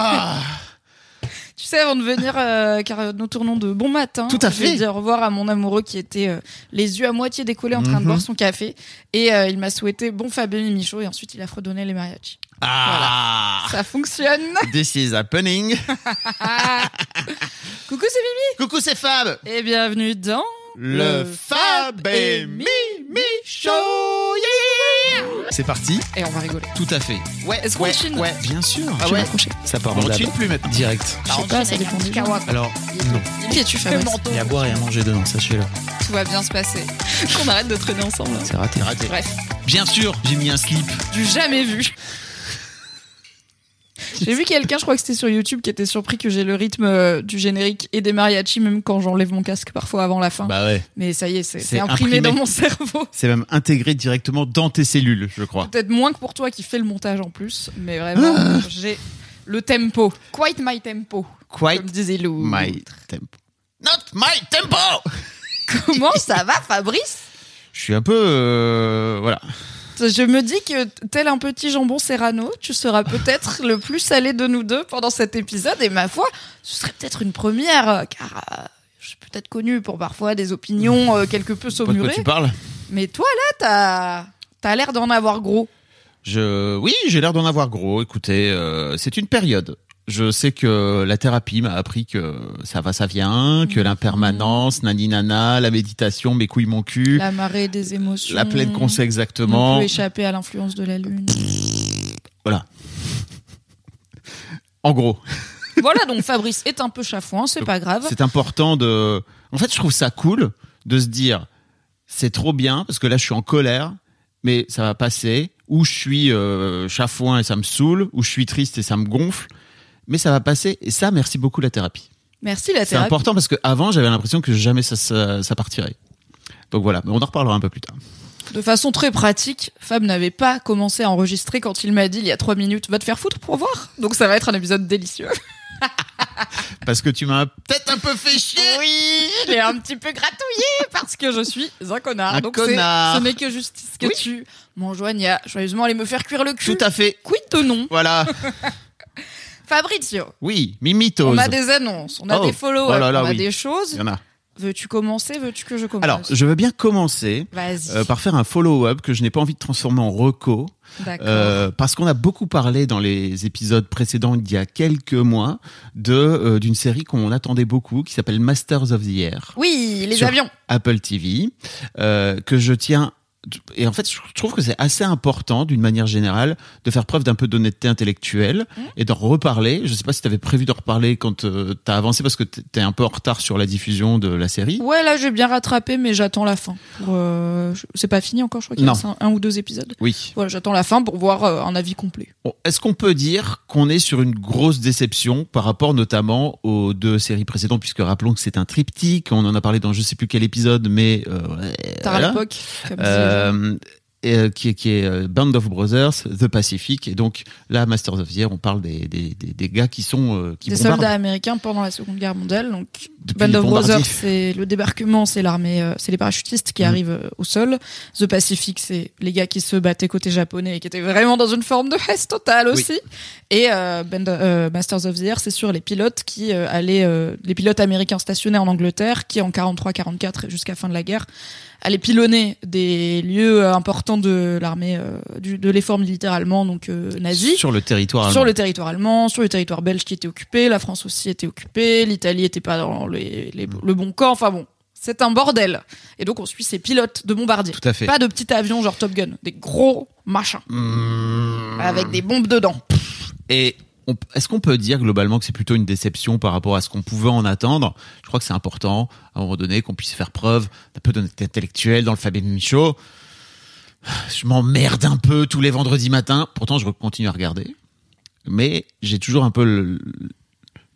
Ah Tu sais, avant de venir, euh, car nous tournons de bon matin, Tout à fait. dire au revoir à mon amoureux qui était euh, les yeux à moitié décollés en train de Mhm. boire son café. Et euh, il m'a souhaité bon Fabien et Michaud et ensuite il a fredonné les mariachis. Ah Ça fonctionne This is happening Coucou, c'est Mimi Coucou, c'est Fab Et bienvenue dans... Le Fab et Mimi Show Yeah C'est parti Et on va rigoler. Tout à fait. Ouais, Est-ce qu'on ouais, ouais, bien sûr. Je Ah vais ouais. Ça part en On chine plus maintenant. Direct. Je sais pas, ça dépend des gens. Alors, non. Qui es-tu, Fabrice Il y a à boire et à manger dedans, sachez-le. Tout va bien se passer. Qu'on arrête de traîner ensemble. C'est raté. Raté. Bref, Bien sûr, j'ai mis un slip. du jamais vu. J'ai vu quelqu'un, je crois que c'était sur YouTube, qui était surpris que j'ai le rythme euh, du générique et des mariachis, même quand j'enlève mon casque parfois avant la fin. Bah ouais. Mais ça y est, c'est C'est c'est imprimé, imprimé. dans mon cerveau. C'est même intégré directement dans tes cellules, je crois. Peut-être moins que pour toi qui fais le montage en plus, mais vraiment, Ah. j'ai le tempo. Quite my tempo. Quite Comme disait Lou. my tempo. Not my tempo Comment ça va, Fabrice? Je suis un peu... euh, voilà. Je me dis que, tel un petit jambon serrano, tu seras peut-être le plus salé de nous deux pendant cet épisode. Et ma foi, ce serait peut-être une première, car euh, je suis peut-être connu pour parfois des opinions euh, quelque peu saumurées. tu parles Mais toi, là, t'as t'as l'air d'en avoir gros. Je, oui, j'ai l'air d'en avoir gros. Écoutez, euh, c'est une période. Je sais que la thérapie m'a appris que ça va, ça vient, que l'impermanence, nani nana, la méditation, mes couilles, mon cul, la, La marée des émotions. pleine conscience On exactement. peut échapper à l'influence de la lune. Voilà. En gros, voilà, donc Fabrice est un peu chafouin, c'est pas grave. c'est important de. En fait, je trouve ça cool de se dire, c'est trop bien parce que là, je suis en colère, mais ça va passer. Ou je suis euh, chafouin et ça me saoule, ou je suis triste et ça me gonfle, mais ça va passer. Et ça, merci beaucoup la thérapie. Merci la C'est thérapie. important parce que avant j'avais l'impression que jamais ça, ça, ça partirait. Donc voilà, mais on en reparlera un peu plus tard. De façon très pratique, Fab n'avait pas commencé à enregistrer quand il m'a dit il y a trois minutes va te faire foutre pour voir. Donc ça va être un épisode délicieux. Parce que tu m'as peut-être un peu fait chier. Oui, je l'ai un petit peu gratouillé parce que je suis un connard. Un Donc c'est- connard. ce n'est que justice que Oui. tu m'enjoignes à joyeusement aller me faire cuire le cul. Tout à fait. Quid de non? Voilà. Fabrizio, Oui, mimitos. on a des annonces, on a Oh. des follow-up, Oh là là, on a oui. des choses. Il y en a. Veux-tu commencer Veux-tu que je commence Alors, je veux bien commencer euh, par faire un follow-up que je n'ai pas envie de transformer en reco. Euh, parce qu'on a beaucoup parlé dans les épisodes précédents il y a quelques mois de euh, d'une série qu'on attendait beaucoup qui s'appelle Masters of the Air. oui, les avions. Apple TV, que je tiens. Et en fait, je trouve que c'est assez important, d'une manière générale, de faire preuve d'un peu d'honnêteté intellectuelle Mmh. et d'en reparler. Je sais pas si tu avais prévu d'en reparler quand euh, t'as avancé, parce que t'es un peu en retard sur la diffusion de la série. Ouais, là, j'ai bien rattrapé, mais j'attends la fin. Euh, C'est pas fini encore, je crois qu'il y a un, un ou deux épisodes. Oui. Voilà, j'attends la fin pour voir euh, un avis complet. Bon, Est-ce qu'on peut dire qu'on est sur une grosse déception par rapport notamment aux deux séries précédentes, puisque rappelons que c'est un triptyque, on en a parlé dans je sais plus quel épisode, mais euh, voilà. Euh, et, euh, qui est, qui est euh, Band of Brothers, The Pacific, et donc là, Masters of the Air, on parle des, des, des, des gars qui sont qui Des bombardent soldats américains pendant la Seconde Guerre mondiale. Donc, depuis Band of. Brothers, c'est le débarquement, c'est l'armée, c'est les parachutistes qui Mhm. arrivent au sol. The Pacific, c'est les gars qui se battaient côté japonais et qui étaient vraiment dans une forme de hesse totale Oui. aussi. Et euh, Band- euh, Masters of the Air, c'est sur les pilotes qui euh, allaient, les pilotes américains stationnés en Angleterre, qui en 43-44 et jusqu'à fin de la guerre allaient pilonner des lieux importants de l'armée, euh, de l'effort militaire allemand, donc euh, nazi sur le territoire sur allemand. le territoire allemand, sur le territoire belge qui était occupé, la France aussi était occupée, l'Italie était pas dans les, les- le bon camp. Enfin bon, c'est un bordel. Et donc on suit ces pilotes de bombardiers. Tout à fait. Pas de petits avions genre Top Gun, des gros machins Mmh. avec des bombes dedans. Et est-ce qu'on peut dire globalement que c'est plutôt une déception par rapport à ce qu'on pouvait en attendre? Je crois que c'est important, à un moment donné, qu'on puisse faire preuve d'un peu d'honnêteté intellectuelle dans le Fabien Michaud. Je m'emmerde un peu tous les vendredis matins. Pourtant, je continue à regarder. Mais j'ai toujours un peu le,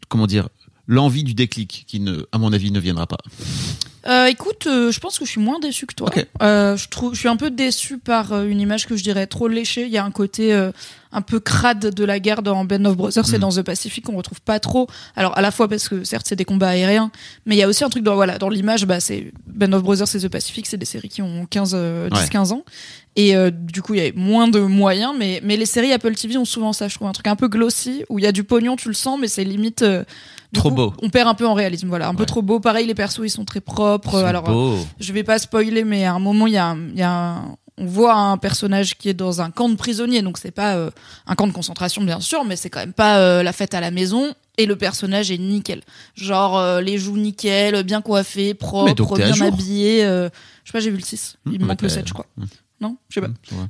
comment dire, l'envie du déclic qui, ne, à mon avis, ne viendra pas. Euh, écoute, euh, je pense que je suis moins déçue que toi. Euh, je trouve, je suis un peu déçue par une image que je dirais trop léchée. Il y a un côté un peu crade de la guerre dans Band of Brothers et Mm. dans The Pacific qu'on retrouve pas trop. Alors à la fois parce que certes c'est des combats aériens, mais il y a aussi un truc dans voilà dans l'image. Bah c'est Band of Brothers et The Pacific, c'est des séries qui ont 15, euh, 10, Ouais. 15 ans. Et euh, du coup, il y a moins de moyens, mais, mais les séries Apple TV ont souvent ça, je trouve. Un truc un peu glossy, où il y a du pognon, tu le sens, mais c'est limite. euh, Trop coup, beau. On perd un peu en réalisme, voilà. Un peu trop beau. Pareil, les persos, ils sont très propres. Sont Alors, beaux. je vais pas spoiler, mais à un moment, il y a, y a un- on voit un personnage qui est dans un camp de prisonniers, donc c'est pas euh, un camp de concentration bien sûr, mais c'est quand même pas euh, la fête à la maison. Et le personnage est nickel, genre euh, les joues nickel, bien coiffé, propre, bien habillé. je sais pas, j'ai vu le 6 Il Mmh, me bah, manque le t'as- 7 je crois. mmh. Non, je sais pas. Mmh.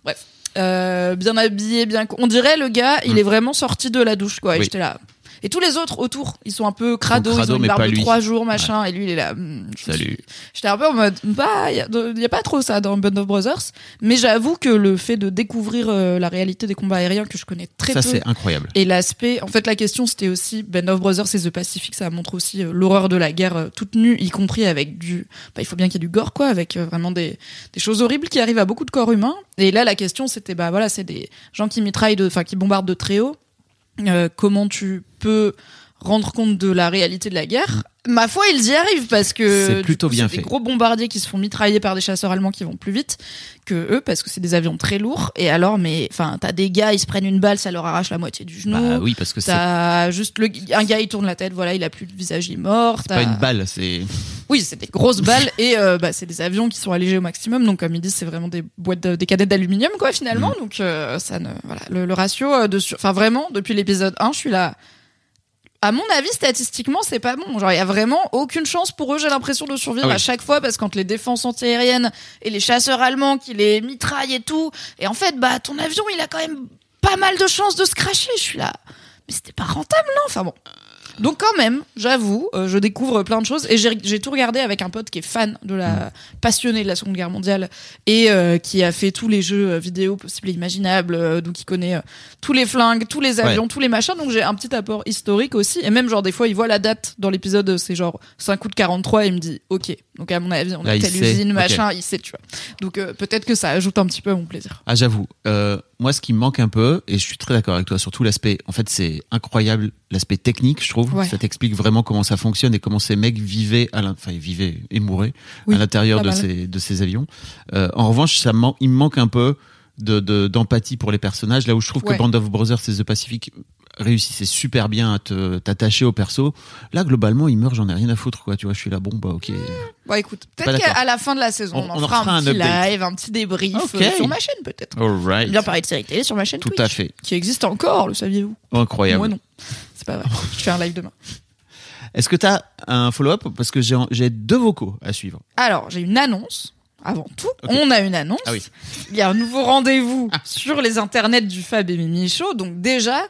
Euh, bien habillé, bien. On dirait le gars, il Mm. est vraiment sorti de la douche, quoi. Et Oui. j'étais là. Et tous les autres autour, ils sont un peu crado, ils, crado, ont une barbe de trois jours, machin, et lui il est là. hmm, Salut. J'étais un peu en mode, bah, il y, a- pas trop ça dans Band of Brothers, mais j'avoue que le fait de découvrir euh, la réalité des combats aériens que je connais très Ça, peu. c'est incroyable. Et l'aspect, en fait, la question c'était aussi Band of Brothers et The Pacific, ça montre aussi euh, l'horreur de la guerre euh, toute nue, y compris avec du, bah, il faut bien qu'il y ait du gore, quoi, avec vraiment des, des choses horribles qui arrivent à beaucoup de corps humains. Et là, la question c'était, bah voilà, c'est des gens qui mitraillent, de, enfin, qui bombardent de très haut. Euh, comment tu peux rendre compte de la réalité de la guerre Ma foi, ils y arrivent parce que C'est plutôt coup, bien c'est fait. Des gros bombardiers qui se font mitrailler par des chasseurs allemands qui vont plus vite que eux parce que c'est des avions très lourds. Et alors, mais enfin, t'as des gars, ils se prennent une balle, ça leur arrache la moitié du genou. Bah oui, parce que c'est T'as juste le, un gars, il tourne la tête, voilà, il a plus de visage, il est mort. pas T'as- une balle, c'est. Oui, c'est des grosses balles et euh, bah, c'est des avions qui sont allégés au maximum. Donc, comme ils disent, c'est vraiment des boîtes, de- des cadettes d'aluminium, quoi, finalement. Mm. Donc, euh, ça ne, voilà, le, le ratio euh, de, sur- enfin, vraiment, depuis l'épisode 1, je suis là. À mon avis, statistiquement, c'est pas bon. Genre, il y a vraiment aucune chance pour eux, j'ai l'impression de survivre Ah oui. à chaque fois parce que quand les défenses antiaériennes et les chasseurs allemands qui les mitraillent et tout, et en fait, bah, ton avion, il a quand même pas mal de chances de se cracher. Je suis là. Mais c'était pas rentable, non? Enfin bon. Donc quand même, j'avoue, euh, je découvre plein de choses et j'ai tout regardé avec un pote qui est fan de la passionné de la Seconde Guerre mondiale et euh, qui a fait tous les jeux euh, vidéo possibles et imaginables, euh, donc il connaît tous les flingues, tous les avions, tous les machins. Donc j'ai un petit apport historique aussi et même genre des fois il voit la date dans l'épisode, c'est genre 5 août 43 et il me dit OK. Donc à mon avis, on Là, a il telle usine, machin, il sait, tu vois. Donc peut-être que ça ajoute un petit peu à mon plaisir. Ah, j'avoue. Moi, ce qui me manque un peu, et je suis très d'accord avec toi, surtout l'aspect, en fait, c'est incroyable, l'aspect technique, je trouve. Ouais. Ça t'explique vraiment comment ça fonctionne et comment ces mecs vivaient, à enfin, vivaient et mouraient Oui, à l'intérieur de ces, de ces avions. Euh, en revanche, ça man- il me manque un peu de, de- d'empathie pour les personnages, là où je trouve Ouais. que Band of Brothers et The Pacific réussissaient super bien à t'attacher au perso. Là, globalement, ils meurent, j'en ai rien à foutre, quoi. Tu vois, je suis là, bon, bah, ok. Bon écoute, Pas peut-être qu'à la fin de la saison, on, On- en on fera, fera un petit update. live, un petit débrief euh, sur ma chaîne peut-être. Alright. Bien parler de série télé sur ma chaîne Tout Twitch, à fait. qui existe encore, le saviez-vous? Incroyable. Moi non, c'est pas vrai. Je fais un live demain. Est-ce que tu as un follow-up? Parce que j'ai, deux vocaux à suivre. Alors, j'ai une annonce. Avant tout, on a une annonce. Ah oui. Il y a un nouveau rendez-vous sur les internets du Fab et Mimi Show. Donc déjà,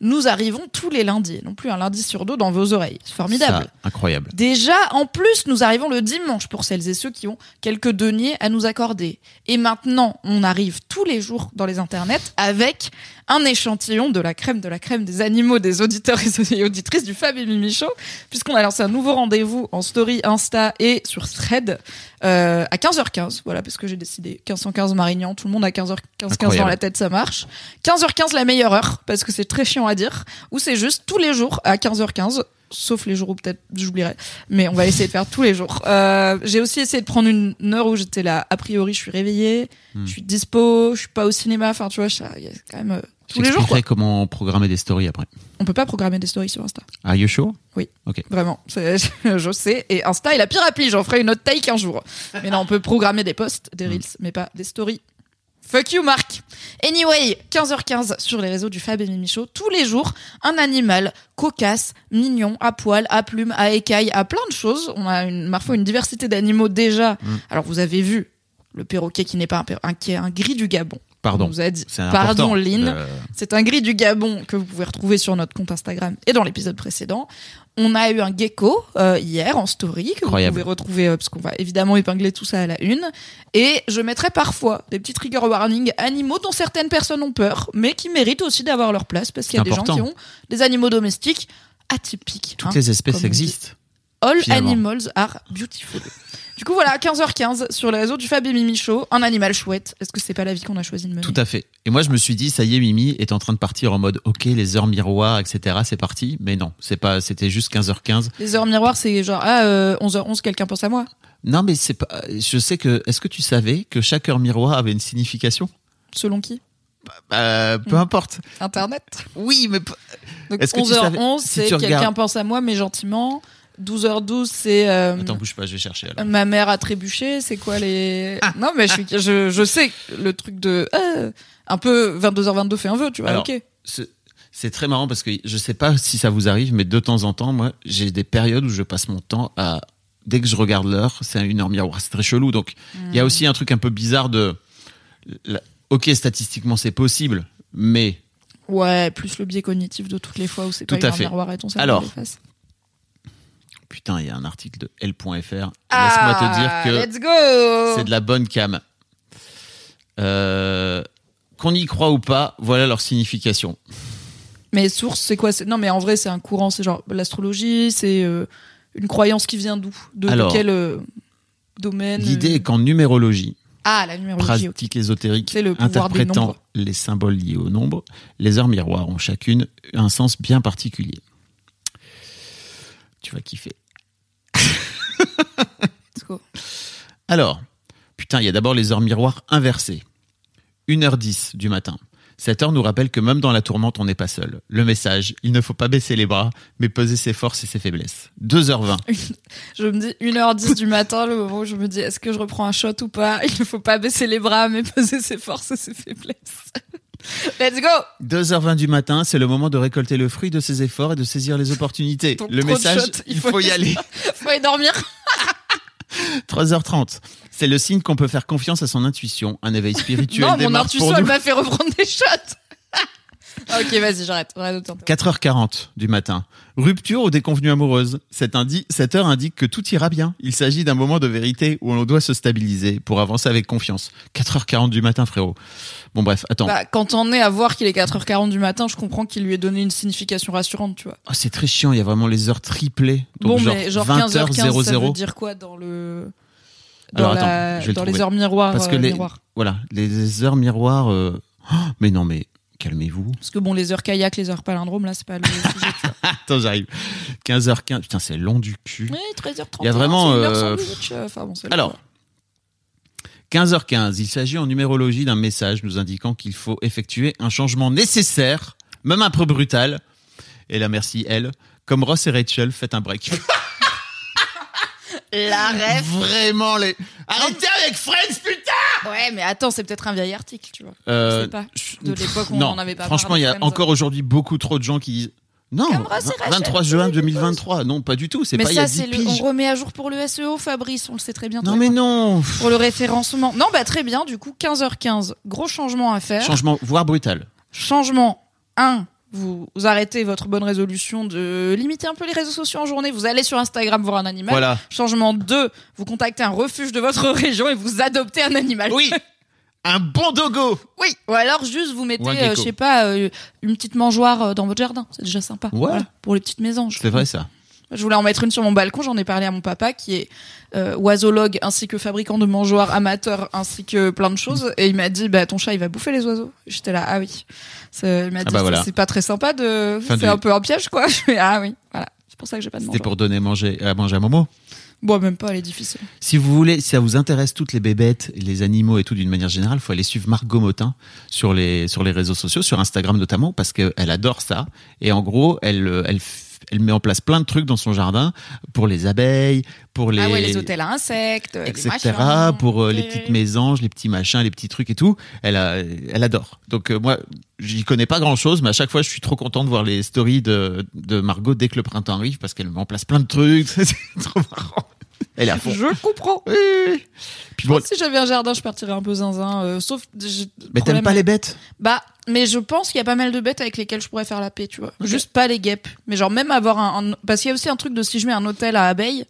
nous arrivons tous les lundis, non plus un lundi sur deux dans vos oreilles. C'est formidable. Ça, incroyable. Déjà, en plus, nous arrivons le dimanche pour celles et ceux qui ont quelques deniers à nous accorder. Et maintenant, on arrive tous les jours dans les internets avec un échantillon de la crème de la crème des animaux des auditeurs et auditrices du Fab et Mimi Show, puisqu'on a lancé un nouveau rendez-vous en story Insta et sur Thread euh, à 15h15. Voilà, parce que j'ai décidé 1515 Marignan, tout le monde à 15h15 15 dans la tête, ça marche. 15h15 la meilleure heure, parce que c'est très chiant à dire, ou c'est juste tous les jours à 15h15 sauf les jours où peut-être j'oublierai, mais on va essayer de faire tous les jours. Euh, j'ai aussi essayé de prendre une, heure où j'étais là, a priori je suis réveillée, Hmm. je suis dispo, je suis pas au cinéma, enfin tu vois, il y a quand même euh, tous les jours quoi. Comment programmer des stories après. On peut pas programmer des stories sur Insta, Are you sure? Vraiment, c'est- je sais. Et Insta est la pire appli, j'en ferai une autre taille qu'un jour. Mais non, on peut programmer des posts, des reels, mais pas des stories. Fuck you, Marc. Anyway, 15h15 sur les réseaux du Fab et Mimi Show. Tous les jours, un animal cocasse, mignon, à poil, à plumes, à écailles, à plein de choses. On a une, parfois une diversité d'animaux déjà. Mm. Alors, vous avez vu le perroquet qui n'est pas un, perro- un- qui est un gris du Gabon. Pardon. A dit. Pardon. Lynn. Euh, C'est un gris du Gabon que vous pouvez retrouver sur notre compte Instagram et dans l'épisode précédent. On a eu un gecko euh, hier en story que Incroyable. vous pouvez retrouver euh, parce qu'on va évidemment épingler tout ça à la une. Et je mettrai parfois des petits trigger warnings animaux dont certaines personnes ont peur, mais qui méritent aussi d'avoir leur place parce qu'il y a des gens qui ont des animaux domestiques atypiques. toutes hein. les espèces existent. All finalement. animals are beautiful. Du coup, voilà, 15h15 sur les réseaux du Fab et Mimi Show. Un animal chouette. Est-ce que c'est pas la vie qu'on a choisi de mener Tout à fait. Et moi, je me suis dit, ça y est, Mimi est en train de partir en mode, ok, les heures miroirs, etc. C'est parti. Mais non, c'est pas, c'était juste 15h15. Les heures miroirs, c'est genre, ah, euh, 11h11, quelqu'un pense à moi. Non, mais c'est pas. Je sais que. Est-ce que tu savais que chaque heure miroir avait une signification? Selon qui? Euh, Peu Mm. importe. Internet. Oui, mais Donc Est-ce que tu savais- 11h11, si c'est quelqu'un pense à moi, mais gentiment. 12h12, c'est euh, attends, bouge pas, je vais chercher. alors. ma mère a trébuché. C'est quoi les Non, mais je, suis- je, je sais le truc de euh, un peu 22h22 fait un vœu, tu vois. Alors, ok. C'est- très marrant parce que je sais pas si ça vous arrive, mais de temps en temps, moi, j'ai des périodes où je passe mon temps à. Dès que je regarde l'heure, c'est une heure miroir. C'est très chelou. Donc, il y Hmm. a aussi un truc un peu bizarre de. la- Ok, statistiquement, c'est possible, mais Ouais, plus le biais cognitif de toutes les fois où c'est Tout pas à un fait. miroir et ton cerveau Alors. Putain, il y a un article de L.fr. Laisse-moi Ah, te dire que c'est de la bonne cam. Euh, Qu'on y croit ou pas, voilà leur signification. Mais source, c'est quoi? Non, mais en vrai, c'est un courant. C'est genre l'astrologie, c'est euh, une croyance qui vient d'où? De, quel euh, domaine L'idée est qu'en numérologie, Ah, la numérologie. pratique ésotérique le interprétant les symboles liés au nombre, les heures miroirs ont chacune un sens bien particulier. Tu vas kiffer. Let's go. Alors, putain, il y a d'abord les heures miroirs inversées. 1h10 du matin. Cette heure nous rappelle que même dans la tourmente, on n'est pas seul. Le message, il ne faut pas baisser les bras, mais peser ses forces et ses faiblesses. 2h20. Je me dis 1h10 du matin, le moment où je me dis est-ce que je reprends un shot ou pas? Il ne faut pas baisser les bras, mais peser ses forces et ses faiblesses. Let's go 2h20 du matin, c'est le moment de récolter le fruit de ses efforts et de saisir les opportunités. Le message, il faut y aller. Faut aller dormir 3h30. C'est le signe qu'on peut faire confiance à son intuition. Un éveil spirituel Non, mon intuition, elle m'a fait reprendre des shots Ok, vas-y, j'arrête. J'arrête de t'interrompre. 4h40 du matin. Rupture ou déconvenue amoureuse? Cette, indi- cette heure indique que tout ira bien. Il s'agit d'un moment de vérité où on doit se stabiliser pour avancer avec confiance. 4h40 du matin, frérot. Bon, bref, attends. Bah, quand on est à voir qu'il est 4h40 du matin, je comprends qu'il lui ait donné une signification rassurante, tu vois. Oh, c'est très chiant, il y a vraiment les heures triplées. Donc, bon, genre, mais genre 20h00. 15h15, ça veut dire quoi dans le. Dans, Alors, attends, la- je vais le dans les trouver. heures miroirs. Parce que euh, les- miroirs. Voilà, les heures miroirs. euh, oh, mais non, mais calmez-vous. Parce que bon, les heures kayak, les heures palindrome, là, c'est pas le sujet. Attends, j'arrive. 15h15. Putain, c'est long du cul. Oui, 13h30. Il y a vraiment, euh, euh, Enfin, bon, Alors, coup. 15h15, il s'agit en numérologie d'un message nous indiquant qu'il faut effectuer un changement nécessaire, même un peu brutal. Et là, merci, elle. Comme Ross et Rachel, faites un break. La rêve. Vraiment, les. Arrêtez avec Friends, putain Ouais, mais attends, c'est peut-être un vieil article, tu vois. Euh, sais pas. je- De l'époque où on non, en avait pas Franchement, il y a encore aujourd'hui beaucoup trop de gens qui disent. Non, Comme Ross et Rachel, 23 c'est juin des 2023. Non, pas du tout. C'est pas il y a ça, 10 c'est le. On remet à jour pour le SEO, Fabrice, on le sait très bien. Non, mais non. Pour le référencement. Non, bah très bien, du coup, 15h15, gros changement à faire. Changement, voire brutal. Changement 1. Vous, vous arrêtez votre bonne résolution de limiter un peu les réseaux sociaux en journée. Vous allez sur Instagram voir un animal. Voilà. Changement 2. Vous contactez un refuge de votre région et vous adoptez un animal. Oui. Un bon dogo. Oui. Ou alors juste vous mettez, euh, je sais pas, euh, une petite mangeoire euh, dans votre jardin. C'est déjà sympa. Ouais. pour les petites mésanges. C'est vrai, ça. Je voulais en mettre une sur mon balcon. J'en ai parlé à mon papa qui est euh, oisologue ainsi que fabricant de mangeoires amateur ainsi que plein de choses. Et il m'a dit, bah ton chat il va bouffer les oiseaux. J'étais là, ah oui. Il m'a dit, bah voilà. c'est pas très sympa de. C'est du- un peu un piège quoi. Je fais, ah oui, voilà. C'est pour ça que j'ai pas de C'était pour donner manger, à manger à Momo. Bon, même pas, elle est difficile. Si vous voulez, si ça vous intéresse toutes les bébêtes, les animaux et tout d'une manière générale, il faut aller suivre Margot Motin sur les sur les réseaux sociaux, sur Instagram notamment, parce qu'elle adore ça. Et en gros, elle euh, elle elle met en place plein de trucs dans son jardin pour les abeilles, pour les, Ah ouais, les hôtels à insectes, les etc. machins. pour euh, les petites mésanges, les petits machins, les petits trucs et tout. Elle, a, elle adore. Donc euh, moi, j'y connais pas grand chose, mais à chaque fois, je suis trop content de voir les stories de, de Margot dès que le printemps arrive parce qu'elle met en place plein de trucs. C'est trop marrant. Elle est à fond. Je comprends. Oui. Puis bon, Si j'avais un jardin, je partirais un peu zinzin. euh, sauf. mais t'aimes pas les bêtes? Bah, mais je pense qu'il y a pas mal de bêtes avec lesquelles je pourrais faire la paix, tu vois. Juste pas les guêpes. Mais genre, même avoir un. un- Parce qu'il y a aussi un truc de si je mets un hôtel à abeilles,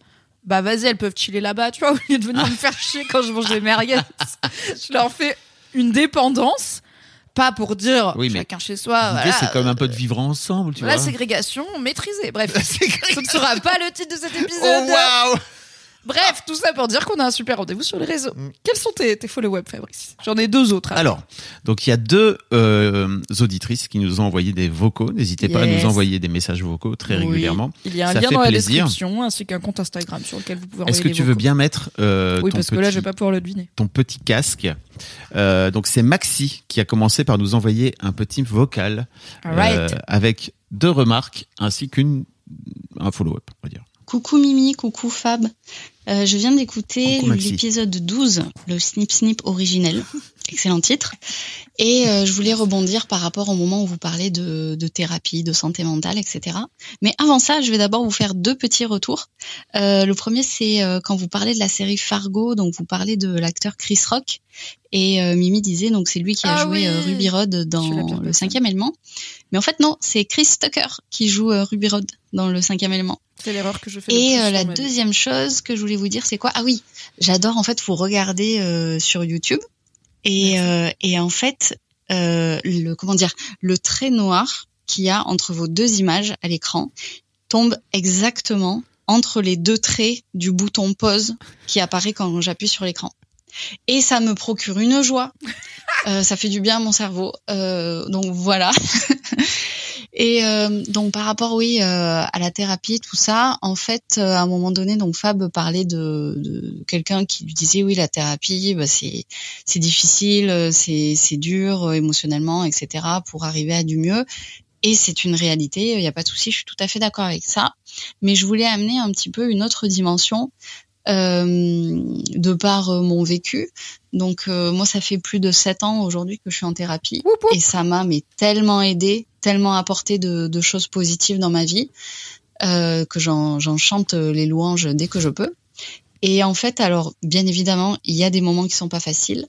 bah vas-y, elles peuvent chiller là-bas, tu vois, au lieu de venir me faire chier quand je mange des merguez. je leur fais une dépendance. Pas pour dire Oui, mais chacun chez soi. Voilà, c'est comme un peu de vivre ensemble, tu La vois. ségrégation maîtrisée. Bref, ce ne sera pas le titre de cet épisode. Oh, waouh Bref, tout ça pour dire qu'on a un super rendez-vous sur les réseaux. Quels sont tes, tes follow-up, Fabrice? J'en ai deux autres. Alors, donc il y a deux euh, auditrices qui nous ont envoyé des vocaux. N'hésitez pas à nous envoyer des messages vocaux très Oui. régulièrement. Il y a un Ça lien dans la description ainsi qu'un compte Instagram sur lequel vous pouvez envoyer Est-ce que des tu veux bien mettre euh, Oui, ton, parce que là, petit, je vais pas pouvoir le deviner. ton petit casque Euh, Donc c'est Maxi qui a commencé par nous envoyer un petit vocal euh, avec deux remarques ainsi qu'une un follow-up, on va dire. Coucou Mimi, coucou Fab. Euh, je viens d'écouter l'épisode 12, le Snip Snip originel. Excellent titre. Et euh, je voulais rebondir par rapport au moment où vous parlez de, de thérapie, de santé mentale, etc. Mais avant ça, je vais d'abord vous faire deux petits retours. Euh, le premier, c'est euh, quand vous parlez de la série Fargo, donc vous parlez de l'acteur Chris Rock. Et euh, Mimi disait, donc c'est lui qui a Ah joué oui. euh, Ruby Rod dans le cinquième élément. Mais en fait, non, c'est Chris Tucker qui joue euh, Ruby Rod dans le cinquième élément. C'est l'erreur que je fais. Et euh, la deuxième chose que je voulais vous dire, c'est quoi? Ah oui, j'adore en fait vous regarder euh, sur YouTube. Et, euh, et en fait, euh, le comment dire, le trait noir qu'il y a entre vos deux images à l'écran tombe exactement entre les deux traits du bouton pause qui apparaît quand j'appuie sur l'écran. Et ça me procure une joie. Euh, ça fait du bien à mon cerveau. Euh, donc voilà. Et euh, donc par rapport oui euh, à la thérapie tout ça, en fait euh, à un moment donné donc Fab parlait de, de quelqu'un qui lui disait oui la thérapie bah, c'est c'est difficile, euh, c'est c'est dur euh, émotionnellement etc pour arriver à du mieux et c'est une réalité, il n'y a pas de souci, je suis tout à fait d'accord avec ça. Mais je voulais amener un petit peu une autre dimension de par euh, mon vécu. Donc euh, moi ça fait plus de sept ans aujourd'hui que je suis en thérapie et ça m'a mais tellement aidé, tellement apporté de, de choses positives dans ma vie euh, que j'en j'en chante les louanges dès que je peux. Et en fait, alors bien évidemment, il y a des moments qui sont pas faciles,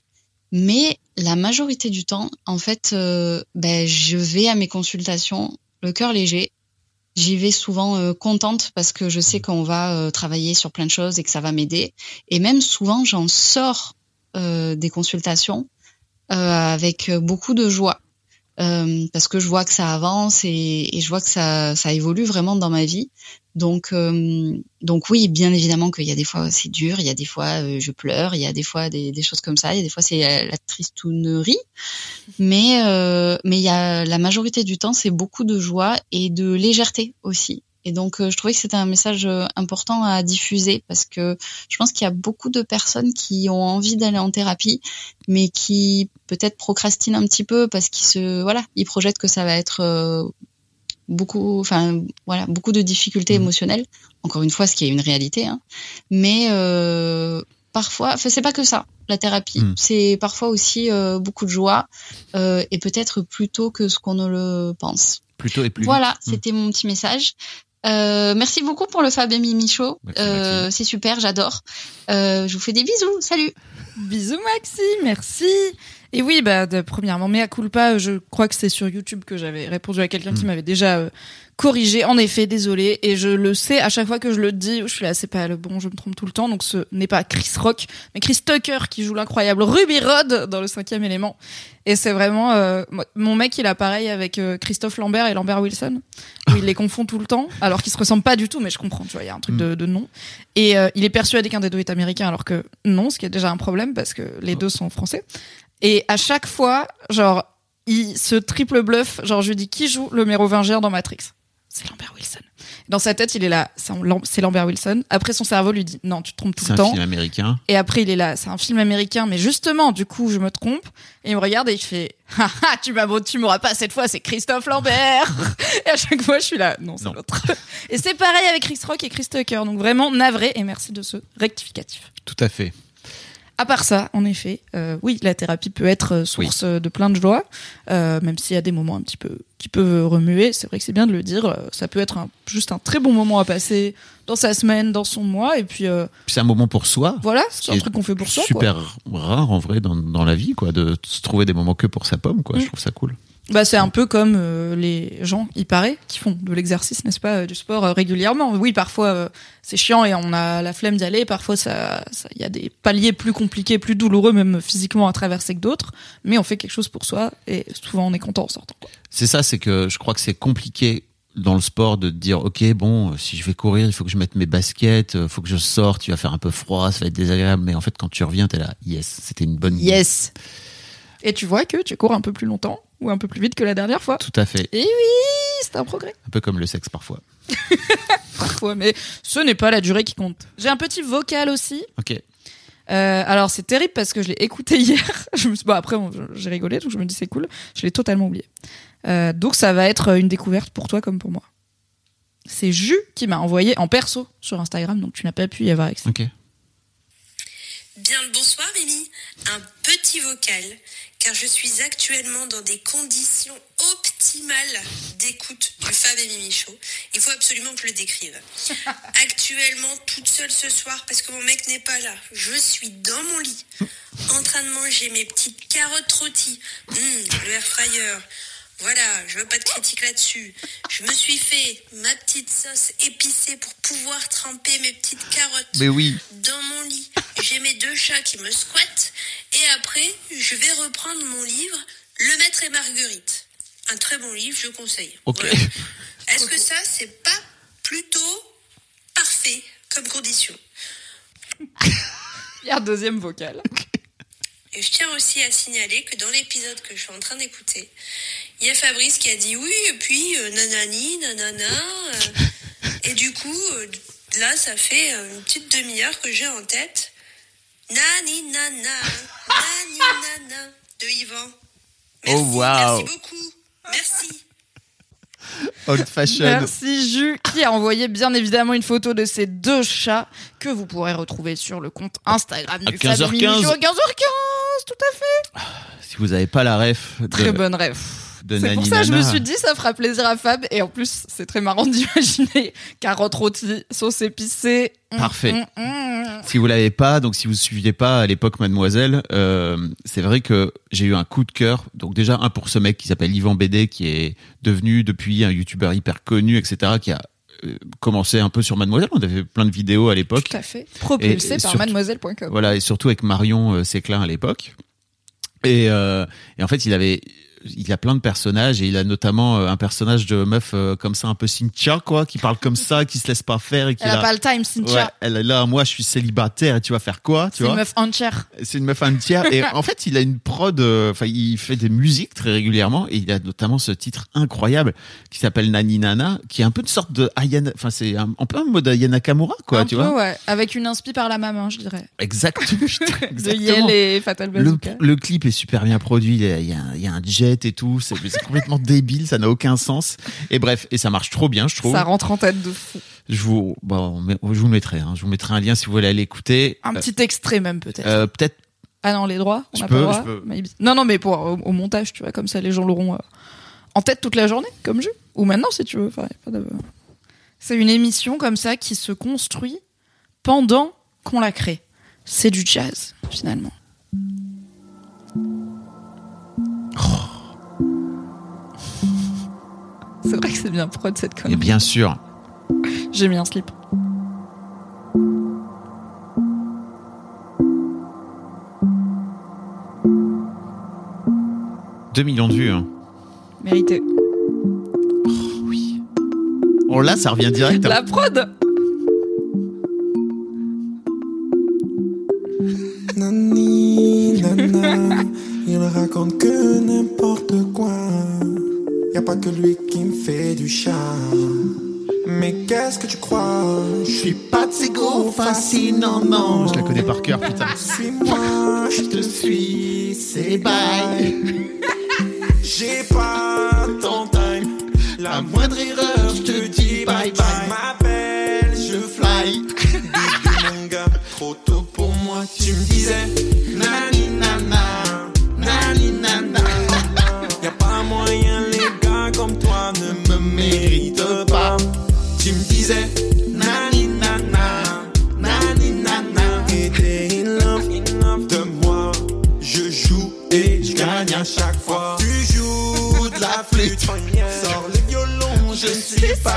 mais la majorité du temps, en fait, euh, ben, je vais à mes consultations le cœur léger. J'y vais souvent euh, contente parce que je sais qu'on va euh, travailler sur plein de choses et que ça va m'aider. Et même souvent, j'en sors euh, des consultations euh, avec beaucoup de joie euh, parce que je vois que ça avance et, et je vois que ça, ça évolue vraiment dans ma vie. Donc, euh, donc oui, bien évidemment qu'il y a des fois c'est dur, il y a des fois euh, je pleure, il y a des fois des, des choses comme ça, il y a des fois c'est la tristounerie, mais euh, mais il y a la majorité du temps c'est beaucoup de joie et de légèreté aussi. Et donc euh, je trouvais que c'était un message euh, important à diffuser parce que je pense qu'il y a beaucoup de personnes qui ont envie d'aller en thérapie, mais qui peut-être procrastinent un petit peu parce qu'ils se voilà, ils projettent que ça va être euh, beaucoup, enfin voilà, beaucoup de difficultés Mhm. émotionnelles. Encore une fois, ce qui est une réalité, hein. mais euh, parfois, enfin c'est pas que ça. La thérapie, Mhm. c'est parfois aussi euh, beaucoup de joie euh, et peut-être plus tôt que ce qu'on ne le pense. Plutôt et plus Voilà, vite. Mm. c'était mon petit message. Euh, merci beaucoup pour le Fab et Mimi Show. Euh, c'est super, j'adore. Euh, je vous fais des bisous. Salut. Bisous Maxi, merci. Et oui, bah de, premièrement, mea culpa, je crois que c'est sur YouTube que j'avais répondu à quelqu'un qui Mm. m'avait déjà corrigé. En effet, désolé. Et je le sais à chaque fois que je le dis, je suis là, c'est pas le bon, je me trompe tout le temps. Donc ce n'est pas Chris Rock, mais Chris Tucker qui joue l'incroyable Ruby Rod dans le cinquième élément. Et c'est vraiment euh, mon mec, il a pareil avec euh, Christophe Lambert et Lambert Wilson, où il les confond tout le temps, alors qu'ils se ressemblent pas du tout. Mais je comprends, tu vois, il y a un truc Mm. de, de nom. Et euh, il est persuadé qu'un des deux est américain, alors que non, ce qui est déjà un problème parce que les deux sont français. Et à chaque fois, genre, il se triple bluff. Genre, je lui dis qui joue le mérovingien dans Matrix? C'est Lambert Wilson. Dans sa tête, il est là, c'est Lam- c'est Lambert Wilson. Après, son cerveau lui dit, non, tu te trompes tout C'est le un temps. film américain. Et après, il est là, c'est un film américain, mais justement, du coup, je me trompe. Et il me regarde et il fait, haha, tu m'as, tu m'auras pas cette fois, c'est Christophe Lambert. et à chaque fois, je suis là, non, c'est l'autre. et c'est pareil avec Chris Rock et Chris Tucker. Donc vraiment navré et merci de ce rectificatif. Tout à fait. À part ça, en effet, euh, oui, la thérapie peut être euh, source de plein de joie, euh, même s'il y a des moments un petit peu qui peuvent remuer. C'est vrai que c'est bien de le dire. euh, ça peut être un- juste un très bon moment à passer dans sa semaine, dans son mois, et puis euh, c'est un moment pour soi. voilà, c'est un truc qu'on fait pour soi. quoi. super rare en vrai dans, dans la vie, quoi, de se trouver des moments que pour sa pomme, quoi. Mm. Je trouve ça cool. Bah, c'est un peu comme euh, les gens, il paraît, qui font de l'exercice, n'est-ce pas, euh, du sport euh, régulièrement. Oui, parfois c'est chiant et on a la flemme d'y aller. Parfois, ça, ça- il y a des paliers plus compliqués, plus douloureux, même physiquement à traverser que d'autres. Mais on fait quelque chose pour soi et souvent on est content en sortant. C'est ça, c'est que je crois que c'est compliqué dans le sport de te dire ok bon si je vais courir il faut que je mette mes baskets euh, faut que je sorte il va faire un peu froid ça va être désagréable mais en fait quand tu reviens t'es là yes c'était une bonne idée Yes. Et tu vois que tu cours un peu plus longtemps ou un peu plus vite que la dernière fois. tout à fait Et oui, c'est un progrès. un peu comme le sexe parfois Parfois, mais ce n'est pas la durée qui compte. J'ai un petit vocal aussi. ok Euh, alors c'est terrible parce que je l'ai écouté hier. Je me suis... bon, après on- j'ai rigolé donc je me dis c'est cool. Je l'ai totalement oublié. Euh, donc ça va être une découverte pour toi comme pour moi. C'est Jus qui m'a envoyé en perso sur Instagram donc tu n'as pas pu y avoir accès. ok Bien le bonsoir Mimi, un petit vocal car je suis actuellement dans des conditions optimales d'écoute du Fab et Mimi Show. Il faut absolument que je le décrive. Actuellement toute seule ce soir parce que mon mec n'est pas là. Je suis dans mon lit en train de manger mes petites carottes rôties. Hum, le air fryer. Voilà, je veux pas de critique là-dessus. Je me suis fait ma petite sauce épicée pour pouvoir tremper mes petites carottes mais oui dans mon lit. J'ai mes deux chats qui me squattent. Et après, je vais reprendre mon livre, Le Maître et Marguerite. Un très bon livre, je conseille. ok Voilà. Est-ce que ça, c'est pas plutôt parfait comme condition Il y a un deuxième vocal. Et je tiens aussi à signaler que dans l'épisode que je suis en train d'écouter, il y a Fabrice qui a dit oui, et puis euh, nanani, nanana. euh, et du coup, euh, là, ça fait une petite demi-heure que j'ai en tête. Nani, nana, nani, nana, de Yvan. Merci, Oh, wow. merci beaucoup. Merci. old fashion Merci Jus qui a envoyé bien évidemment une photo de ces deux chats que vous pourrez retrouver sur le compte Instagram À du Fab et 15h15. Mimi Show à 15h15. Tout à fait. si vous avez pas la ref de, Très bonne rêve. De C'est pour ça que je me suis dit ça fera plaisir à Fab et en plus c'est très marrant d'imaginer carottes rôties, sauce épicée. Hum, Parfait. hum, hum. Si vous l'avez pas, donc si vous suiviez pas à l'époque Mademoiselle, euh, c'est vrai que j'ai eu un coup de cœur. Donc déjà un pour ce mec qui s'appelle Yvan BD, qui est devenu depuis un youtubeur hyper connu, etc., qui a euh, commencé un peu sur Mademoiselle. On avait fait plein de vidéos à l'époque. Tout à fait. Propulsé Et- et par mademoiselle.com. Voilà, et surtout avec Marion euh, Séclin à l'époque. Et, euh, et en fait, il avait, il a plein de personnages et il a notamment euh, un personnage de meuf euh, comme ça, un peu Cynthia, quoi, qui parle comme ça, qui se laisse pas faire et qui Elle a a- pas le time, Ouais, Cynthia. elle est là, moi je suis célibataire et tu vas faire quoi, tu C'est une meuf entière. C'est une meuf entière et en fait il a une prod, euh, enfin il fait des musiques très régulièrement et il a notamment ce titre incroyable qui s'appelle Nani Nana, qui est un peu une sorte de Ayana, enfin c'est un, un peu un mode Ayana Nakamura quoi, Un tu peu, vois ouais. Avec une inspi par la maman, je dirais. Exactement. putain, De exactement. Yel et Fatal Le, Bazooka. le clip est super bien produit, il y a, il y a un- il et tout, c'est complètement débile, ça n'a aucun sens. Et bref, et ça marche trop bien, je trouve. Ça rentre en tête de fou. Je vous, bon, je vous mettrai, hein. je vous mettrai un lien si vous voulez aller écouter. Un Euh, petit extrait même peut-être. euh, peut-être Ah non, les droits, on je n'a peux, pas le droit. je peux. Non, non, mais pour au, au montage, tu vois, comme ça, les gens l'auront euh, en tête toute la journée, comme jeu. Ou maintenant, si tu veux. Enfin, de- C'est une émission comme ça qui se construit pendant qu'on la crée. C'est du jazz, finalement. C'est vrai que c'est bien prod cette Et connerie. bien sûr. J'ai mis un slip. Deux millions de vues. Hein. Mérité. Oui. Oh là, ça revient direct. hein. La prod Nani, nana, il raconte que n'importe quoi. Y a pas que lui qui me fait du charme. Mais qu'est-ce que tu crois? Je suis pas gros fascinants, non. Je la connais par cœur, putain. Suis-moi, je te suis, c'est bye. J'ai pas ton time. La moindre erreur, je te dis bye bye. M'appelle, je fly. Bébé, mon gars, trop tôt pour moi. Tu me disais, pas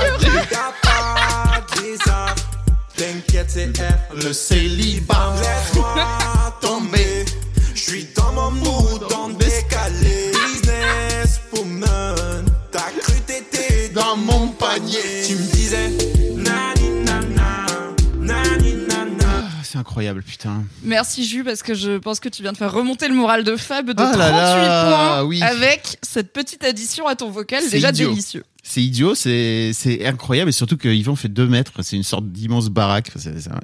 arts. T'inquiète, c'est le célibat. Laisse-moi tomber, je suis dans mon mood, en décalé. Business woman, t'as cru t'étais dans mon panier. Tu me disais, nani nana, nani nana. Ah, C'est incroyable, putain. Merci Jus parce que je pense que tu viens de faire remonter le moral de Fab de Ah 38 là là, points oui. avec cette petite addition à ton vocal C'est déjà idiot. délicieux. C'est idiot, c'est incroyable et surtout que Yvan fait deux mètres. C'est une sorte d'immense baraque.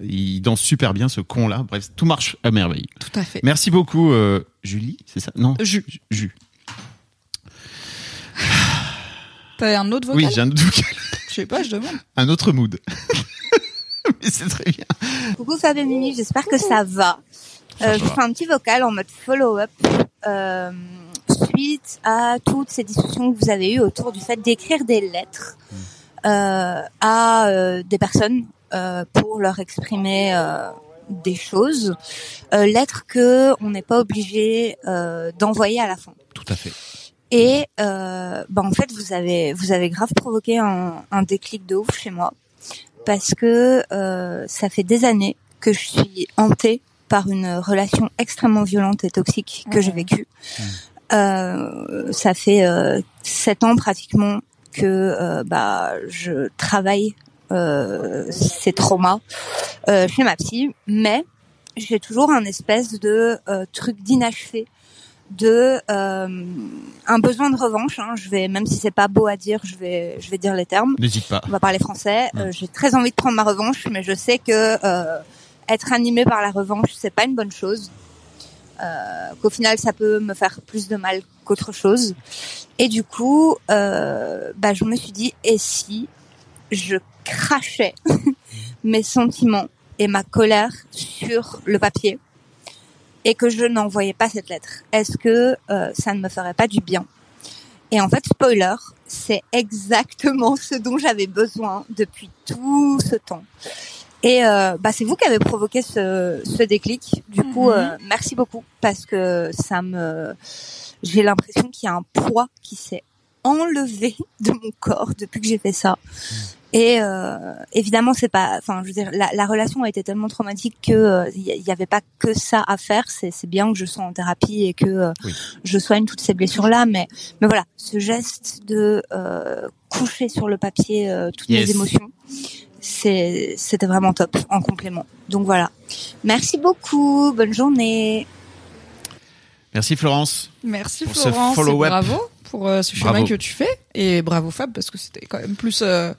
Il danse super bien ce con là. Bref, tout marche à merveille. Tout à fait. Merci beaucoup, euh, Julie. C'est ça? Non. Jus. Jus. T'as un autre vocal? Oui, j'ai un autre, vocal, Je sais pas, je demande. un autre mood. Mais c'est très bien. Coucou Fab et Mimi, j'espère que ça va. Euh, je vous fais un petit vocal en mode follow-up euh, suite à toutes ces discussions que vous avez eues autour du fait d'écrire des lettres euh, à euh, des personnes euh, pour leur exprimer euh, des choses, euh, lettres que on n'est pas obligé euh, d'envoyer à la fin. Tout à fait. Et euh, bah en fait, vous avez vous avez grave provoqué un, un déclic de ouf chez moi parce que euh, ça fait des années que je suis hantée par une relation extrêmement violente et toxique que j'ai vécue. Euh, ça fait euh, sept ans pratiquement que euh, bah je travaille euh, ces traumas euh, chez ma psy, mais j'ai toujours un espèce de euh, truc d'inachevé de euh, un besoin de revanche. Hein. Je vais, même si c'est pas beau à dire, je vais, je vais dire les termes. N'hésite pas. On va parler français. Euh, J'ai très envie de prendre ma revanche, mais je sais que euh, être animé par la revanche, c'est pas une bonne chose. Euh, Qu'au final, ça peut me faire plus de mal qu'autre chose. Et du coup, euh, bah, je me suis dit, et si je crachais mes sentiments et ma colère sur le papier et que je n'envoyais pas cette lettre Est-ce que euh, ça ne me ferait pas du bien? Et en fait, spoiler, c'est exactement ce dont j'avais besoin depuis tout ce temps. Et euh, bah, c'est vous qui avez provoqué ce, ce déclic. Du coup, Mhm. euh, merci beaucoup parce que ça me, j'ai l'impression qu'il y a un poids qui s'est enlevé de mon corps depuis que j'ai fait ça. Et euh, évidemment, c'est pas, enfin, je veux dire, la, la relation a été tellement traumatique que euh, il y, avait pas que ça à faire. C'est, c'est bien que je sois en thérapie et que euh, Oui. je soigne toutes ces blessures là, mais mais voilà, ce geste de euh, coucher sur le papier euh, toutes Yes. mes émotions, c'était vraiment top en complément. Donc voilà. Merci beaucoup. Bonne journée. Merci Florence. Merci Pour ce Florence, et follow-up. bravo pour euh, ce chemin Bravo. que tu fais et bravo Fab parce que c'était quand même plus euh,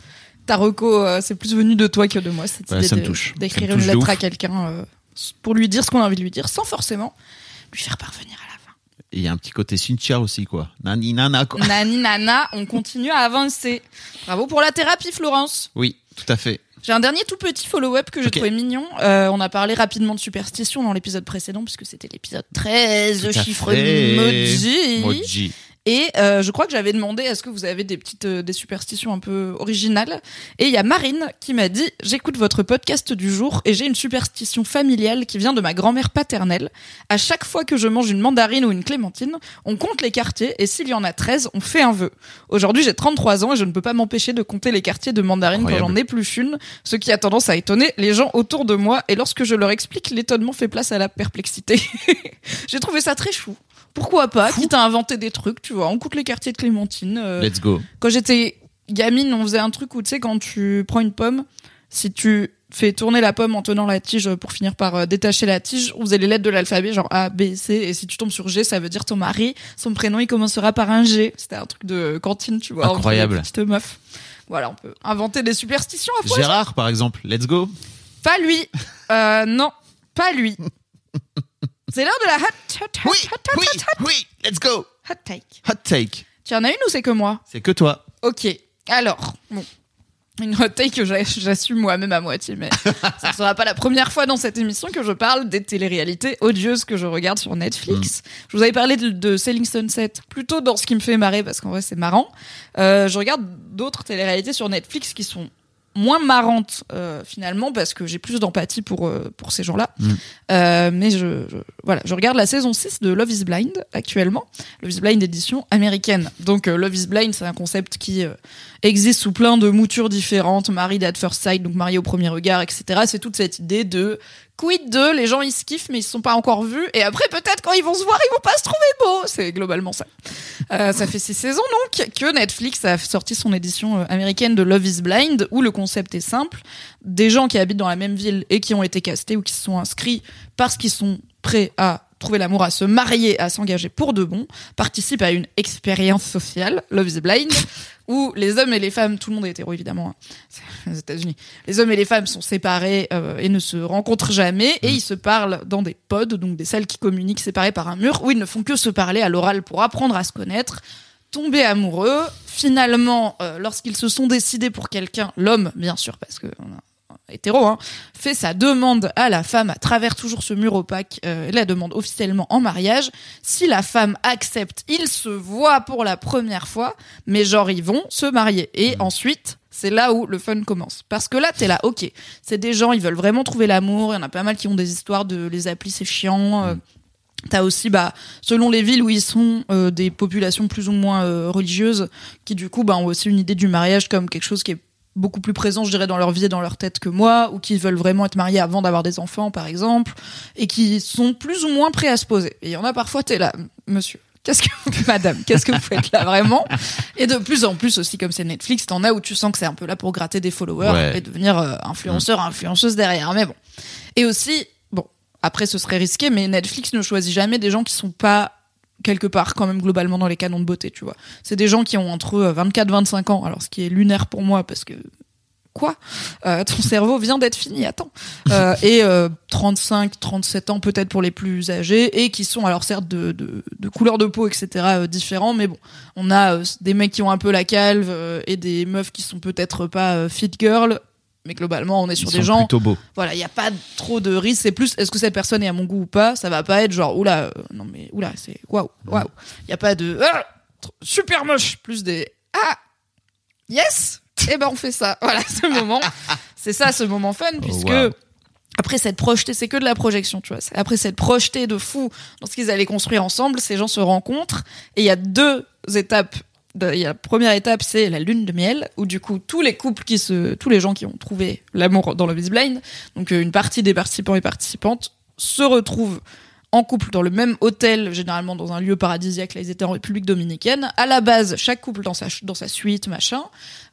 ta reco, euh, c'est plus venu de toi que de moi cette Ouais, idée ça me de- touche. d'écrire une lettre à quelqu'un euh, pour lui dire ce qu'on a envie de lui dire sans forcément lui faire parvenir à. Et Il y a un petit côté Cynthia aussi, quoi. Nani nana, quoi. Nani nana, on continue à avancer. Bravo pour la thérapie Florence. Oui, tout à fait. J'ai un dernier tout petit follow-up que j'ai Ok. trouvé mignon. Euh, on a parlé rapidement de superstition dans l'épisode précédent puisque c'était l'épisode 13, Tout à chiffre. Moji. Et euh, je crois que j'avais demandé est-ce que vous avez des petites euh, des superstitions un peu originales? Et il y a Marine qui m'a dit j'écoute votre podcast du jour et j'ai une superstition familiale qui vient de ma grand-mère paternelle. À chaque fois que je mange une mandarine ou une clémentine, on compte les quartiers et s'il y en a 13, on fait un vœu. Aujourd'hui, j'ai 33 ans et je ne peux pas m'empêcher de compter les quartiers de mandarine quand j'en épluche une, ce qui a tendance à étonner les gens autour de moi et lorsque je leur explique, l'étonnement fait place à la perplexité. j'ai trouvé ça très chou. Pourquoi pas Quitte à inventer des trucs, tu vois. On compte les quartiers de Clémentine. euh, Let's go. quand j'étais gamine, on faisait un truc où, tu sais, quand tu prends une pomme, si tu fait tourner la pomme en tenant la tige pour finir par euh, détacher la tige. Vous avez les lettres de l'alphabet, genre A, B, C. Et si tu tombes sur G, ça veut dire ton mari. Son prénom, il commencera par un G. C'était un truc de cantine, tu vois. Incroyable. les petites meufs. Voilà, on peut inventer des superstitions à fois. Gérard, par exemple, let's go. Pas lui. Euh, non, pas lui. C'est l'heure de la hot, hot, hot, Oui, hot, hot, oui, hot, oui, let's go. hot take. Hot take. Tu en as une ou c'est que moi? C'est que toi. Ok. Alors, bon. Une hot take que j'a- j'assume moi-même à moitié, mais ça ne sera pas la première fois dans cette émission que je parle des téléréalités odieuses que je regarde sur Netflix. Je vous avais parlé de, de Selling Sunset, plutôt dans ce qui me fait marrer, parce qu'en vrai c'est marrant. Euh, je regarde d'autres téléréalités sur Netflix qui sont moins marrantes euh, finalement parce que j'ai plus d'empathie pour euh, pour ces gens-là. Mm. Euh, mais je, je- voilà, je regarde la saison 6 de Love is Blind actuellement. Love is Blind édition américaine. Donc euh, Love is Blind, c'est un concept qui euh, existe sous plein de moutures différentes, married at first sight, donc marié au premier regard, etc. C'est toute cette idée de quid de les gens ils se kiffent mais ils se sont pas encore vus et après peut-être quand ils vont se voir ils vont pas se trouver beaux. C'est globalement ça. Euh, ça fait six saisons donc que Netflix a sorti son édition euh, américaine de Love is Blind où le concept est simple. Des gens qui habitent dans la même ville et qui ont été castés ou qui se sont inscrits parce qu'ils sont prêts à trouver l'amour, à se marier, à s'engager pour de bon, participent à une expérience sociale, Love is Blind, où les hommes et les femmes, tout le monde est hétéro évidemment, hein, c'est les États-Unis, les hommes et les femmes sont séparés euh, et ne se rencontrent jamais et ils se parlent dans des pods, donc des salles qui communiquent séparées par un mur, où ils ne font que se parler à l'oral pour apprendre à se connaître, tomber amoureux. Finalement, euh, lorsqu'ils se sont décidés pour quelqu'un, l'homme bien sûr, parce que on a hétéro, hein, fait sa demande à la femme à travers toujours ce mur opaque, euh, la demande officiellement en mariage. Si la femme accepte, ils se voient pour la première fois, mais genre ils vont se marier. Et ensuite, c'est là où le fun commence. Parce que là, t'es là, ok, c'est des gens, ils veulent vraiment trouver l'amour, il y en a pas mal qui ont des histoires de les applis, c'est chiant. euh, T'as aussi, bah, selon les villes où ils sont, euh, des populations plus ou moins euh, religieuses qui du coup bah, ont aussi une idée du mariage comme quelque chose qui est beaucoup plus présent, je dirais, dans leur vie et dans leur tête que moi, ou qui veulent vraiment être mariés avant d'avoir des enfants, par exemple, et qui sont plus ou moins prêts à se poser. Et il y en a parfois, t'es là, monsieur. Qu'est-ce que vous, madame, qu'est-ce que vous faites là vraiment? Et de plus en plus aussi, comme c'est Netflix, t'en as où tu sens que c'est un peu là pour gratter des followers Ouais. et devenir euh, influenceur, influenceuse derrière. Mais bon. Et aussi, bon, après ce serait risqué, mais Netflix ne choisit jamais des gens qui sont pas quelque part quand même globalement dans les canons de beauté, tu vois. C'est des gens qui ont entre 24 25 ans, alors ce qui est lunaire pour moi parce que quoi? Euh, Ton cerveau vient d'être fini, attends. Euh, et euh, 35, 37 ans peut-être pour les plus âgés et qui sont alors certes de, de, de couleur de peau, etc. euh, différents, mais bon, on a euh, des mecs qui ont un peu la calve euh, et des meufs qui sont peut-être pas euh, fit girl. Mais globalement, on est sur Ils des sont gens plutôt beaux. voilà, il y a pas trop de risques. C'est plus, est-ce que cette personne est à mon goût ou pas? Ça va pas être genre, oula, euh, non mais oula, c'est waouh, waouh. Il y a pas de ah, super moche, plus des ah, yes. Et ben on fait ça. Voilà, ce moment, c'est ça, ce moment fun, puisque wow. après cette projetée, c'est que de la projection, tu vois. Après cette projetée de fou dans ce qu'ils allaient construire ensemble, ces gens se rencontrent et il y a deux étapes. Il y a la première étape, c'est la lune de miel, où du coup tous les couples qui se, tous les gens qui ont trouvé l'amour dans le Is Blind, donc euh, une partie des participants et participantes se retrouvent en couple dans le même hôtel, généralement dans un lieu paradisiaque. Là, ils étaient en République dominicaine. À la base, chaque couple dans sa dans sa suite, machin.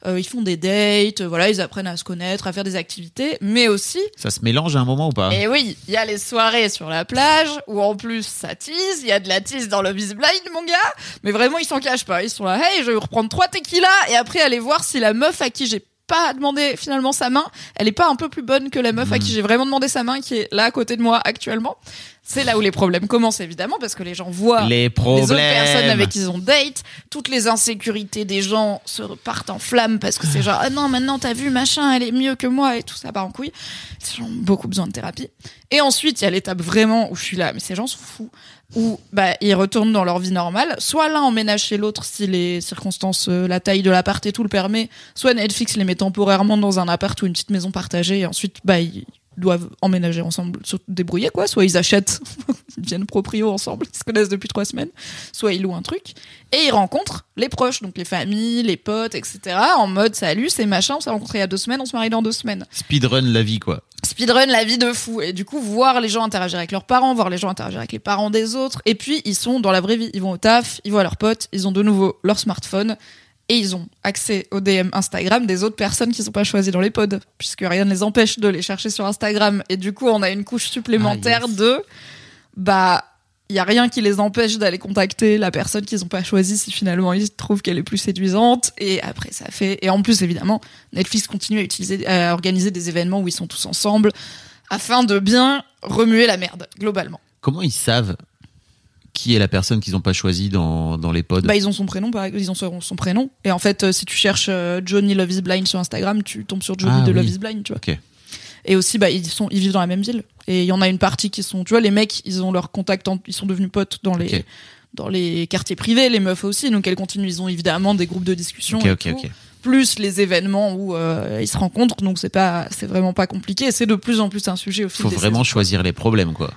Euh, ils font des dates, euh, voilà, ils apprennent à se connaître, à faire des activités, mais aussi Ça se mélange à un moment ou pas? Et oui, il y a les soirées sur la plage où en plus ça tease, il y a de la tease dans le Is Blind, mon gars. Mais vraiment, ils s'en cachent pas. Ils sont là, hey, je vais reprendre trois tequilas et après aller voir si la meuf à qui j'ai pas demandé finalement sa main, elle est pas un peu plus bonne que la meuf à qui j'ai vraiment demandé sa main qui est là à côté de moi actuellement. C'est là où les problèmes commencent évidemment parce que les gens voient Les autres personnes avec qui ils ont date, toutes les insécurités des gens se repartent en flammes parce que c'est genre ah non maintenant t'as vu machin elle est mieux que moi et tout ça part en couille. Ces gens ont beaucoup besoin de thérapie. Et ensuite il y a l'étape vraiment où je suis là mais ces gens sont fous où bah ils retournent dans leur vie normale. Soit l'un emménage chez l'autre si les circonstances, euh, la taille de l'appart et tout le permet. Soit Netflix les met temporairement dans un appart ou une petite maison partagée et ensuite bah ils doivent emménager ensemble, se débrouiller quoi. Soit ils achètent, ils deviennent proprio ensemble, ils se connaissent depuis trois semaines. Soit ils louent un truc et ils rencontrent les proches, donc les familles, les potes, etc. En mode salut, c'est machin, on s'est rencontrés il y a deux semaines, on se marie dans deux semaines Speedrun la vie, quoi. speedrun la vie de fou et du coup voir les gens interagir avec leurs parents voir les gens interagir avec les parents des autres et puis ils sont dans la vraie vie ils vont au taf ils voient leurs potes ils ont de nouveau leur smartphone Et ils ont accès aux DM Instagram des autres personnes qui sont pas choisies dans les pods, puisque rien ne les empêche de les chercher sur Instagram. Et du coup, on a une couche supplémentaire Ah, yes. de, bah, il y a rien qui les empêche d'aller contacter la personne qu'ils ont pas choisie si finalement ils trouvent qu'elle est plus séduisante. Et après, ça fait. Et en plus, évidemment, Netflix continue à utiliser, à organiser des événements où ils sont tous ensemble afin de bien remuer la merde globalement. Comment ils savent qui est la personne qu'ils n'ont pas choisie dans, dans les pods Bah ils ont son prénom, par ils ont son, son prénom. Et en fait, euh, si tu cherches euh, Johnny Love is Blind sur Instagram, tu tombes sur Johnny Ah, de oui. Love is Blind, tu vois. Et aussi, bah ils sont, ils vivent dans la même ville. Et il y en a une partie qui sont, tu vois, les mecs, ils ont leur contact, en- ils sont devenus potes dans les, dans les quartiers privés, les meufs aussi. Donc elles continuent, ils ont évidemment des groupes de discussion. Ok, et ok, tout. ok. Plus les événements où euh, ils se rencontrent, donc c'est pas, c'est vraiment pas compliqué. Et C'est de plus en plus un sujet au fil Faut des vraiment saisons. choisir les problèmes, quoi.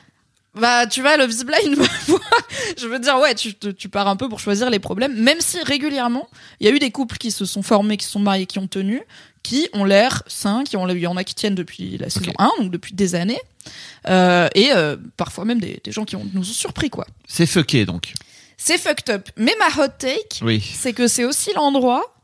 Bah, tu vois, Love is Blind, je veux dire, ouais, tu, pars un peu pour choisir les problèmes, même si régulièrement, il y a eu des couples qui se sont formés, qui se sont mariés, qui ont tenu, qui ont l'air sains, qui ont, il y en a qui tiennent depuis la saison 1, donc depuis des années, euh, et euh, parfois même des, des gens qui ont, nous ont surpris, quoi. C'est fucké, donc. C'est fucked up. Mais ma hot take, Oui. c'est que c'est aussi l'endroit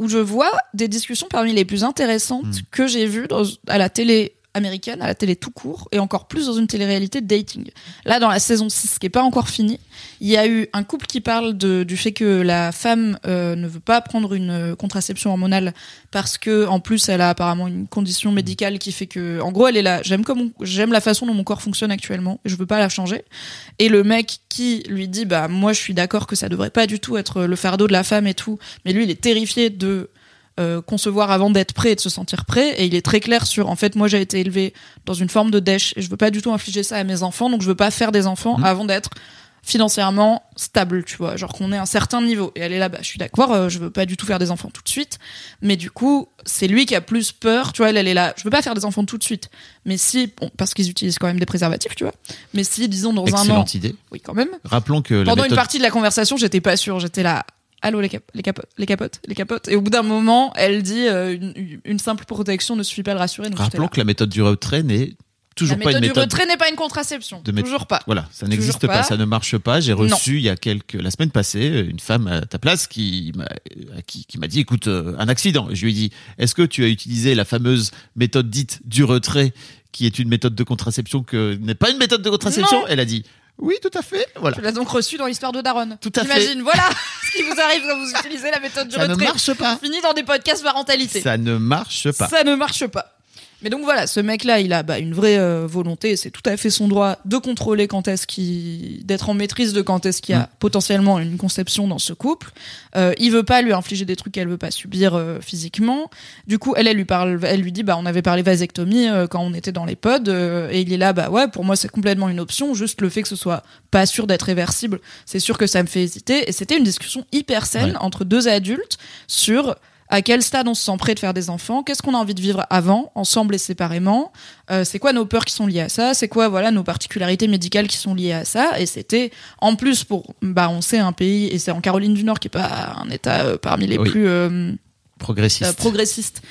où je vois des discussions parmi les plus intéressantes Hmm. que j'ai vues dans- à la télé américaine, à la télé tout court, et encore plus dans une télé-réalité dating. Là, dans la saison 6, qui est pas encore finie, il y a eu un couple qui parle du fait que la femme euh, ne veut pas prendre une euh, contraception hormonale parce que, en plus, elle a apparemment une condition médicale qui fait que, en gros, elle est là. J'aime comme j'aime la façon dont mon corps fonctionne actuellement, et je veux pas la changer. Et le mec qui lui dit, bah moi, je suis d'accord que ça devrait pas du tout être le fardeau de la femme et tout, mais lui, il est terrifié de euh, concevoir avant d'être prêt et de se sentir prêt. Et il est très clair sur, en fait, moi j'ai été élevé dans une forme de dèche et je veux pas du tout infliger ça à mes enfants, donc je veux pas faire des enfants Mhm. avant d'être financièrement stable, tu vois, genre qu'on ait un certain niveau. Et elle est là, bah je suis d'accord, euh, je veux pas du tout faire des enfants tout de suite, mais du coup c'est lui qui a plus peur, tu vois, elle, elle est là, je veux pas faire des enfants tout de suite, mais si, bon, parce qu'ils utilisent quand même des préservatifs, tu vois, mais si disons dans un an, Excellente idée. oui quand même, Rappelons que la pendant une partie de la conversation, j'étais pas sûre. J'étais là. Allô les, cap- les capotes, les capotes, les capotes. Et au bout d'un moment, elle dit euh, une, une simple protection ne suffit pas à le rassurer. Donc Rappelons que la méthode du retrait n'est toujours la pas méthode une du méthode. retrait n'est pas une contraception. de Toujours pas. Voilà, ça n'existe pas. pas. ça ne marche pas. J'ai Non. reçu il y a quelques la semaine passée une femme à ta place qui m'a euh, qui, qui m'a dit écoute euh, un accident. Je lui ai dit est-ce que tu as utilisé la fameuse méthode dite du retrait qui est une méthode de contraception que n'est pas une méthode de contraception? Non. Elle a dit oui tout à fait. Voilà. Tu l'as donc reçu dans l'histoire de Daron. Tout à fait. J'imagine. Voilà ce qui vous arrive quand vous utilisez la méthode du Ça ne retrait. marche pas. Fini dans des podcasts parentalité. Ça ne marche pas. Ça ne marche pas. Mais donc voilà, ce mec-là, il a bah, une vraie euh, volonté, c'est tout à fait son droit de contrôler quand est-ce qu'il, d'être en maîtrise de quand est-ce qu'il y a Mm. potentiellement une conception dans ce couple. Euh, il veut pas lui infliger des trucs qu'elle veut pas subir euh, physiquement. Du coup, elle, elle lui parle, elle lui dit, bah on avait parlé vasectomie euh, quand on était dans les pods, euh, et il est là, bah ouais, pour moi c'est complètement une option. Juste le fait que ce soit pas sûr d'être réversible, c'est sûr que ça me fait hésiter. Et c'était une discussion hyper saine Ouais. entre deux adultes sur à quel stade on se sent prêt de faire des enfants, qu'est-ce qu'on a envie de vivre avant, ensemble et séparément, euh, c'est quoi nos peurs qui sont liées à ça, c'est quoi voilà nos particularités médicales qui sont liées à ça, et c'était en plus pour bah on sait un pays et c'est en Caroline du Nord qui est pas un État euh, parmi les Oui. plus euh, euh, progressiste.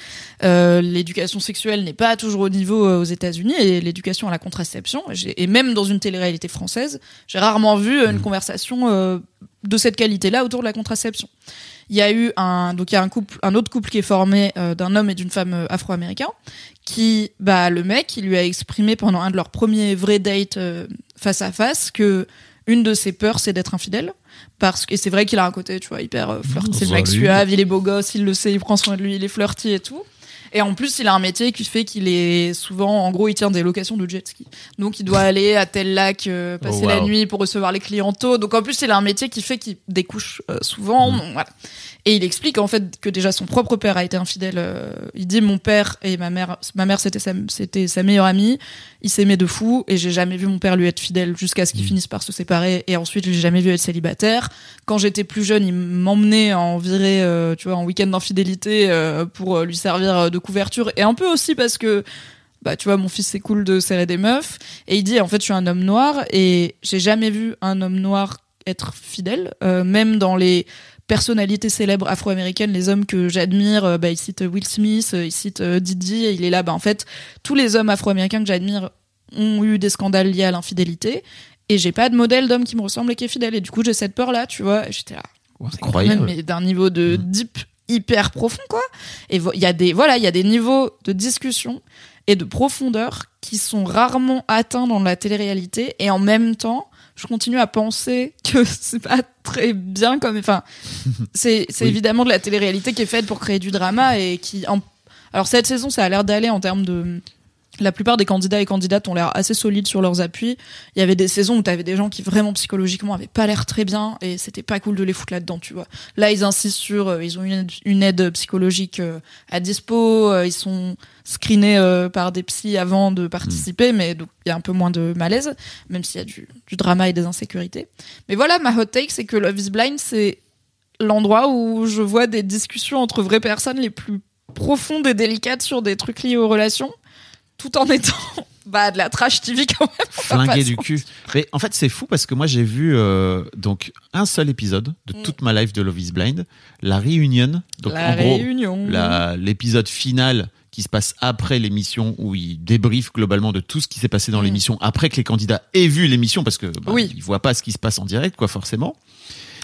Euh, l'éducation sexuelle n'est pas toujours au niveau euh, aux États-Unis et l'éducation à la contraception. Et même dans une télé-réalité française, j'ai rarement vu euh, une Mm. conversation euh, de cette qualité-là autour de la contraception. Il y a eu un donc il y a un couple, un autre couple qui est formé euh, d'un homme et d'une femme euh, afro-américains qui bah le mec il lui a exprimé pendant un de leurs premiers vrais dates euh, face à face que une de ses peurs c'est d'être infidèle. Parce que c'est vrai qu'il a un côté tu vois hyper euh, flirty. C'est le mec Salut. suave il est beau gosse il le sait il prend soin de lui il est flirty et tout et en plus, il a un métier qui fait qu'il est souvent, en gros, il tient des locations de jet ski. Donc, il doit aller à tel lac euh, passer Oh, la wow. nuit pour recevoir les clientaux. Donc, en plus, il a un métier qui fait qu'il découche euh, souvent. Mm. Voilà. Et il explique en fait que déjà son propre père a été infidèle. euh, il dit mon père et ma mère, ma mère c'était sa, c'était sa meilleure amie. Ils s'aimaient de fou et j'ai jamais vu mon père lui être fidèle jusqu'à ce qu'ils Mm. finissent par se séparer. Et ensuite, je l'ai jamais vu être célibataire. Quand j'étais plus jeune, il m'emmenait en virée, euh, tu vois, en week-end d'infidélité euh, pour lui servir de couverture et un peu aussi parce que bah tu vois mon fils c'est cool de serrer des meufs et il dit en fait je suis un homme noir et j'ai jamais vu un homme noir être fidèle euh, même dans les personnalités célèbres afro-américaines les hommes que j'admire euh, bah il cite Will Smith euh, il cite euh, Didi et il est là bah en fait tous les hommes afro-américains que j'admire ont eu des scandales liés à l'infidélité et j'ai pas de modèle d'homme qui me ressemble et qui est fidèle et du coup j'ai cette peur là tu vois j'étais là Ouais, C'est incroyable. même, mais d'un niveau de Mm. deep hyper profond quoi et il y a des voilà il y a des niveaux de discussion et de profondeur qui sont rarement atteints dans la télé-réalité et en même temps je continue à penser que c'est pas très bien comme enfin c'est Oui. évidemment de la télé-réalité qui est faite pour créer du drama et qui en- alors cette saison ça a l'air d'aller en termes de la plupart des candidats et candidates ont l'air assez solides sur leurs appuis. Il y avait des saisons où tu avais des gens qui vraiment psychologiquement avaient pas l'air très bien et c'était pas cool de les foutre là-dedans, tu vois. Là, ils insistent sur, euh, ils ont une aide, une aide psychologique euh, à dispo, euh, ils sont screenés par des psys avant de participer, mais donc il y a un peu moins de malaise, même s'il y a du, du drama et des insécurités. Mais voilà, ma hot take, c'est que Love is Blind, c'est l'endroit où je vois des discussions entre vraies personnes les plus profondes et délicates sur des trucs liés aux relations, tout en étant bah, de la trash TV quand même. flingué du cul. Mais en fait, c'est fou parce que moi, j'ai vu euh, donc un seul épisode de Mm. toute ma life de Love is Blind, la réunion. Donc, la en réunion. l'épisode final qui se passe après l'émission où il débriefe globalement de tout ce qui s'est passé dans Mm. l'émission après que les candidats aient vu l'émission parce que bah, Oui. ils voient pas ce qui se passe en direct quoi forcément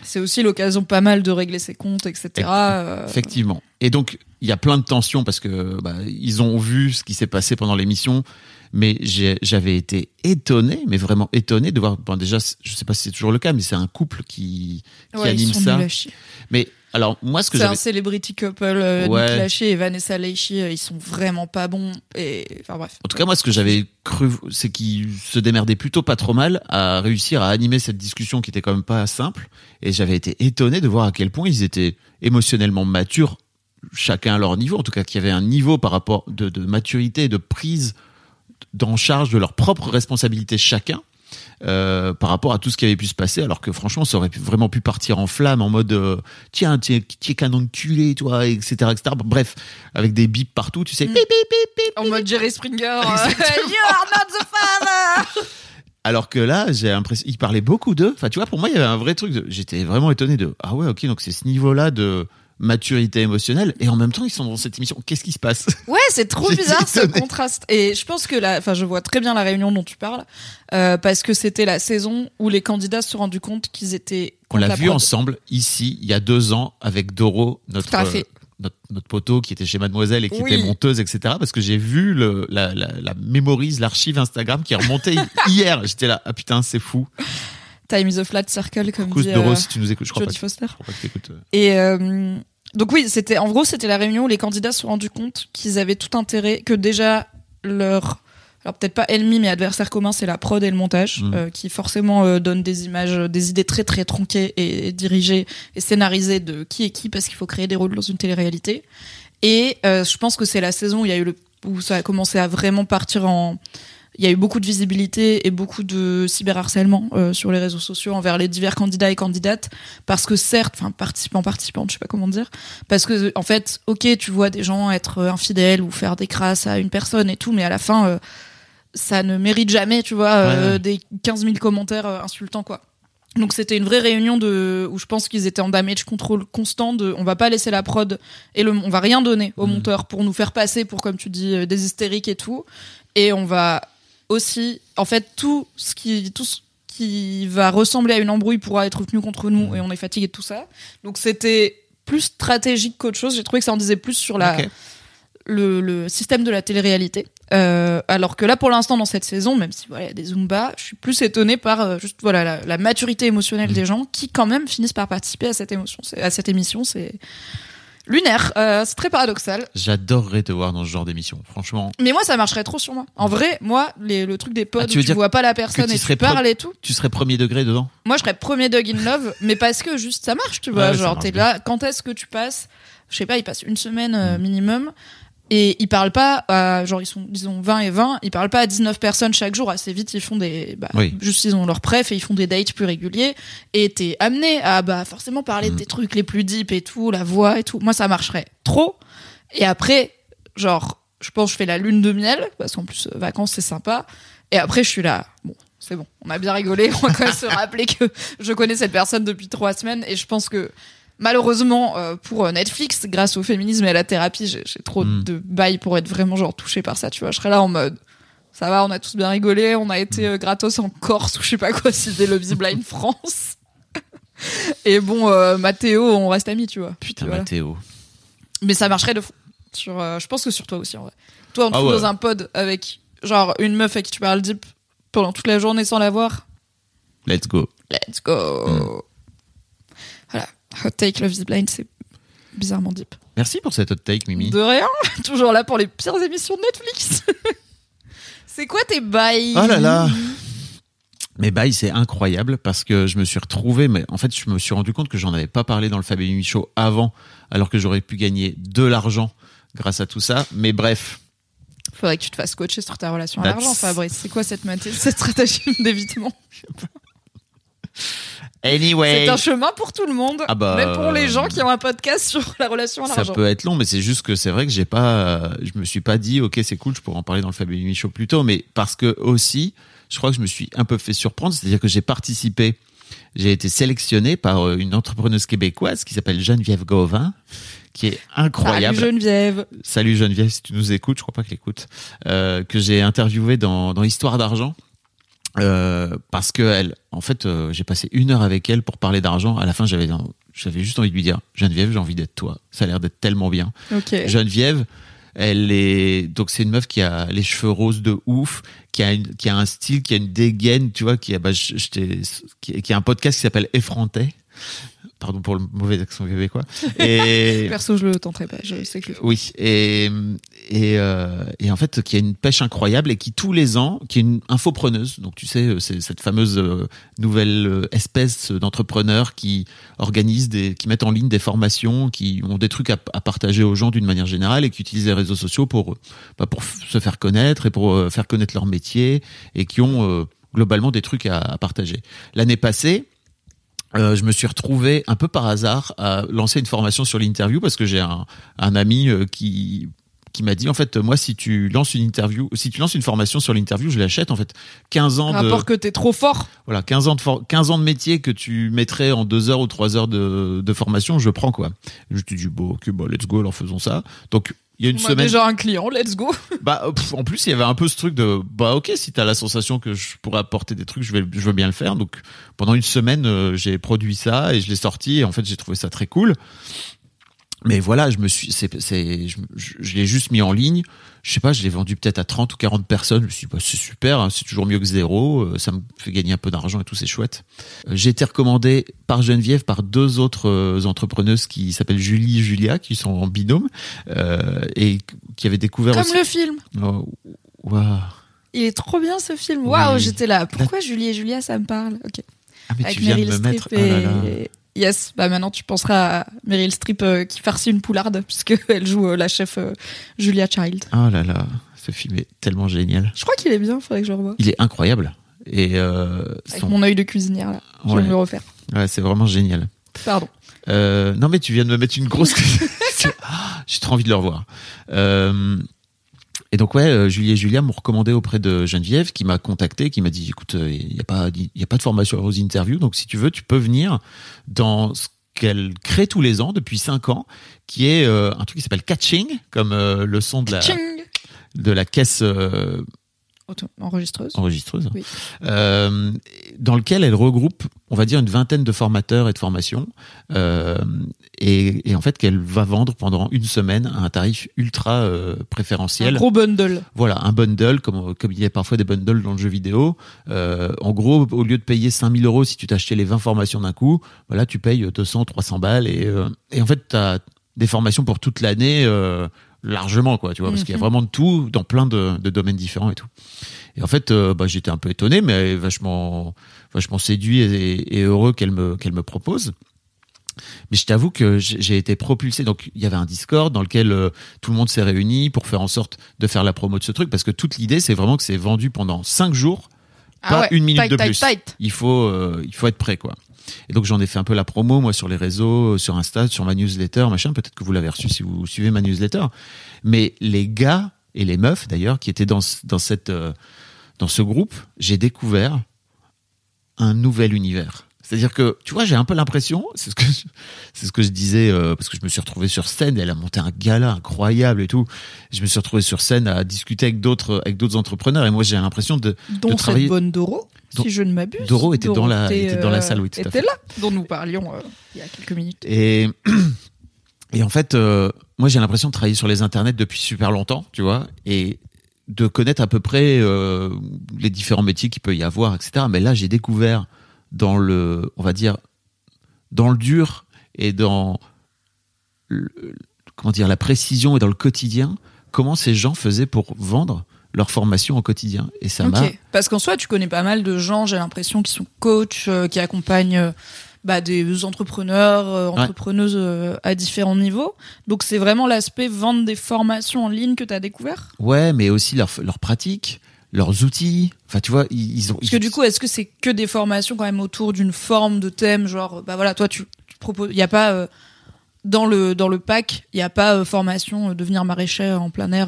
C'est aussi l'occasion pas mal de régler ses comptes, etc. euh, effectivement. Et donc il y a plein de tensions parce que bah, ils ont vu ce qui s'est passé pendant l'émission mais j'avais été étonné mais vraiment étonné de voir bon, déjà je sais pas si c'est toujours le cas mais c'est un couple qui, qui ouais, ils anime ça. mais alors moi ce que C'est un celebrity couple, euh, Ouais. Nick Lachey et Vanessa Lachey, euh, ils sont vraiment pas bons. Et enfin bref. En tout cas, moi, ce que j'avais cru, c'est qu'ils se démerdaient plutôt pas trop mal à réussir à animer cette discussion qui était quand même pas simple. Et j'avais été étonné de voir à quel point ils étaient émotionnellement matures, chacun à leur niveau. En tout cas, qu'il y avait un niveau par rapport de, de maturité et de prise d'en charge de leur propre responsabilité chacun. Euh, par rapport à tout ce qui avait pu se passer, alors que franchement, ça aurait pu, vraiment pu partir en flamme, en mode euh, tiens, tiens, tiens, canon de culé, toi, etc., etc. Bref, avec des bips partout, tu sais, Mm. bip, bip, bip, bip, En mode Jerry Springer. euh, you are not the father. Alors que là, j'ai l'impression, il parlait beaucoup d'eux. Enfin, tu vois, pour moi, il y avait un vrai truc. De... J'étais vraiment étonné de. Ah ouais, ok, donc c'est ce niveau-là de maturité émotionnelle. Et en même temps, ils sont dans cette émission. Qu'est-ce qui se passe? Ouais, c'est trop bizarre ce contraste. Et je pense que la, enfin, je vois très bien la réunion dont tu parles, euh, parce que c'était la saison où les candidats se sont rendus compte qu'ils étaient. On l'a la vu prod. ensemble ici, il y a deux ans, avec Doro, notre, Tout à fait. euh, notre, notre poteau qui était chez Mademoiselle et qui Oui. était monteuse, etc. Parce que j'ai vu le, la, la, la mémorise, l'archive Instagram qui est remontée hier. J'étais là, ah putain, c'est fou. Time is a flat circle, comme dit Doro, euh, si tu nous écoutes, je crois pas. Jodie que- Foster. Que euh. Et euh, donc oui, c'était en gros c'était la réunion où les candidats se sont rendus compte qu'ils avaient tout intérêt, que déjà leur alors peut-être pas ennemi mais adversaire commun c'est la prod et le montage Mhm. euh, qui forcément euh, donnent des images, euh, des idées très très tronquées et dirigées et scénarisées de qui est qui parce qu'il faut créer des rôles dans une télé-réalité. Et euh, je pense que c'est la saison où il y a eu le où ça a commencé à vraiment partir en il y a eu beaucoup de visibilité et beaucoup de cyberharcèlement euh, sur les réseaux sociaux envers les divers candidats et candidates parce que certes, enfin participants, participantes, je sais pas comment dire, parce que en fait, ok, tu vois des gens être euh, infidèles ou faire des crasses à une personne et tout, mais à la fin, euh, ça ne mérite jamais, tu vois, euh, Ouais. des 15 000 commentaires insultants quoi. Donc c'était une vraie réunion de où je pense qu'ils étaient en damage control constant de on va pas laisser la prod et le on va rien donner au Mhm. monteur pour nous faire passer pour comme tu dis des hystériques et tout et on va aussi en fait tout ce qui tout ce qui va ressembler à une embrouille pourra être tenu contre nous et on est fatigué de tout ça. Donc c'était plus stratégique qu'autre chose. J'ai trouvé que ça en disait plus sur la le, le système de la télé-réalité. Euh, alors que là, pour l'instant, dans cette saison, même si voilà, il y a des Zumba, je suis plus étonnée par euh, juste voilà la, la maturité émotionnelle des gens qui quand même finissent par participer à cette émotion, à cette émission. C'est lunaire, Euh, c'est très paradoxal. J'adorerais te voir dans ce genre d'émission. Franchement, Mais moi, ça marcherait trop sur moi. En vrai, moi, les, le truc des pods Ah, tu où veux tu dire vois pas la personne tu et serais tu parles et tout. tu serais premier degré dedans Moi, je serais premier dog in love, mais parce que juste ça marche, tu vois. Ouais, ça genre, marche t'es bien. là, quand est-ce que tu passes? Je sais pas, ils passent une semaine Mm. euh, minimum. Et ils parlent pas à, genre, ils sont, disons, 20 et 20, ils parlent pas à 19 personnes chaque jour. Assez vite, ils font des, bah, Oui. juste, ils ont leur préf et ils font des dates plus réguliers. Et t'es amené à, bah, forcément parler Mm. des trucs les plus deep et tout, la voix et tout. Moi, ça marcherait trop. Et après, genre, je pense que je fais la lune de miel, parce qu'en plus, euh, vacances, c'est sympa. Et après, je suis là, bon, c'est bon, on a bien rigolé, on va quand même se rappeler que je connais cette personne depuis trois semaines, et je pense que, malheureusement, euh, pour euh, Netflix, grâce au féminisme et à la thérapie, j'ai trop Mm. de bails pour être vraiment, genre, touchée par ça, tu vois. Je serais là en mode, ça va, on a tous bien rigolé, on a été euh, gratos en Corse, ou je sais pas quoi, si Love is Blind France. Et bon, euh, Mathéo, on reste amis, tu vois. Putain, Voilà. Mathéo. Mais ça marcherait de fou. Sur, je pense que sur toi aussi, en vrai. Toi, on te Ah ouais. dans un pod avec, genre, une meuf avec qui tu parles deep pendant toute la journée sans la voir. Let's go. Let's go. Mm. Hot take, Love is Blind, c'est bizarrement deep. Merci pour cette hot take, Mimi. De rien. Toujours là pour les pires émissions de Netflix. c'est quoi tes bails Oh là là Mais bail, c'est incroyable parce que je me suis retrouvé, mais en fait, je me suis rendu compte que j'en avais pas parlé dans le Fab et Mimi Show avant, alors que j'aurais pu gagner de l'argent grâce à tout ça. Mais bref, Faudrait que tu te fasses coacher sur ta relation à l'argent, Fabrice. C'est quoi cette, cette stratégie d'évitement? Anyway. C'est un chemin pour tout le monde. Ah bah, Même pour les euh, gens qui ont un podcast sur la relation à Ça l'argent. peut être long, mais c'est juste que c'est vrai que j'ai pas, euh, je me suis pas dit, ok, c'est cool, je pourrais en parler dans le Fab et Mimi Show plus tôt, mais parce que aussi, je crois que je me suis un peu fait surprendre, c'est-à-dire que j'ai participé, j'ai été sélectionné par euh, une entrepreneuse québécoise qui s'appelle Geneviève Gauvin, qui est incroyable. Salut Geneviève. Salut Geneviève, si tu nous écoutes, je crois pas qu'elle écoute, euh, que j'ai interviewé dans, dans Histoire d'argent. Euh, parce que elle, en fait, euh, j'ai passé une heure avec elle pour parler d'argent. À la fin, j'avais, j'avais juste envie de lui dire, Geneviève, j'ai envie d'être toi. Ça a l'air d'être tellement bien. Ok. Geneviève, elle est donc c'est une meuf qui a les cheveux roses de ouf, qui a une- qui a un style, qui a une dégaine, tu vois, qui a bah, je- je qui, qui a un podcast qui s'appelle Effronté. Pardon pour le mauvais accent québécois. Et Perso, je le tenterai pas. Je sais que. oui, et et, euh, et en fait, qui a une pêche incroyable et qui tous les ans, qui est une infopreneuse. Donc tu sais, c'est cette fameuse euh, nouvelle euh, espèce d'entrepreneurs qui organisent des, qui mettent en ligne des formations, qui ont des trucs à, à partager aux gens d'une manière générale et qui utilisent les réseaux sociaux pour bah, pour se faire connaître et pour euh, faire connaître leur métier et qui ont euh, globalement des trucs à, à partager. L'année passée. Euh, je me suis retrouvé un peu par hasard à lancer une formation sur l'interview parce que j'ai un, un ami euh, qui qui m'a dit en fait moi si tu lances une interview si tu lances une formation sur l'interview je l'achète en fait. 15 ans de Rapport que t'es trop fort. voilà 15 ans de for- 15 ans de métier que tu mettrais en deux heures ou trois heures de, de formation je prends quoi. Je te dis bon ok bon let's go alors faisons ça. Donc il y a une On a semaine déjà un client. Let's go. bah pff, en plus il y avait un peu ce truc de bah ok si t'as la sensation que je pourrais apporter des trucs je vais je veux bien le faire donc pendant une semaine euh, j'ai produit ça et je l'ai sorti et en fait j'ai trouvé ça très cool mais voilà je me suis c'est c'est je, je, l'ai juste mis en ligne je sais pas je l'ai vendu peut-être à 30 ou 40 personnes je me suis dit bah, c'est super hein, c'est toujours mieux que zéro euh, ça me fait gagner un peu d'argent et tout c'est chouette Euh, j'ai été recommandé par Geneviève par deux autres euh, entrepreneuses qui s'appellent Julie et Julia qui sont en binôme euh, et qui avaient découvert Comme aussi le film. Oh, waouh. Il est trop bien ce film. Waouh, Oui. j'étais là. Pourquoi Julie et Julia, ça me parle? Ok. Ah, mais Avec tu viens de me mettre. et. Oh là là. Yes, bah maintenant tu penseras à Meryl Streep euh, qui farcit une poularde puisqu'elle joue euh, la chef euh, Julia Child. Oh là là, ce film est tellement génial. Je crois qu'il est bien, faudrait que je le revoie. Il est incroyable. Et Avec son- mon œil de cuisinière là. Je Ouais. vais me le refaire. ouais, c'est vraiment génial. Pardon. Euh, non mais tu viens de me mettre une grosse. Ah, J'ai trop envie de le revoir. Euh, et donc ouais, euh, Julie et Julia m'ont recommandé auprès de Geneviève, qui m'a contacté, qui m'a dit, écoute, euh, il n'y a pas, il a pas de formation aux interviews, donc si tu veux, tu peux venir dans ce qu'elle crée tous les ans depuis cinq ans, qui est euh, un truc qui s'appelle catching, comme euh, le son de la de la caisse euh, Auto- Enregistreuse. enregistreuse, Oui. euh, dans lequel elle regroupe, on va dire, une vingtaine de formateurs et de formations, euh, et, et en fait qu'elle va vendre pendant une semaine à un tarif ultra euh, Un préférentiel. gros bundle. Voilà, un bundle, comme, comme il y a parfois des bundles dans le jeu vidéo. En gros, au lieu de payer 5000 euros si tu t'achetais les 20 formations d'un coup, voilà, tu payes 200, 300 balles, et, et en fait, tu as des formations pour toute l'année. euh, largement quoi tu vois parce qu'il y a Mhm. vraiment de tout dans plein de, de domaines différents et tout et en fait euh, bah, j'étais un peu étonné mais vachement vachement séduit et, et heureux qu'elle me qu'elle me propose mais je t'avoue que j'ai été propulsé. Donc, il y avait un Discord dans lequel euh, tout le monde s'est réuni pour faire en sorte de faire la promo de ce truc. Parce que toute l'idée, c'est vraiment que c'est vendu pendant cinq jours, pas Ah ouais, une minute tight, de tight, plus. tight. Il faut, euh, il faut être prêt, quoi. Et donc, j'en ai fait un peu la promo, moi, sur les réseaux, euh, sur Insta, sur ma newsletter, machin. Peut-être que vous l'avez reçu si vous suivez ma newsletter. Mais les gars et les meufs, d'ailleurs, qui étaient dans, ce- dans cette, euh, dans ce groupe, j'ai découvert un nouvel univers. C'est-à-dire que, tu vois, j'ai un peu l'impression, c'est ce que je, c'est ce que je disais, euh, parce que je me suis retrouvé sur scène, elle a monté un gala incroyable et tout. Je me suis retrouvé sur scène à discuter avec d'autres, avec d'autres entrepreneurs, et moi j'ai l'impression de, Dont travailler- cette bonne Doro. Si je ne m'abuse. Doro était dans la- était dans la euh, salle, oui, tout à était fait. là, dont nous parlions euh, il y a quelques minutes. Et, et en fait, euh, moi, j'ai l'impression de travailler sur les internets depuis super longtemps, tu vois, et de connaître à peu près euh, les différents métiers qu'il peut y avoir, etc. Mais là, j'ai découvert dans le, on va dire, dans le dur et dans le- comment dire la précision et dans le quotidien, comment ces gens faisaient pour vendre leur formation au quotidien. Et ça m'a Ok. Parce qu'en soi, tu connais pas mal de gens, j'ai l'impression, qui sont coachs, euh, qui accompagnent euh, bah, des entrepreneurs, euh, entrepreneuses à différents niveaux. Donc c'est vraiment l'aspect vendre des formations en ligne que tu as découvert? Ouais, mais aussi leur, leur pratique, leurs outils. Enfin, tu vois, ils, ont. Parce que du coup, est-ce que c'est que des formations quand même autour d'une forme de thème, genre, bah voilà, toi, tu, tu proposes, il y a pas euh, dans le dans le pack, il y a pas euh, formation euh, devenir maraîcher en plein air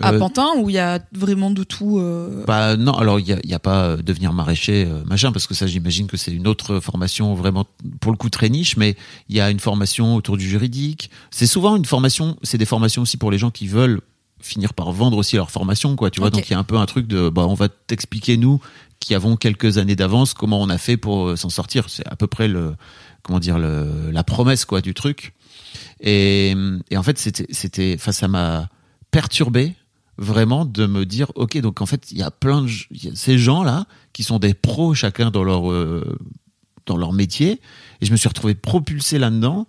à Euh, Pantin où il y a vraiment de tout. euh, Bah non, alors il y a, pas euh, devenir maraîcher machin parce que ça j'imagine que c'est une autre formation vraiment pour le coup très niche, mais il y a une formation autour du juridique. C'est souvent une formation, c'est des formations aussi pour les gens qui veulent finir par vendre aussi leur formation quoi. Tu vois donc il y a un peu un truc de bah on va t'expliquer nous qui avons quelques années d'avance comment on a fait pour s'en sortir. C'est à peu près le comment dire le, la promesse quoi du truc. Et, et en fait c'était c'était enfin ça m'a perturbé vraiment de me dire ok donc en fait il y a plein de il y a ces gens là qui sont des pros chacun dans leur euh, dans leur métier et je me suis retrouvé propulsé là-dedans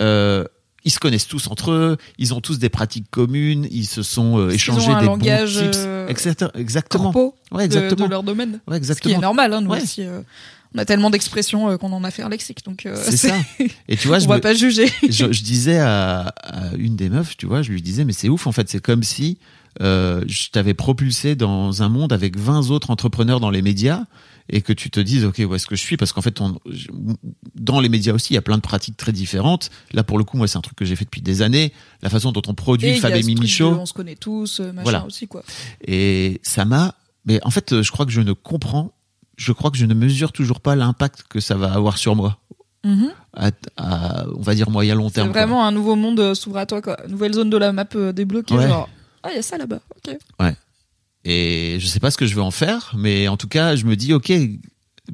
euh, ils se connaissent tous entre eux, ils ont tous des pratiques communes, ils se sont euh, échangés ont un des langage, bons tips, euh, etc. Exactement. corpo Ouais, de- exactement. de, leur domaine. Ouais, Ce qui est exactement. normal, hein, nous Ouais. aussi. euh, on a tellement d'expressions euh, qu'on en a fait un lexique, donc euh, C'est ça. Et tu vois, on je va me- pas juger. je, je disais à, à une des meufs, tu vois, je lui disais, mais c'est ouf, en fait, c'est comme si euh, je t'avais propulsé dans un monde avec 20 autres entrepreneurs dans les médias et que tu te dises, ok, où est-ce que je suis? Parce qu'en fait, on- dans les médias aussi, il y a plein de pratiques très différentes. Là, pour le coup, moi, c'est un truc que j'ai fait depuis des années. La façon dont on produit Et il y a Fab et Mimi Show. On se connaît tous, euh, machin Voilà. aussi, quoi. Et ça m'a. Mais en fait, je crois que je ne comprends. Je crois que je ne mesure toujours pas l'impact que ça va avoir sur moi. Mhm. À, à, on va dire moyen long terme. quoi. vraiment un nouveau monde euh, s'ouvre à toi, quoi. Nouvelle zone de la map euh, débloquée, Ouais. genre. Ah, il y a ça là-bas, ok. Et je sais pas ce que je vais en faire, mais en tout cas, je me dis, ok,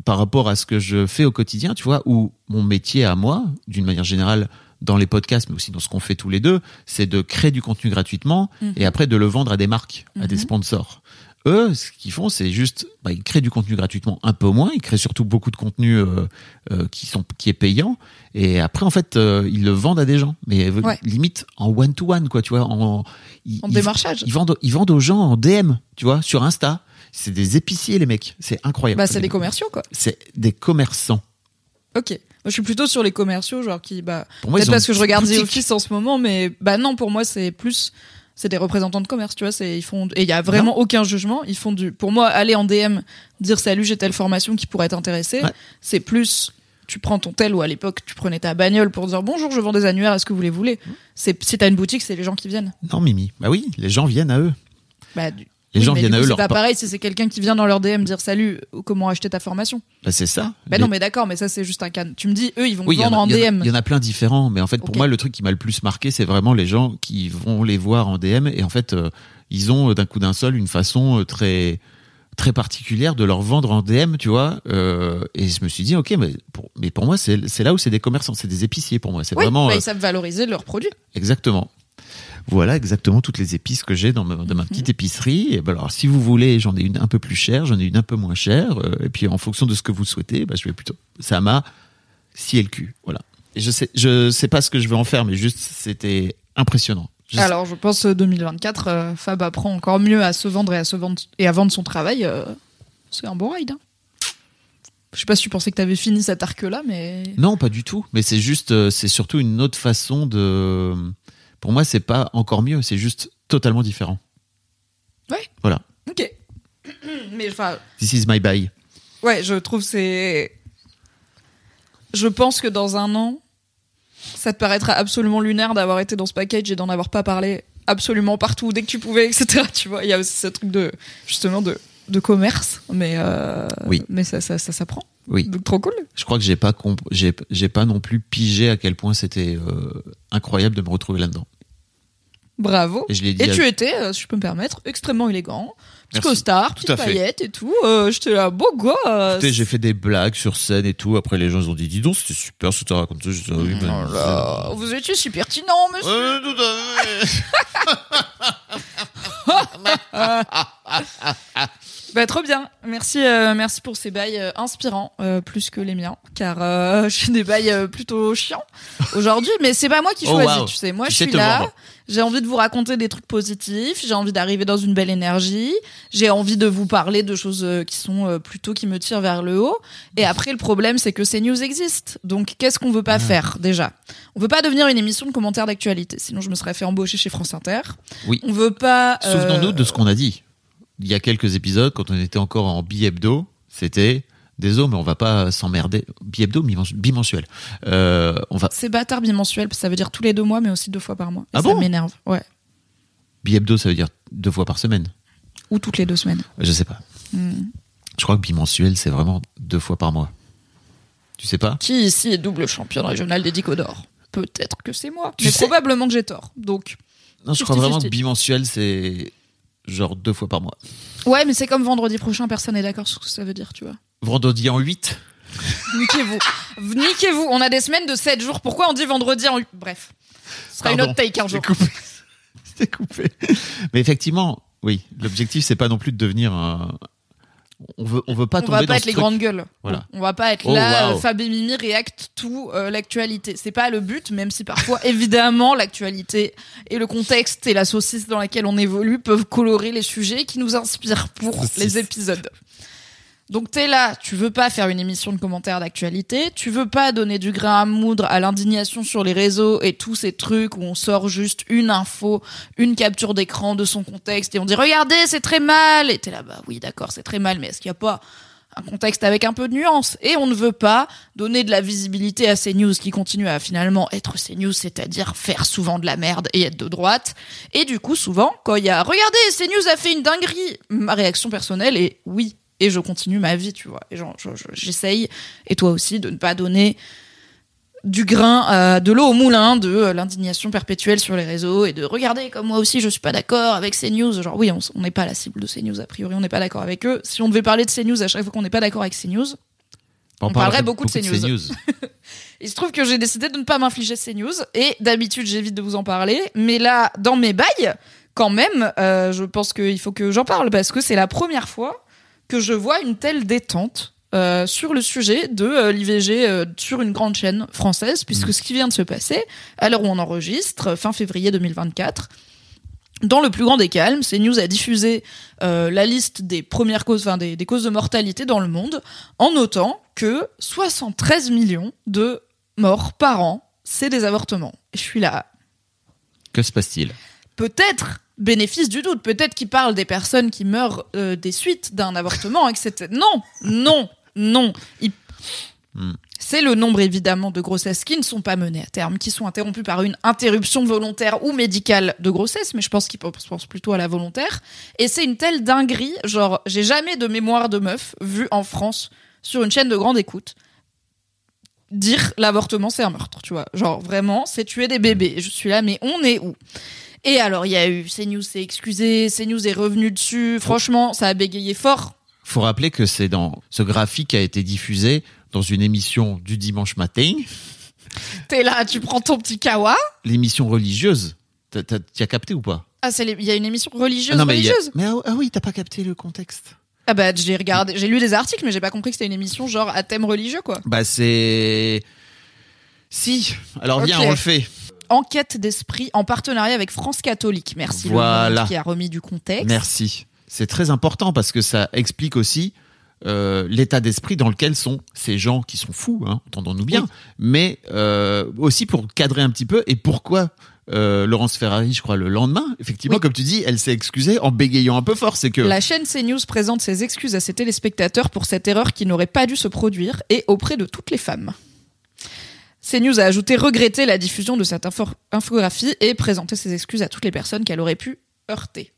par rapport à ce que je fais au quotidien, tu vois, ou mon métier à moi, d'une manière générale, dans les podcasts, mais aussi dans ce qu'on fait tous les deux, c'est de créer du contenu gratuitement Mhm. et après de le vendre à des marques, à des Mhm. sponsors. Eux, ce qu'ils font, c'est juste, bah, ils créent du contenu gratuitement un peu moins, ils créent surtout beaucoup de contenu euh, euh, qui sont qui est payant, et après en fait, euh, ils le vendent à des gens, mais Ouais. limite en one to one, quoi, tu vois, en, ils- En ils- démarchage. ils vendent, ils vendent aux gens en DM, tu vois, sur Insta. C'est des épiciers, les mecs. C'est incroyable. Bah, c'est des commerciaux, quoi. C'est des commerçants. Ok. Moi, je suis plutôt sur les commerciaux, genre qui, bah, peut-être parce que je regarde The. Office en ce moment, mais bah non, pour moi, c'est plus, c'est des représentants de commerce, tu vois, c'est, ils font, et il y a vraiment aucun jugement, ils font du, pour moi, aller en DM, dire salut, j'ai telle formation qui pourrait t'intéresser, Ouais. c'est plus, tu prends ton tel ou à l'époque, tu prenais ta bagnole pour dire bonjour, je vends des annuaires, est-ce que vous les voulez? C'est, si t'as une boutique, c'est les gens qui viennent. Non, Mimi. Bah oui, les gens viennent à eux. Bah, du- Les oui, gens viennent à eux. C'est Leur pas pa- pareil si c'est quelqu'un qui vient dans leur DM dire salut, comment acheter ta formation. Bah, c'est ça. Bah Les- non, mais d'accord, mais ça, c'est juste un cas. Tu me dis, eux, ils vont Oui, vendre a- en DM. il y en a plein différents, mais en fait, pour moi, le truc qui m'a le plus marqué, c'est vraiment les gens qui vont les voir en DM et en fait, euh, ils ont euh, d'un coup d'un seul une façon euh, très très particulière de leur vendre en DM, tu vois. euh, et je me suis dit, ok, mais pour, mais pour moi, c'est là où c'est des commerçants, c'est des épiciers pour moi. C'est Oui, vraiment bah, ils savent valoriser leurs produits. Exactement. Voilà exactement toutes les épices que j'ai dans ma, dans ma Mhm. petite épicerie. Et ben alors, si vous voulez, j'en ai une un peu plus chère, j'en ai une un peu moins chère. euh, et puis, en fonction de ce que vous souhaitez, bah, je vais plutôt. Ça m'a scié le cul. Voilà. Et je sais, je sais pas ce que je vais en faire, mais juste, c'était impressionnant. Je- Alors, je pense euh, 2024, euh, Fab apprend encore mieux à se vendre et à se vendre et à vendre son travail. euh, c'est un bon ride. hein. Je sais pas si tu pensais que t'avais fini cet arc-là, mais Non, pas du tout. Mais c'est juste, euh, c'est surtout une autre façon de. Pour moi, c'est pas encore mieux, c'est juste totalement différent. ok. mais enfin, This is my buy. ouais, je trouve c'est. Je pense que dans un an, ça te paraîtra absolument lunaire d'avoir été dans ce package et d'en avoir pas parlé absolument partout dès que tu pouvais, etc. Tu vois, il y a aussi ce truc de justement de de commerce, mais euh, Oui. mais ça ça ça s'apprend. Oui. Donc trop cool. Je crois que j'ai pas comp- j'ai j'ai pas non plus pigé à quel point c'était euh, incroyable de me retrouver là-dedans. Bravo. Et je l'ai dit. Et à- tu étais, euh, si je peux me permettre, extrêmement élégant. Petit Merci. costard, petite paillette et tout. Euh, J'étais là, beau gosse. J'ai fait des blagues sur scène et tout. Après, les gens ils ont dit, dis donc, c'était super ce que t'as raconté. Je dis, ah oui, ben, Oh là, vous étiez si pertinent, monsieur. Ouais, tout à fait. Bah, trop bien. Merci, euh, merci pour ces bails euh, inspirants, euh, plus que les miens, car euh, j'ai des bails euh, plutôt chiants aujourd'hui. Mais c'est pas moi qui Oh, choisis, wow. tu sais. Moi, Tu je suis là. vendre. J'ai envie de vous raconter des trucs positifs. J'ai envie d'arriver dans une belle énergie. J'ai envie de vous parler de choses euh, qui sont euh, plutôt qui me tirent vers le haut. Et après, le problème, c'est que ces news existent. Donc, qu'est-ce qu'on veut pas faire déjà? On veut pas devenir une émission de commentaires d'actualité. Sinon, je me serais fait embaucher chez France Inter. Oui. On veut pas. Souvenons-nous de ce qu'on a dit. Il y a quelques épisodes, quand on était encore en bi-hebdo, c'était désolé, mais on va pas s'emmerder. Bi-hebdo, bimen- bimensuel. Euh, on va C'est bâtard bimensuel, parce que ça veut dire tous les deux mois, mais aussi deux fois par mois. Et Ah ça bon? m'énerve. Ouais. bi-hebdo, ça veut dire deux fois par semaine. Ou toutes les deux semaines. Je sais pas. Hmm. Je crois que bimensuel, c'est vraiment deux fois par mois. Tu sais pas? Qui ici est double championne régionale des Dico d'or? Peut-être que c'est moi. Tu mais sais- probablement que j'ai tort. Donc. Non, je crois 50-50. vraiment que bimensuel, c'est genre deux fois par mois. Ouais, mais c'est comme vendredi prochain, personne n'est d'accord sur ce que ça veut dire, tu vois. Vendredi en 8 Niquez-vous. Niquez-vous. On a des semaines de 7 jours. Pourquoi on dit vendredi en. Bref. Ce sera une autre take un jour. C'était coupé. Coupé. Mais effectivement, oui, l'objectif, c'est pas non plus de devenir un. On veut, on veut pas On tomber va dans pas être les truc. grandes gueules. Voilà. On va pas être Oh, là, wow. euh, Fab et Mimi réactent tout euh, l'actualité. C'est pas le but, même si parfois, évidemment, l'actualité et le contexte et la saucisse dans laquelle on évolue peuvent colorer les sujets qui nous inspirent pour les épisodes. Donc t'es là, tu veux pas faire une émission de commentaires d'actualité, tu veux pas donner du grain à moudre à l'indignation sur les réseaux et tous ces trucs où on sort juste une info, une capture d'écran de son contexte et on dit regardez c'est très mal et t'es là bah oui d'accord c'est très mal mais est-ce qu'il y a pas un contexte avec un peu de nuance? Et on ne veut pas donner de la visibilité à ces news qui continuent à finalement être ces news, c'est-à-dire faire souvent de la merde et être de droite. Et du coup, souvent, quand il y a regardez, ces news a fait une dinguerie, ma réaction personnelle est oui. Et je continue ma vie, tu vois. Et genre, je- je- j'essaye, et toi aussi, de ne pas donner du grain, euh, de l'eau au moulin de euh, l'indignation perpétuelle sur les réseaux et de regarder comme moi aussi je suis pas d'accord avec ces news. Genre oui, on n'est pas la cible de ces news a priori, on n'est pas d'accord avec eux. Si on devait parler de ces news à chaque fois qu'on n'est pas d'accord avec ces news, On parlerait beaucoup de ces news. il se trouve que j'ai décidé de ne pas m'infliger ces news et d'habitude j'évite de vous en parler, mais là dans mes bails, quand même, euh, je pense qu'il faut que j'en parle parce que c'est la première fois que je vois une telle détente. euh, sur le sujet de euh, l'IVG euh, sur une grande chaîne française, puisque ce qui vient de se passer, à l'heure où on enregistre, fin février 2024, dans le plus grand des calmes, CNews a diffusé la liste des premières causes, enfin des, des causes de mortalité dans le monde, en notant que 73 millions de morts par an, c'est des avortements. Et je suis là, Que se passe-t-il? Peut-être bénéfice du doute, peut-être qu'il parle des personnes qui meurent euh, des suites d'un avortement, etc. Non, non, non. Il- Hmm. C'est le nombre évidemment de grossesses qui ne sont pas menées à terme, qui sont interrompues par une interruption volontaire ou médicale de grossesse, mais je pense qu'il pense pense plutôt à la volontaire. Et c'est une telle dinguerie, genre j'ai jamais de mémoire de meuf vue en France sur une chaîne de grande écoute dire l'avortement c'est un meurtre, tu vois. Genre vraiment, c'est tuer des bébés. Je suis là, mais on est où? Et alors il y a eu CNews s'est excusé, CNews est revenu dessus. Franchement, ça a bégayé fort. Faut rappeler que c'est dans ce graphique qui a été diffusé dans une émission du dimanche matin, T'es là, tu prends ton petit kawa. l'émission religieuse. T'as- t'as- Tu as capté ou pas? Ah, les- il y a une émission religieuse Ah non, mais a- ah, ah oui, t'as pas capté le contexte. Ah bah j'ai regardé, j'ai lu des articles, mais j'ai pas compris que c'était une émission genre à thème religieux quoi. Bah c'est si. Alors viens, on le fait. Enquête d'esprit en partenariat avec France Catholique. Merci Voilà. le Monde qui a remis du contexte. Merci. C'est très important parce que ça explique aussi euh, l'état d'esprit dans lequel sont ces gens qui sont fous, hein, entendons-nous bien, Oui. mais euh, aussi pour cadrer un petit peu et pourquoi euh, Laurence Ferrari, je crois, le lendemain, effectivement, Oui. comme tu dis, elle s'est excusée en bégayant un peu fort. C'est que La chaîne CNews présente ses excuses à ses téléspectateurs pour cette erreur qui n'aurait pas dû se produire et auprès de toutes les femmes. CNews a ajouté regretter la diffusion de cette info- infographie et présenter ses excuses à toutes les personnes qu'elle aurait pu heurter.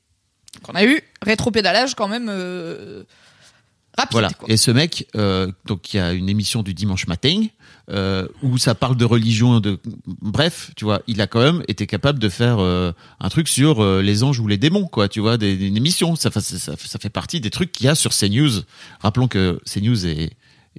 Donc on a eu rétropédalage quand même euh, rapide. Voilà. quoi. Et ce mec, euh, donc il y a une émission du dimanche matin euh, où ça parle de religion, de bref, tu vois, il a quand même été capable de faire un truc sur les anges ou les démons, quoi, tu vois, des, une émission. Ça, fait- ça, ça fait partie des trucs qu'il y a sur CNews. Rappelons que CNews est,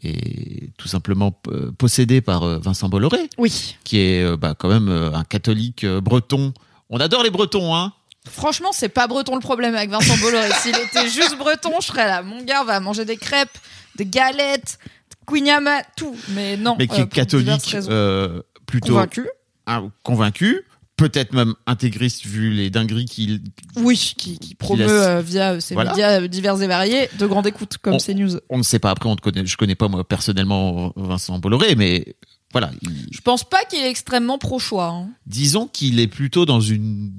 est tout simplement euh, possédé par euh, Vincent Bolloré, Oui. qui est euh, bah, quand même un catholique breton. On adore les Bretons, hein. Franchement, c'est pas breton le problème avec Vincent Bolloré. S'il était juste breton, je serais là. Mon gars, va manger des crêpes, des galettes, quignama, tout. Mais non. mais qui euh, est catholique, euh, plutôt Convaincu. ah, convaincu, peut-être même intégriste vu les dingueries qu'il Oui, qui, qui promeut euh, via ses Voilà. médias euh, divers et variés de grande écoute, comme On- CNews. on ne sait pas après on ne connaît je connais pas moi personnellement Vincent Bolloré mais voilà il- Je pense pas qu'il est extrêmement pro-choix. hein. disons qu'il est plutôt dans une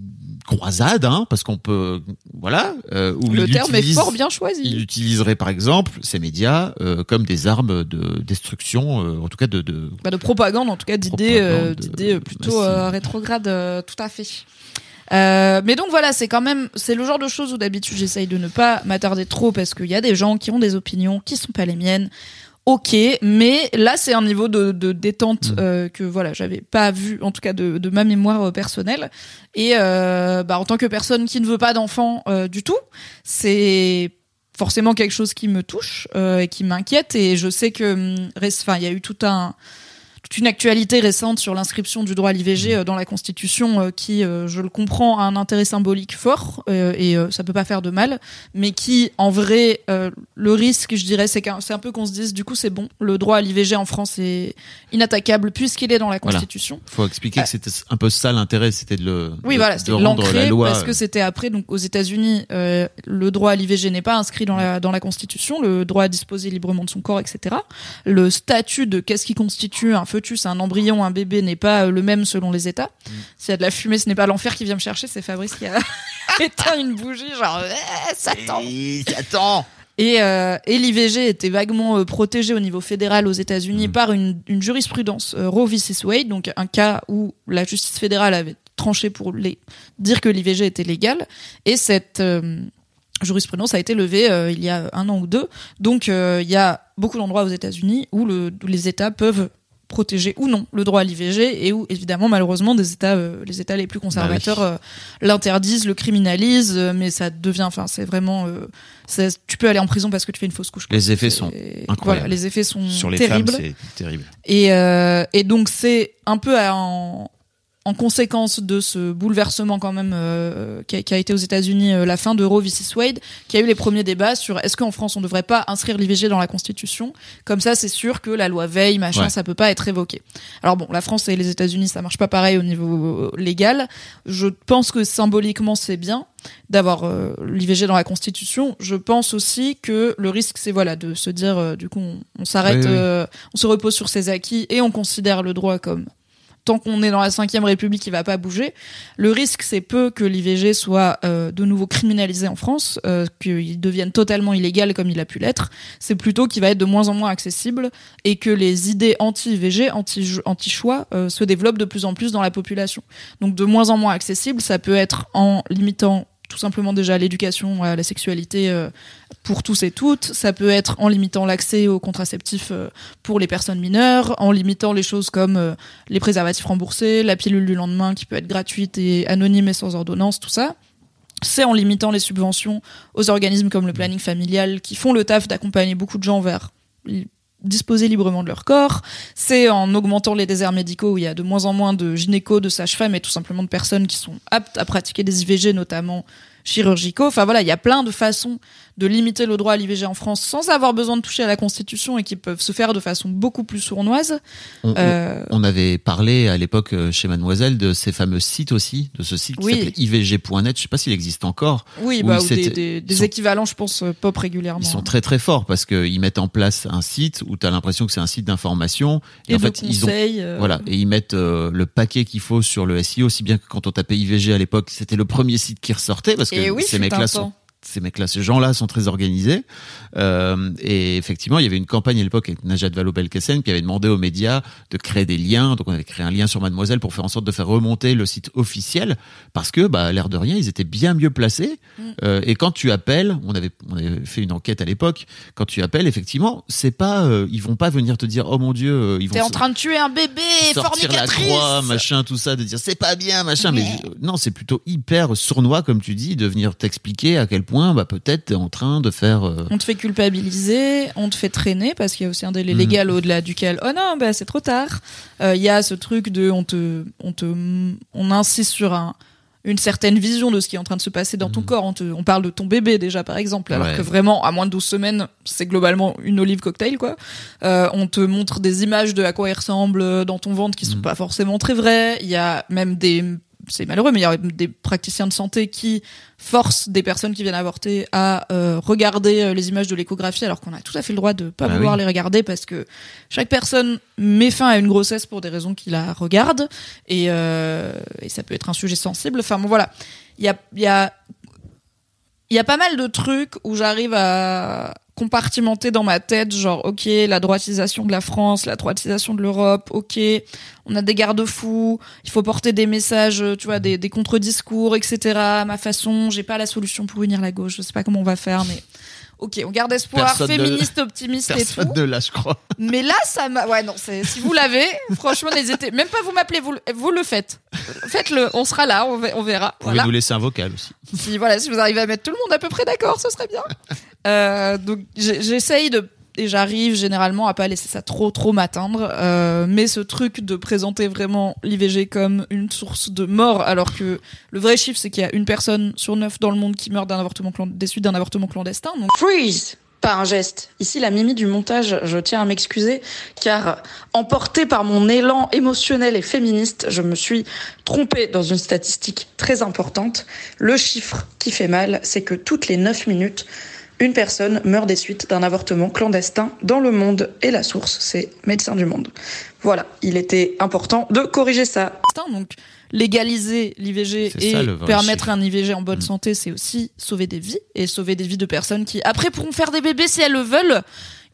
croisade hein, parce qu'on peut voilà euh, où Le terme utilise- est fort bien choisi. il utiliserait par exemple ces médias euh, comme des armes de destruction euh, en tout cas de, de Bah, de propagande, en tout cas, d'idées, euh, Propagande, d'idées euh, plutôt euh, rétrogrades, euh, tout à fait. Euh, mais donc voilà, c'est quand même, c'est le genre de choses où d'habitude j'essaye de ne pas m'attarder trop parce qu'il y a des gens qui ont des opinions qui sont pas les miennes. Ok, mais là c'est un niveau de, de détente Mm. euh, que voilà j'avais pas vu en tout cas de, de ma mémoire euh, personnelle et euh, bah, en tant que personne qui ne veut pas d'enfant euh, du tout, c'est forcément quelque chose qui me touche euh, et qui m'inquiète et je sais que hum, enfin il y a eu tout un toute une actualité récente sur l'inscription du droit à l'IVG euh, dans la Constitution euh, qui, euh, je le comprends, a un intérêt symbolique fort et ça peut pas faire de mal, mais qui, en vrai, le risque, je dirais, c'est un peu qu'on se dise, du coup, c'est bon, le droit à l'IVG en France est inattaquable puisqu'il est dans la Voilà. Constitution. faut expliquer que c'était un peu ça l'intérêt c'était de le Oui, de, voilà, de rendre la l'ancrer loi parce que c'était après. Donc, aux États-Unis, euh, le droit à l'IVG n'est pas inscrit dans la dans la Constitution, le droit à disposer librement de son corps, etc. Le statut de qu'est-ce qui constitue un fœtus, un embryon, un bébé n'est pas euh, le même selon les États. Mm. S'il y a de la fumée, ce n'est pas l'enfer qui vient me chercher, c'est Fabrice qui a éteint une bougie, genre Eh, Satan. Et- attends Et, euh, et l'IVG était vaguement euh, protégé au niveau fédéral aux États-Unis Mm. par une, une jurisprudence euh, Roe v. Wade, donc un cas où la justice fédérale avait tranché pour les, dire que l'IVG était légal. Et cette euh, jurisprudence a été levée euh, il y a un an ou deux. Donc euh, il y a beaucoup d'endroits aux États-Unis où, le, où les États peuvent protéger ou non le droit à l'IVG et où évidemment malheureusement des États euh, les États les plus conservateurs Bah euh, l'interdisent le criminalisent euh, mais ça devient enfin c'est vraiment euh, c'est- tu peux aller en prison parce que tu fais une fausse couche. Les effets sont voilà incroyables. les effets sont sur les terribles femmes c'est terrible et, euh, et donc c'est un peu en, en conséquence de ce bouleversement quand même euh, qui, a, qui a été aux États-Unis euh, la fin de Roe v. Wade, qui a eu les premiers débats sur est-ce qu'en France on ne devrait pas inscrire l'IVG dans la Constitution? Comme ça, c'est sûr que la loi Veil, machin, Ouais. ça peut pas être évoqué. Alors bon, la France et les États-Unis, ça marche pas pareil au niveau euh, légal. Je pense que symboliquement c'est bien d'avoir euh, l'IVG dans la Constitution. Je pense aussi que le risque, c'est voilà de se dire euh, du coup on, on s'arrête, Oui, oui. euh, on se repose sur ses acquis et on considère le droit comme tant qu'on est dans la cinquième république, il va pas bouger. Le risque, c'est peu que l'IVG soit euh, de nouveau criminalisé en France, euh, qu'il devienne totalement illégal comme il a pu l'être. C'est plutôt qu'il va être de moins en moins accessible et que les idées anti-IVG, anti- anti-choix, euh, se développent de plus en plus dans la population. Donc de moins en moins accessible, ça peut être en limitant tout simplement déjà l'éducation à la sexualité euh, pour tous et toutes. Ça peut être en limitant l'accès aux contraceptifs euh, pour les personnes mineures, en limitant les choses comme euh, les préservatifs remboursés, la pilule du lendemain qui peut être gratuite et anonyme et sans ordonnance, tout ça. C'est en limitant les subventions aux organismes comme le planning familial qui font le taf d'accompagner beaucoup de gens vers disposer librement de leur corps. C'est en augmentant les déserts médicaux où il y a de moins en moins de gynécos, de sages-femmes et tout simplement de personnes qui sont aptes à pratiquer des IVG, notamment chirurgicaux. Enfin voilà, il y a plein de façons de limiter le droit à l'IVG en France sans avoir besoin de toucher à la Constitution et qui peuvent se faire de façon beaucoup plus sournoise. on, Euh, on avait parlé à l'époque euh, chez Mademoiselle de ces fameux sites aussi, de ce site qui s'appelait ivg.net. Je sais pas s'il existe encore. oui, bah, ou des, s'étaient- des- des ils sont- équivalents, je pense, euh, pop régulièrement. Ils sont très très forts parce qu'ils mettent en place un site où tu as l'impression que c'est un site d'information et en de fait ils ont conseils. euh, voilà et ils mettent euh, le paquet qu'il faut sur le SEO aussi bien que quand on tapait IVG à l'époque c'était le premier site qui ressortait parce Et que oui, ces fut mecs un là temps. sont ces mecs-là, ces gens-là sont très organisés. Euh, et effectivement, il y avait une campagne à l'époque avec Najat Vallaud-Belkacem qui avait demandé aux médias de créer des liens. Donc on avait créé un lien sur Mademoiselle pour faire en sorte de faire remonter le site officiel parce que, bah, l'air de rien, ils étaient bien mieux placés. Mm. Euh, et quand tu appelles, on avait, on avait fait une enquête à l'époque. Quand tu appelles, effectivement, c'est pas, euh, ils vont pas venir te dire, oh mon Dieu, ils vont T'es en train de tuer un bébé, sortir la croix, machin, tout ça, de dire c'est pas bien, machin. Mais non, c'est plutôt hyper sournois, comme tu dis, de venir t'expliquer à quel point, bah, peut-être en train de faire. euh, On te fait culpabiliser, on te fait traîner parce qu'il y a aussi un délai Mhm. légal au-delà duquel oh non bah c'est trop tard. Euh, Il y a ce truc de on te on te on insiste sur un une certaine vision de ce qui est en train de se passer dans ton corps. On, te, on parle de ton bébé déjà par exemple, alors. Ouais. que vraiment à moins de 12 semaines c'est globalement une olive cocktail quoi. Euh, on te montre des images de à quoi il ressemble dans ton ventre qui sont Mhm. pas forcément très vraies. Il y a même des c'est malheureux, mais il y a des praticiens de santé qui forcent des personnes qui viennent avorter à euh, regarder euh, les images de l'échographie alors qu'on a tout à fait le droit de pas Bah vouloir oui. les regarder parce que chaque personne met fin à une grossesse pour des raisons qui la regardent et, euh, et ça peut être un sujet sensible. Enfin bon voilà, il y a, il y a il y a pas mal de trucs où j'arrive à compartimenter dans ma tête, genre, ok, la droitisation de la France, la droitisation de l'Europe, ok, on a des garde-fous, il faut porter des messages, tu vois, des, des contre-discours, etc. à ma façon, j'ai pas la solution pour unir la gauche, je sais pas comment on va faire, mais ok, on garde espoir, Personne féministe, optimiste et tout. Ne l'a, je crois. Mais là, ça m'a. Ouais, non, c'est- si vous l'avez, franchement, n'hésitez. Même pas vous m'appelez, vous, le- vous le faites. Faites-le, on sera là, on, on verra. Vous pouvez Voilà. nous laisser un vocal aussi. Si, voilà, si vous arrivez à mettre tout le monde à peu près d'accord, ce serait bien. Euh, donc, j'essaye de. Et j'arrive généralement à pas laisser ça trop trop m'atteindre, euh, mais ce truc de présenter vraiment l'IVG comme une source de mort, alors que le vrai chiffre c'est qu'il y a une personne sur neuf dans le monde qui meurt d'un avortement des suites d'un avortement clandestin. Freeze Pas un geste. Ici, la Mimi du montage, je tiens à m'excuser, car emportée par mon élan émotionnel et féministe, je me suis trompée dans une statistique très importante. Le chiffre qui fait mal, c'est que toutes les 9 minutes, une personne meurt des suites d'un avortement clandestin dans le monde. Et la source, c'est Médecins du Monde. Voilà, il était important de corriger ça. Donc, légaliser l'IVG et ça, permettre chiffre. un IVG en bonne Mm. santé, c'est aussi sauver des vies et sauver des vies de personnes qui, après, pourront faire des bébés si elles le veulent.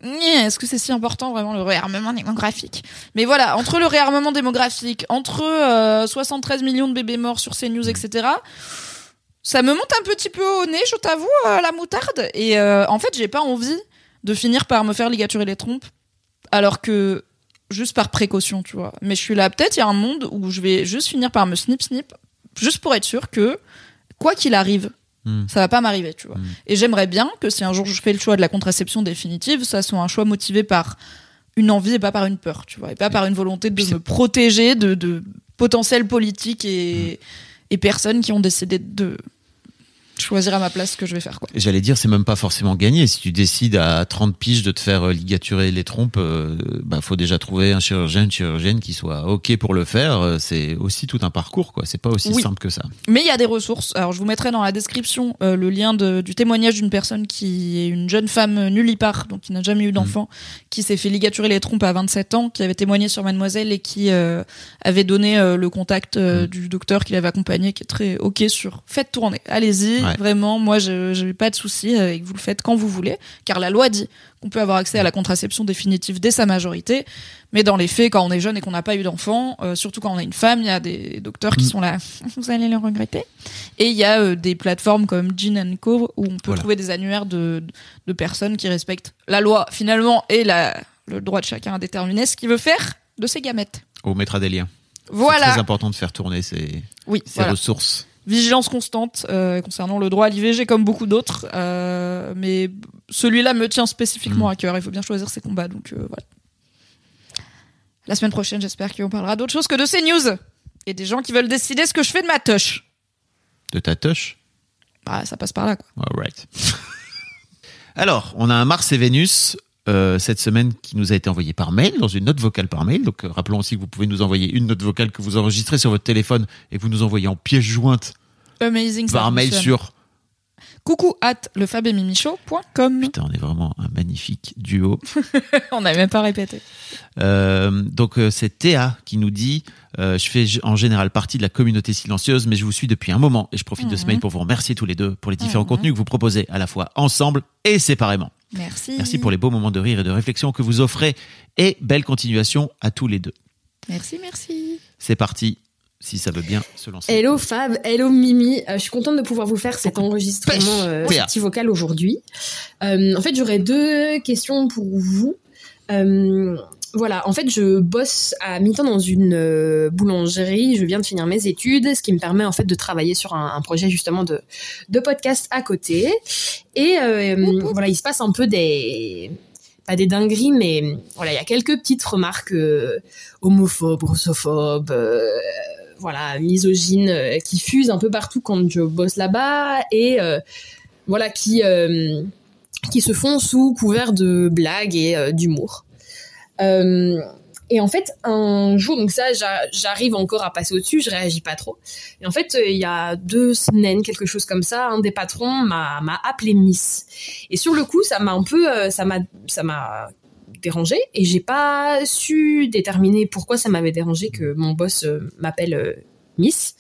Nyeh, Est-ce que c'est si important vraiment le réarmement démographique? Mais voilà, entre le réarmement démographique, entre euh, 73 millions de bébés morts sur CNews, etc., ça me monte un petit peu au nez, je t'avoue, euh, la moutarde. Et euh, en fait, j'ai pas envie de finir par me faire ligaturer les trompes, alors que juste par précaution, tu vois. Mais je suis là, peut-être il y a un monde où je vais juste finir par me snip snip, juste pour être sûr que quoi qu'il arrive, Hmm. ça va pas m'arriver, tu vois. Hmm. Et j'aimerais bien que si un jour je fais le choix de la contraception définitive, ça soit un choix motivé par une envie et pas par une peur, tu vois, et pas par une volonté de me protéger de, de potentiels politiques et, et personnes qui ont décidé de choisir à ma place ce que je vais faire, quoi. J'allais dire, c'est même pas forcément gagné. Si tu décides à 30 piges de te faire euh, ligaturer les trompes, euh, bah, faut déjà trouver un chirurgien, une chirurgienne qui soit OK pour le faire. Euh, C'est aussi tout un parcours, quoi. C'est pas aussi Oui. simple que ça. Mais il y a des ressources. Alors, je vous mettrai dans la description euh, le lien de- du témoignage d'une personne qui est une jeune femme nullipare, donc qui n'a jamais eu d'enfant, qui s'est fait ligaturer les trompes à 27 ans, qui avait témoigné sur Mademoiselle et qui euh, avait donné le contact Mm. du docteur qui l'avait accompagné, qui est très OK sur faites tourner. Allez-y, Ouais. Vraiment, moi, je n'ai pas de souci euh, et que vous le faites quand vous voulez, car la loi dit qu'on peut avoir accès à la contraception définitive dès sa majorité. Mais dans les faits, quand on est jeune et qu'on n'a pas eu d'enfant, euh, surtout quand on est une femme, il y a des docteurs qui Mm. sont là. Vous allez le regretter. Et il y a euh, des plateformes comme Gin Co où on peut Voilà. trouver des annuaires de, de personnes qui respectent la loi finalement et la, le droit de chacun à déterminer ce qu'il veut faire de ses gamètes. On mettra des liens. C'est Voilà. très important de faire tourner ces, Oui, ces voilà. ressources. Vigilance constante euh, concernant le droit à l'IVG comme beaucoup d'autres, euh, mais celui-là me tient spécifiquement Mm. à cœur. Il faut bien choisir ses combats, donc euh, voilà. La semaine prochaine, j'espère qu'on parlera d'autre chose que de ces news et des gens qui veulent décider ce que je fais de ma touche. De ta touche. Bah, ça passe par là, quoi. All right. Alors, on a un Mars et Vénus euh, cette semaine qui nous a été envoyé par mail, dans une note vocale par mail. Donc, euh, rappelons aussi que vous pouvez nous envoyer une note vocale que vous enregistrez sur votre téléphone et que vous nous envoyez en pièce jointe Amazing. par mail sur coucou at lefabemimichaud.com. Putain, on est vraiment un magnifique duo. On n'avait même pas répété. Euh, donc c'est Théa qui nous dit euh, je fais en général partie de la communauté silencieuse, mais je vous suis depuis un moment et je profite de ce Mhm. mail pour vous remercier tous les deux pour les différents Mhm. contenus que vous proposez à la fois ensemble et séparément. Merci. Merci pour les beaux moments de rire et de réflexion que vous offrez et belle continuation à tous les deux. Merci, merci. C'est parti, si ça veut bien se lancer. Hello Fab, hello Mimi. Euh, je suis contente de pouvoir vous faire cet enregistrement euh, petit vocal aujourd'hui. Euh, en fait, j'aurais deux questions pour vous. Voilà, en fait, je bosse à mi-temps dans une euh, boulangerie. Je viens de finir mes études, ce qui me permet en fait de travailler sur un, un projet justement de, de podcast à côté. Et euh, voilà, il se passe un peu des pas des dingueries, mais voilà, il y a quelques petites remarques euh, homophobes, russophobes, euh, voilà, misogynes euh, qui fusent un peu partout quand je bosse là-bas et euh, voilà qui euh, qui se font sous couvert de blagues et d'humour. Euh, et en fait, un jour, donc ça, j'a- j'arrive encore à passer au-dessus, je réagis pas trop. Et en fait, euh, il y a deux semaines, quelque chose comme ça, un des patrons m'a appelé Miss. Et sur le coup, ça m'a un peu, euh, ça m'a, ça m'a dérangé et j'ai pas su déterminer pourquoi ça m'avait dérangé que mon boss m'appelle Miss.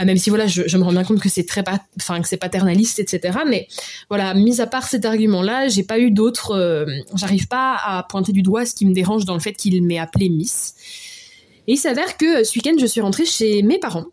Euh, même si voilà, je, me rends bien compte que c'est très, enfin que c'est paternaliste, etc. Mais voilà, mis à part cet argument-là, j'ai pas eu d'autres. euh, J'arrive pas à pointer du doigt ce qui me dérange dans le fait qu'il m'ait appelé Miss. Et il s'avère que euh, ce week-end, je suis rentrée chez mes parents.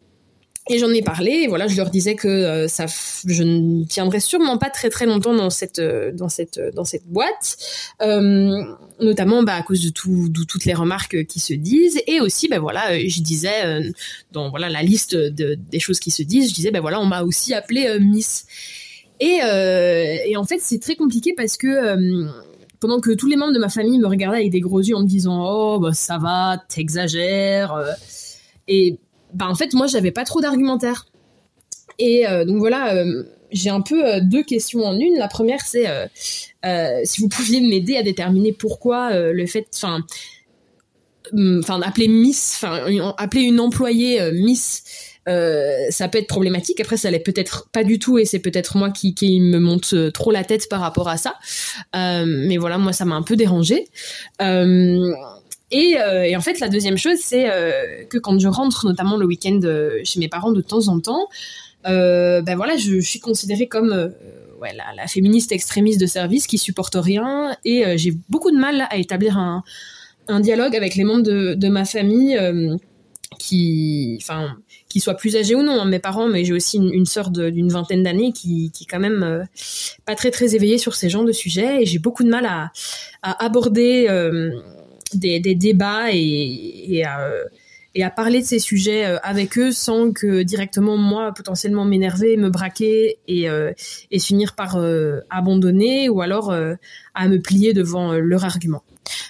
Et j'en ai parlé, et voilà, je leur disais que euh, ça, je ne tiendrais sûrement pas très très longtemps dans cette euh, dans cette euh, dans cette boîte, euh, notamment bah, à cause de tout de toutes les remarques qui se disent, et aussi bah voilà, euh, je disais euh, dans voilà la liste de, des choses qui se disent, je disais bah voilà, on m'a aussi appelé Miss. Et, et en fait, c'est très compliqué parce que pendant que tous les membres de ma famille me regardaient avec des gros yeux en me disant oh bah ça va, t'exagères, et bah en fait moi j'avais pas trop d'argumentaire. Et euh, donc voilà, euh, j'ai un peu euh, deux questions en une. La première c'est si vous pouviez m'aider à déterminer pourquoi le fait, enfin, hum, enfin appeler Miss, enfin appeler une employée Miss. ça peut être problématique. Après, ça l'est peut-être pas du tout, et c'est peut-être moi qui, me monte trop la tête par rapport à ça. Mais voilà, moi, ça m'a un peu dérangé. Et, euh, et en fait, la deuxième chose, c'est euh, que quand je rentre, notamment le week-end euh, chez mes parents de temps en temps, ben voilà, je, suis considérée comme ouais, la, la féministe extrémiste de service qui supporte rien, et j'ai beaucoup de mal à établir un, dialogue avec les membres de, ma famille. euh, qui, enfin, qui soient plus âgés ou non, hein, mes parents, mais j'ai aussi une, sœur d'une vingtaine d'années qui, qui quand même pas très très éveillée sur ces genres de sujets, et j'ai beaucoup de mal à, aborder des, des débats et, et à, et à parler de ces sujets euh, avec eux sans que directement moi potentiellement m'énerver, me braquer et, euh, et finir par euh, abandonner ou alors euh, à me plier devant leur argument.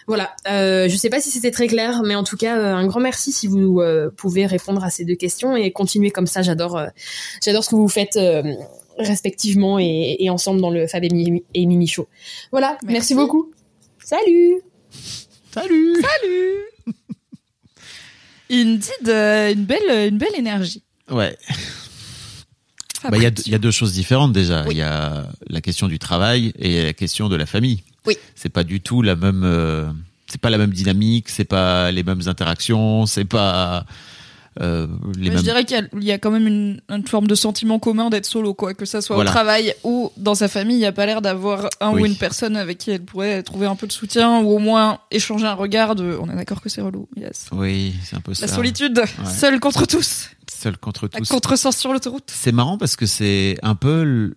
Voilà, je sais pas si c'était très clair, mais en tout cas un grand merci si vous pouvez répondre à ces deux questions et continuer comme ça. J'adore, j'adore ce que vous faites respectivement et, et ensemble dans le Fab et Mimi, et Mimi Show. Voilà, merci, Merci. beaucoup. Salut. Salut Salut Indeed, euh, une belle, une belle énergie. Ouais. Bah, Il y, a deux- il y a deux choses différentes déjà. Il Oui. y a la question du travail et la question de la famille. Oui. C'est pas du tout la même. euh, c'est pas la même dynamique. C'est pas les mêmes interactions. C'est pas euh, les Mais mêmes. Je dirais qu'il y a- il y, a quand même une, une forme de sentiment commun d'être solo, quoi. Que ça soit Voilà. au travail ou dans sa famille, il n'y a pas l'air d'avoir un Oui. ou une personne avec qui elle pourrait trouver un peu de soutien ou au moins échanger un regard de. On est d'accord que c'est relou. Yes. Oui, c'est un peu ça. La solitude, seul contre tous. Seul contre À tous. contresens sur l'autoroute. C'est marrant parce que c'est un peu,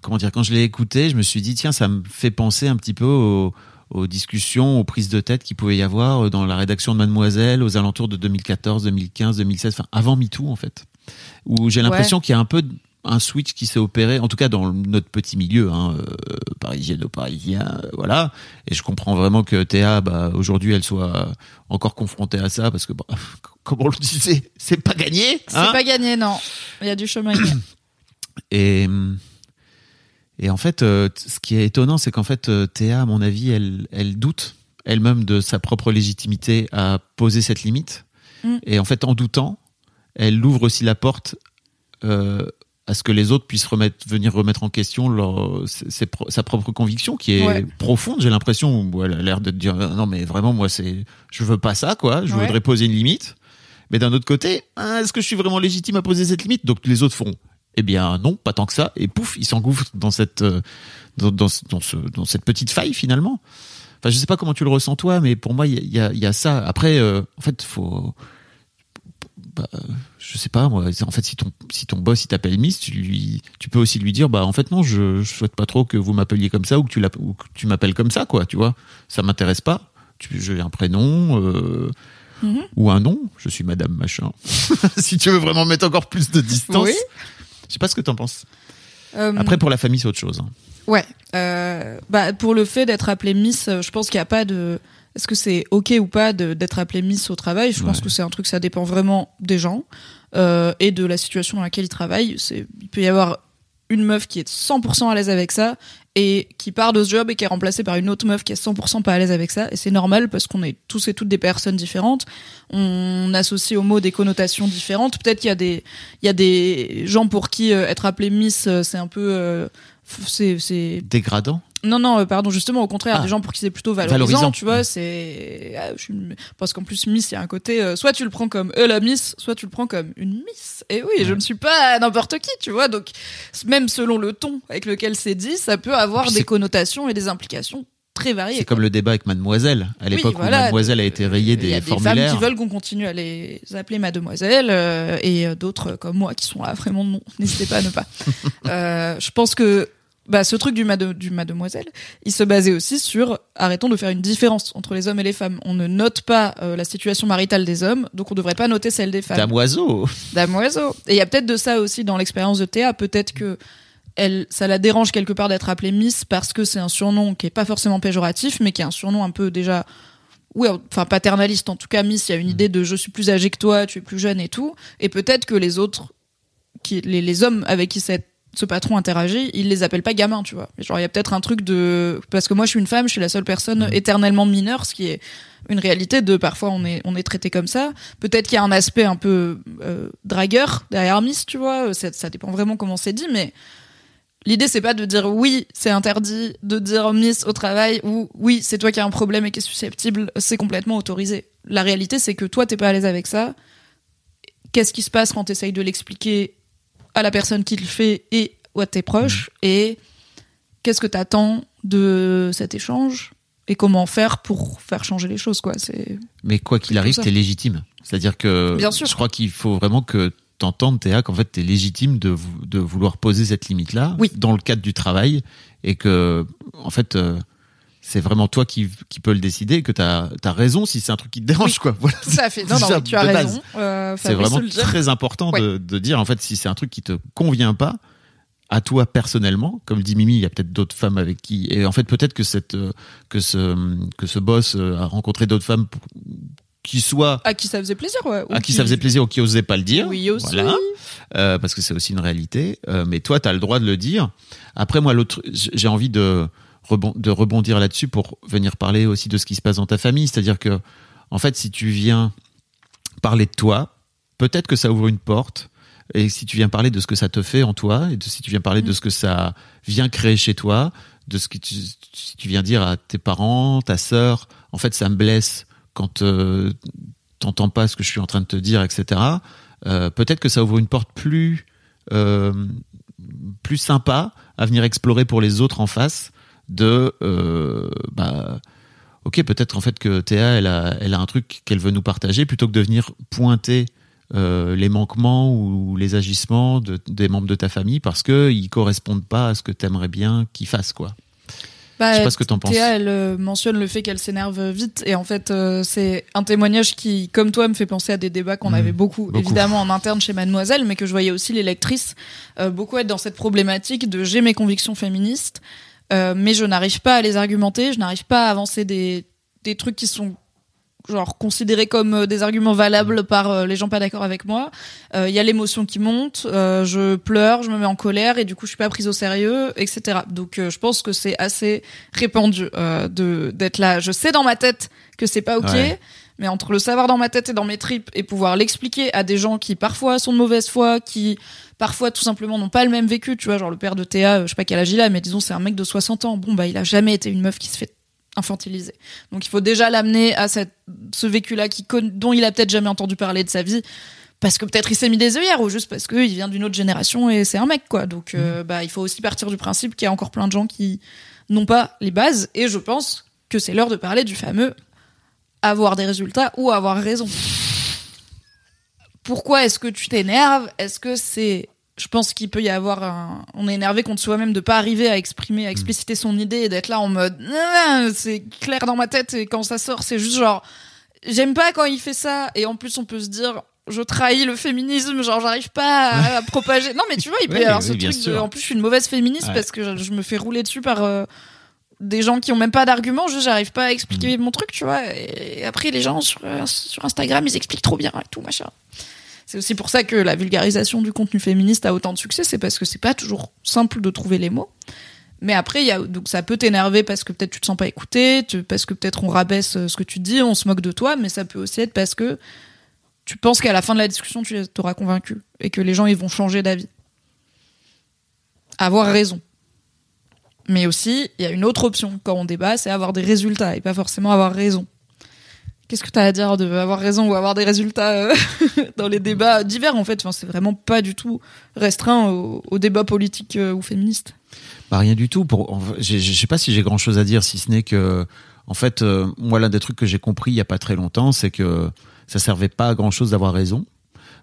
comment dire, quand je l'ai écouté, je me suis dit tiens, ça me fait penser un petit peu aux, aux discussions, aux prises de tête qu'il pouvait y avoir dans la rédaction de Mademoiselle aux alentours de 2014, 2015, 2016, enfin avant MeToo en fait, où j'ai l'impression qu'il y a un peu un switch qui s'est opéré, en tout cas dans notre petit milieu, hein, euh, parisienne euh, voilà. Et je comprends vraiment que Théa, bah, aujourd'hui, elle soit encore confrontée à ça parce que, bah, comme on le disait, c'est pas gagné. C'est hein. pas gagné, non. Il y a du chemin. Et, et en fait, euh, ce qui est étonnant, c'est qu'en fait, euh, Théa, à mon avis, elle, elle doute elle-même de sa propre légitimité à poser cette limite. Mm. Et en fait, en doutant, elle ouvre aussi la porte euh, à ce que les autres puissent remettre, venir remettre en question leur, ses- ses pro- sa propre conviction qui est Ouais. profonde. J'ai l'impression où elle a l'air de dire non mais vraiment moi c'est je veux pas ça quoi. Je Ouais. voudrais poser une limite. Mais d'un autre côté, ah, est-ce que je suis vraiment légitime à poser cette limite? Donc les autres font eh bien non, pas tant que ça. Et pouf, ils s'engouffrent dans cette euh, dans, dans, ce- dans, ce, dans cette petite faille finalement. Enfin, je sais pas comment tu le ressens toi, mais pour moi, il y a, il y a- il y a ça. Après, euh, en fait, faut bah, je sais pas moi en fait si ton si ton boss il t'appelle Miss tu lui tu peux aussi lui dire bah en fait non je, je souhaite pas trop que vous m'appeliez comme ça ou que tu ou que tu m'appelles comme ça quoi tu vois ça m'intéresse pas tu j'ai un prénom euh, Mhm. ou un nom je suis madame machin si tu veux vraiment mettre encore plus de distance Oui. Je sais pas ce que t'en penses Euh, après pour la famille c'est autre chose hein. Ouais. Euh, bah, pour le fait d'être appelé Miss, euh, je pense qu'il n'y a pas de. Est-ce que c'est ok ou pas d'être appelé Miss au travail? Je pense que c'est un truc, ça dépend vraiment des gens euh, et de la situation dans laquelle ils travaillent. Il peut y avoir une meuf qui est 100% à l'aise avec ça et qui part de ce job et qui est remplacée par une autre meuf qui est 100% pas à l'aise avec ça. Et c'est normal parce qu'on est tous et toutes des personnes différentes. On associe au mot des connotations différentes. Peut-être qu'il y a des, il y a des gens pour qui euh, être appelé Miss, euh, c'est un peu, euh, c'est, dégradant non, non, euh, pardon, justement, au contraire, Ah. des gens pour qui c'est plutôt valorisant, Valorisant. tu vois, c'est. ah, Parce qu'en plus, Miss, il y a un côté. euh, soit tu le prends comme euh, la Miss, soit tu le prends comme une Miss. Et oui, je ne suis pas n'importe qui, tu vois, donc même selon le ton avec lequel c'est dit, ça peut avoir des connotations et des implications très variées. c'est comme le débat avec Mademoiselle à l'époque voilà, où Mademoiselle a été rayée Il y des a des formulaires femmes qui veulent qu'on continue à les appeler mademoiselle euh, et euh, d'autres euh, comme moi qui sont là vraiment non. N'hésitez pas à ne pas. Euh, je pense que bah, ce truc du, made- du mademoiselle, il se basait aussi sur arrêtons de faire une différence entre les hommes et les femmes. On ne note pas euh, la situation maritale des hommes, donc on ne devrait pas noter celle des femmes. Damoiseau Damoiseau. Et il y a peut-être de ça aussi dans l'expérience de Théa. Peut-être que elle, ça la dérange quelque part d'être appelée Miss parce que c'est un surnom qui est pas forcément péjoratif, mais qui est un surnom un peu déjà, ouais, enfin paternaliste. En tout cas, Miss, il y a une idée de je suis plus âgé que toi, tu es plus jeune et tout. Et peut-être que les autres, qui, les, les hommes avec qui cette ce patron interagit, il les appelle pas gamins, tu vois. Genre, il y a peut-être un truc de, parce que moi, je suis une femme, je suis la seule personne éternellement mineure, ce qui est une réalité de parfois on est on est traité comme ça. Peut-être qu'il y a un aspect un peu euh, dragueur derrière Miss, tu vois. Ça, ça dépend vraiment comment c'est dit, mais l'idée c'est pas de dire oui c'est interdit de dire Miss au travail ou oui c'est toi qui as un problème et qui est susceptible, c'est complètement autorisé. La réalité c'est que toi t'es pas à l'aise avec ça. Qu'est-ce qui se passe quand t'essayes de l'expliquer à la personne qui le fait et ou à tes proches et qu'est-ce que t'attends de cet échange et comment faire pour faire changer les choses quoi c'est Mais quoi qu'il arrive, t'es légitime. C'est-à-dire que Bien sûr. je crois qu'il faut vraiment que t'entendes, Théa, qu'en fait, t'es légitime de, vou- de vouloir poser cette limite-là Oui. dans le cadre du travail et que, en fait, euh, c'est vraiment toi qui, qui peux le décider et que t'as as raison si c'est un truc qui te dérange, Oui. quoi. Voilà. tout à fait non tu as raison euh, C'est vraiment très important de, de dire, en fait, si c'est un truc qui te convient pas, à toi personnellement, comme dit Mimi, il y a peut-être d'autres femmes avec qui, et en fait, peut-être que cette, euh, que ce, que ce boss a rencontré d'autres femmes qui soient à qui ça faisait plaisir ouais ou à qui ça faisait plaisir ou qui osaient pas le dire. oui aussi Voilà. Euh, parce que c'est aussi une réalité. Euh, mais toi, tu as le droit de le dire. Après, moi, l'autre, j'ai envie de, rebon- de rebondir là-dessus pour venir parler aussi de ce qui se passe dans ta famille. C'est-à-dire que, en fait, si tu viens parler de toi, peut-être que ça ouvre une porte. Et si tu viens parler de ce que ça te fait en toi, et de, si tu viens parler de ce que ça vient créer chez toi, de ce que tu, si tu viens dire à tes parents, ta sœur, en fait, ça me blesse quand euh, t'entends pas ce que je suis en train de te dire, etc. Euh, peut-être que ça ouvre une porte plus euh, plus sympa à venir explorer pour les autres en face de bah ok peut-être en fait que Théa elle a un truc qu'elle veut nous partager plutôt que de venir pointer les manquements ou les agissements de, des membres de ta famille parce que ils correspondent pas à ce que t'aimerais bien qu'ils fassent quoi Bah, Je sais pas ce que t'en penses. Théa, elle euh, mentionne le fait qu'elle s'énerve vite et en fait euh, c'est un témoignage qui, comme toi, me fait penser à des débats qu'on Mmh, avait beaucoup, beaucoup. évidemment en interne chez Mademoiselle, mais que je voyais aussi les lectrices euh, beaucoup être dans cette problématique de j'ai mes convictions féministes, euh, mais je n'arrive pas à les argumenter, je n'arrive pas à avancer des des trucs qui sont genre considérés comme euh, des arguments valables par euh, les gens pas d'accord avec moi. Euh, Il y a l'émotion qui monte, euh, je pleure, je me mets en colère et du coup je suis pas prise au sérieux, etc. Donc euh, je pense que c'est assez répandu euh, de d'être là. Je sais dans ma tête que c'est pas ok. Ouais. Mais entre le savoir dans ma tête et dans mes tripes et pouvoir l'expliquer à des gens qui parfois sont de mauvaise foi, qui parfois tout simplement n'ont pas le même vécu, tu vois, genre le père de Théa, euh, je sais pas quel âge il a, mais disons c'est un mec de 60 ans, bon bah il a jamais été une meuf qui se fait infantiliser. Donc il faut déjà l'amener à cette, ce vécu-là qui dont il a peut-être jamais entendu parler de sa vie, parce que peut-être il s'est mis des œillères ou juste parce qu'il vient d'une autre génération et c'est un mec quoi. Donc euh, bah il faut aussi partir du principe qu'il y a encore plein de gens qui n'ont pas les bases et je pense que c'est l'heure de parler du fameux avoir des résultats ou avoir raison. Pourquoi est-ce que tu t'énerves? Est-ce que c'est je pense qu'il peut y avoir un on est énervé contre soi-même de pas arriver à exprimer à expliciter son idée et d'être là en mode Ah, c'est clair dans ma tête et quand ça sort c'est juste genre j'aime pas quand il fait ça. Et en plus on peut se dire je trahis le féminisme genre j'arrive pas à, à propager. Non mais tu vois il peut y avoir oui, ce truc de en plus je suis une mauvaise féministe Ouais. parce que je, je me fais rouler dessus par euh, des gens qui ont même pas d'arguments juste j'arrive pas à expliquer mon truc tu vois. Et après les gens sur, sur Instagram ils expliquent trop bien et tout machin c'est aussi pour ça que la vulgarisation du contenu féministe a autant de succès, c'est parce que c'est pas toujours simple de trouver les mots. Mais après, y a, donc ça peut t'énerver parce que peut-être tu te sens pas écouté, parce que peut-être on rabaisse euh, ce que tu dis, on se moque de toi, mais ça peut aussi être parce que tu penses qu'à la fin de la discussion, tu t'auras convaincu et que les gens ils vont changer d'avis. Avoir raison. Mais aussi, il y a une autre option quand on débat, c'est avoir des résultats et pas forcément avoir raison. Qu'est-ce que tu as à dire de avoir raison ou avoir des résultats euh, dans les débats divers en fait? Enfin, C'est vraiment pas du tout restreint au, au débat politique euh, ou féministe. Bah, rien du tout. Pour, je sais pas si j'ai grand chose à dire, si ce n'est que, en fait, euh, moi, l'un des trucs que j'ai compris il y a pas très longtemps, c'est que ça servait pas à grand chose d'avoir raison.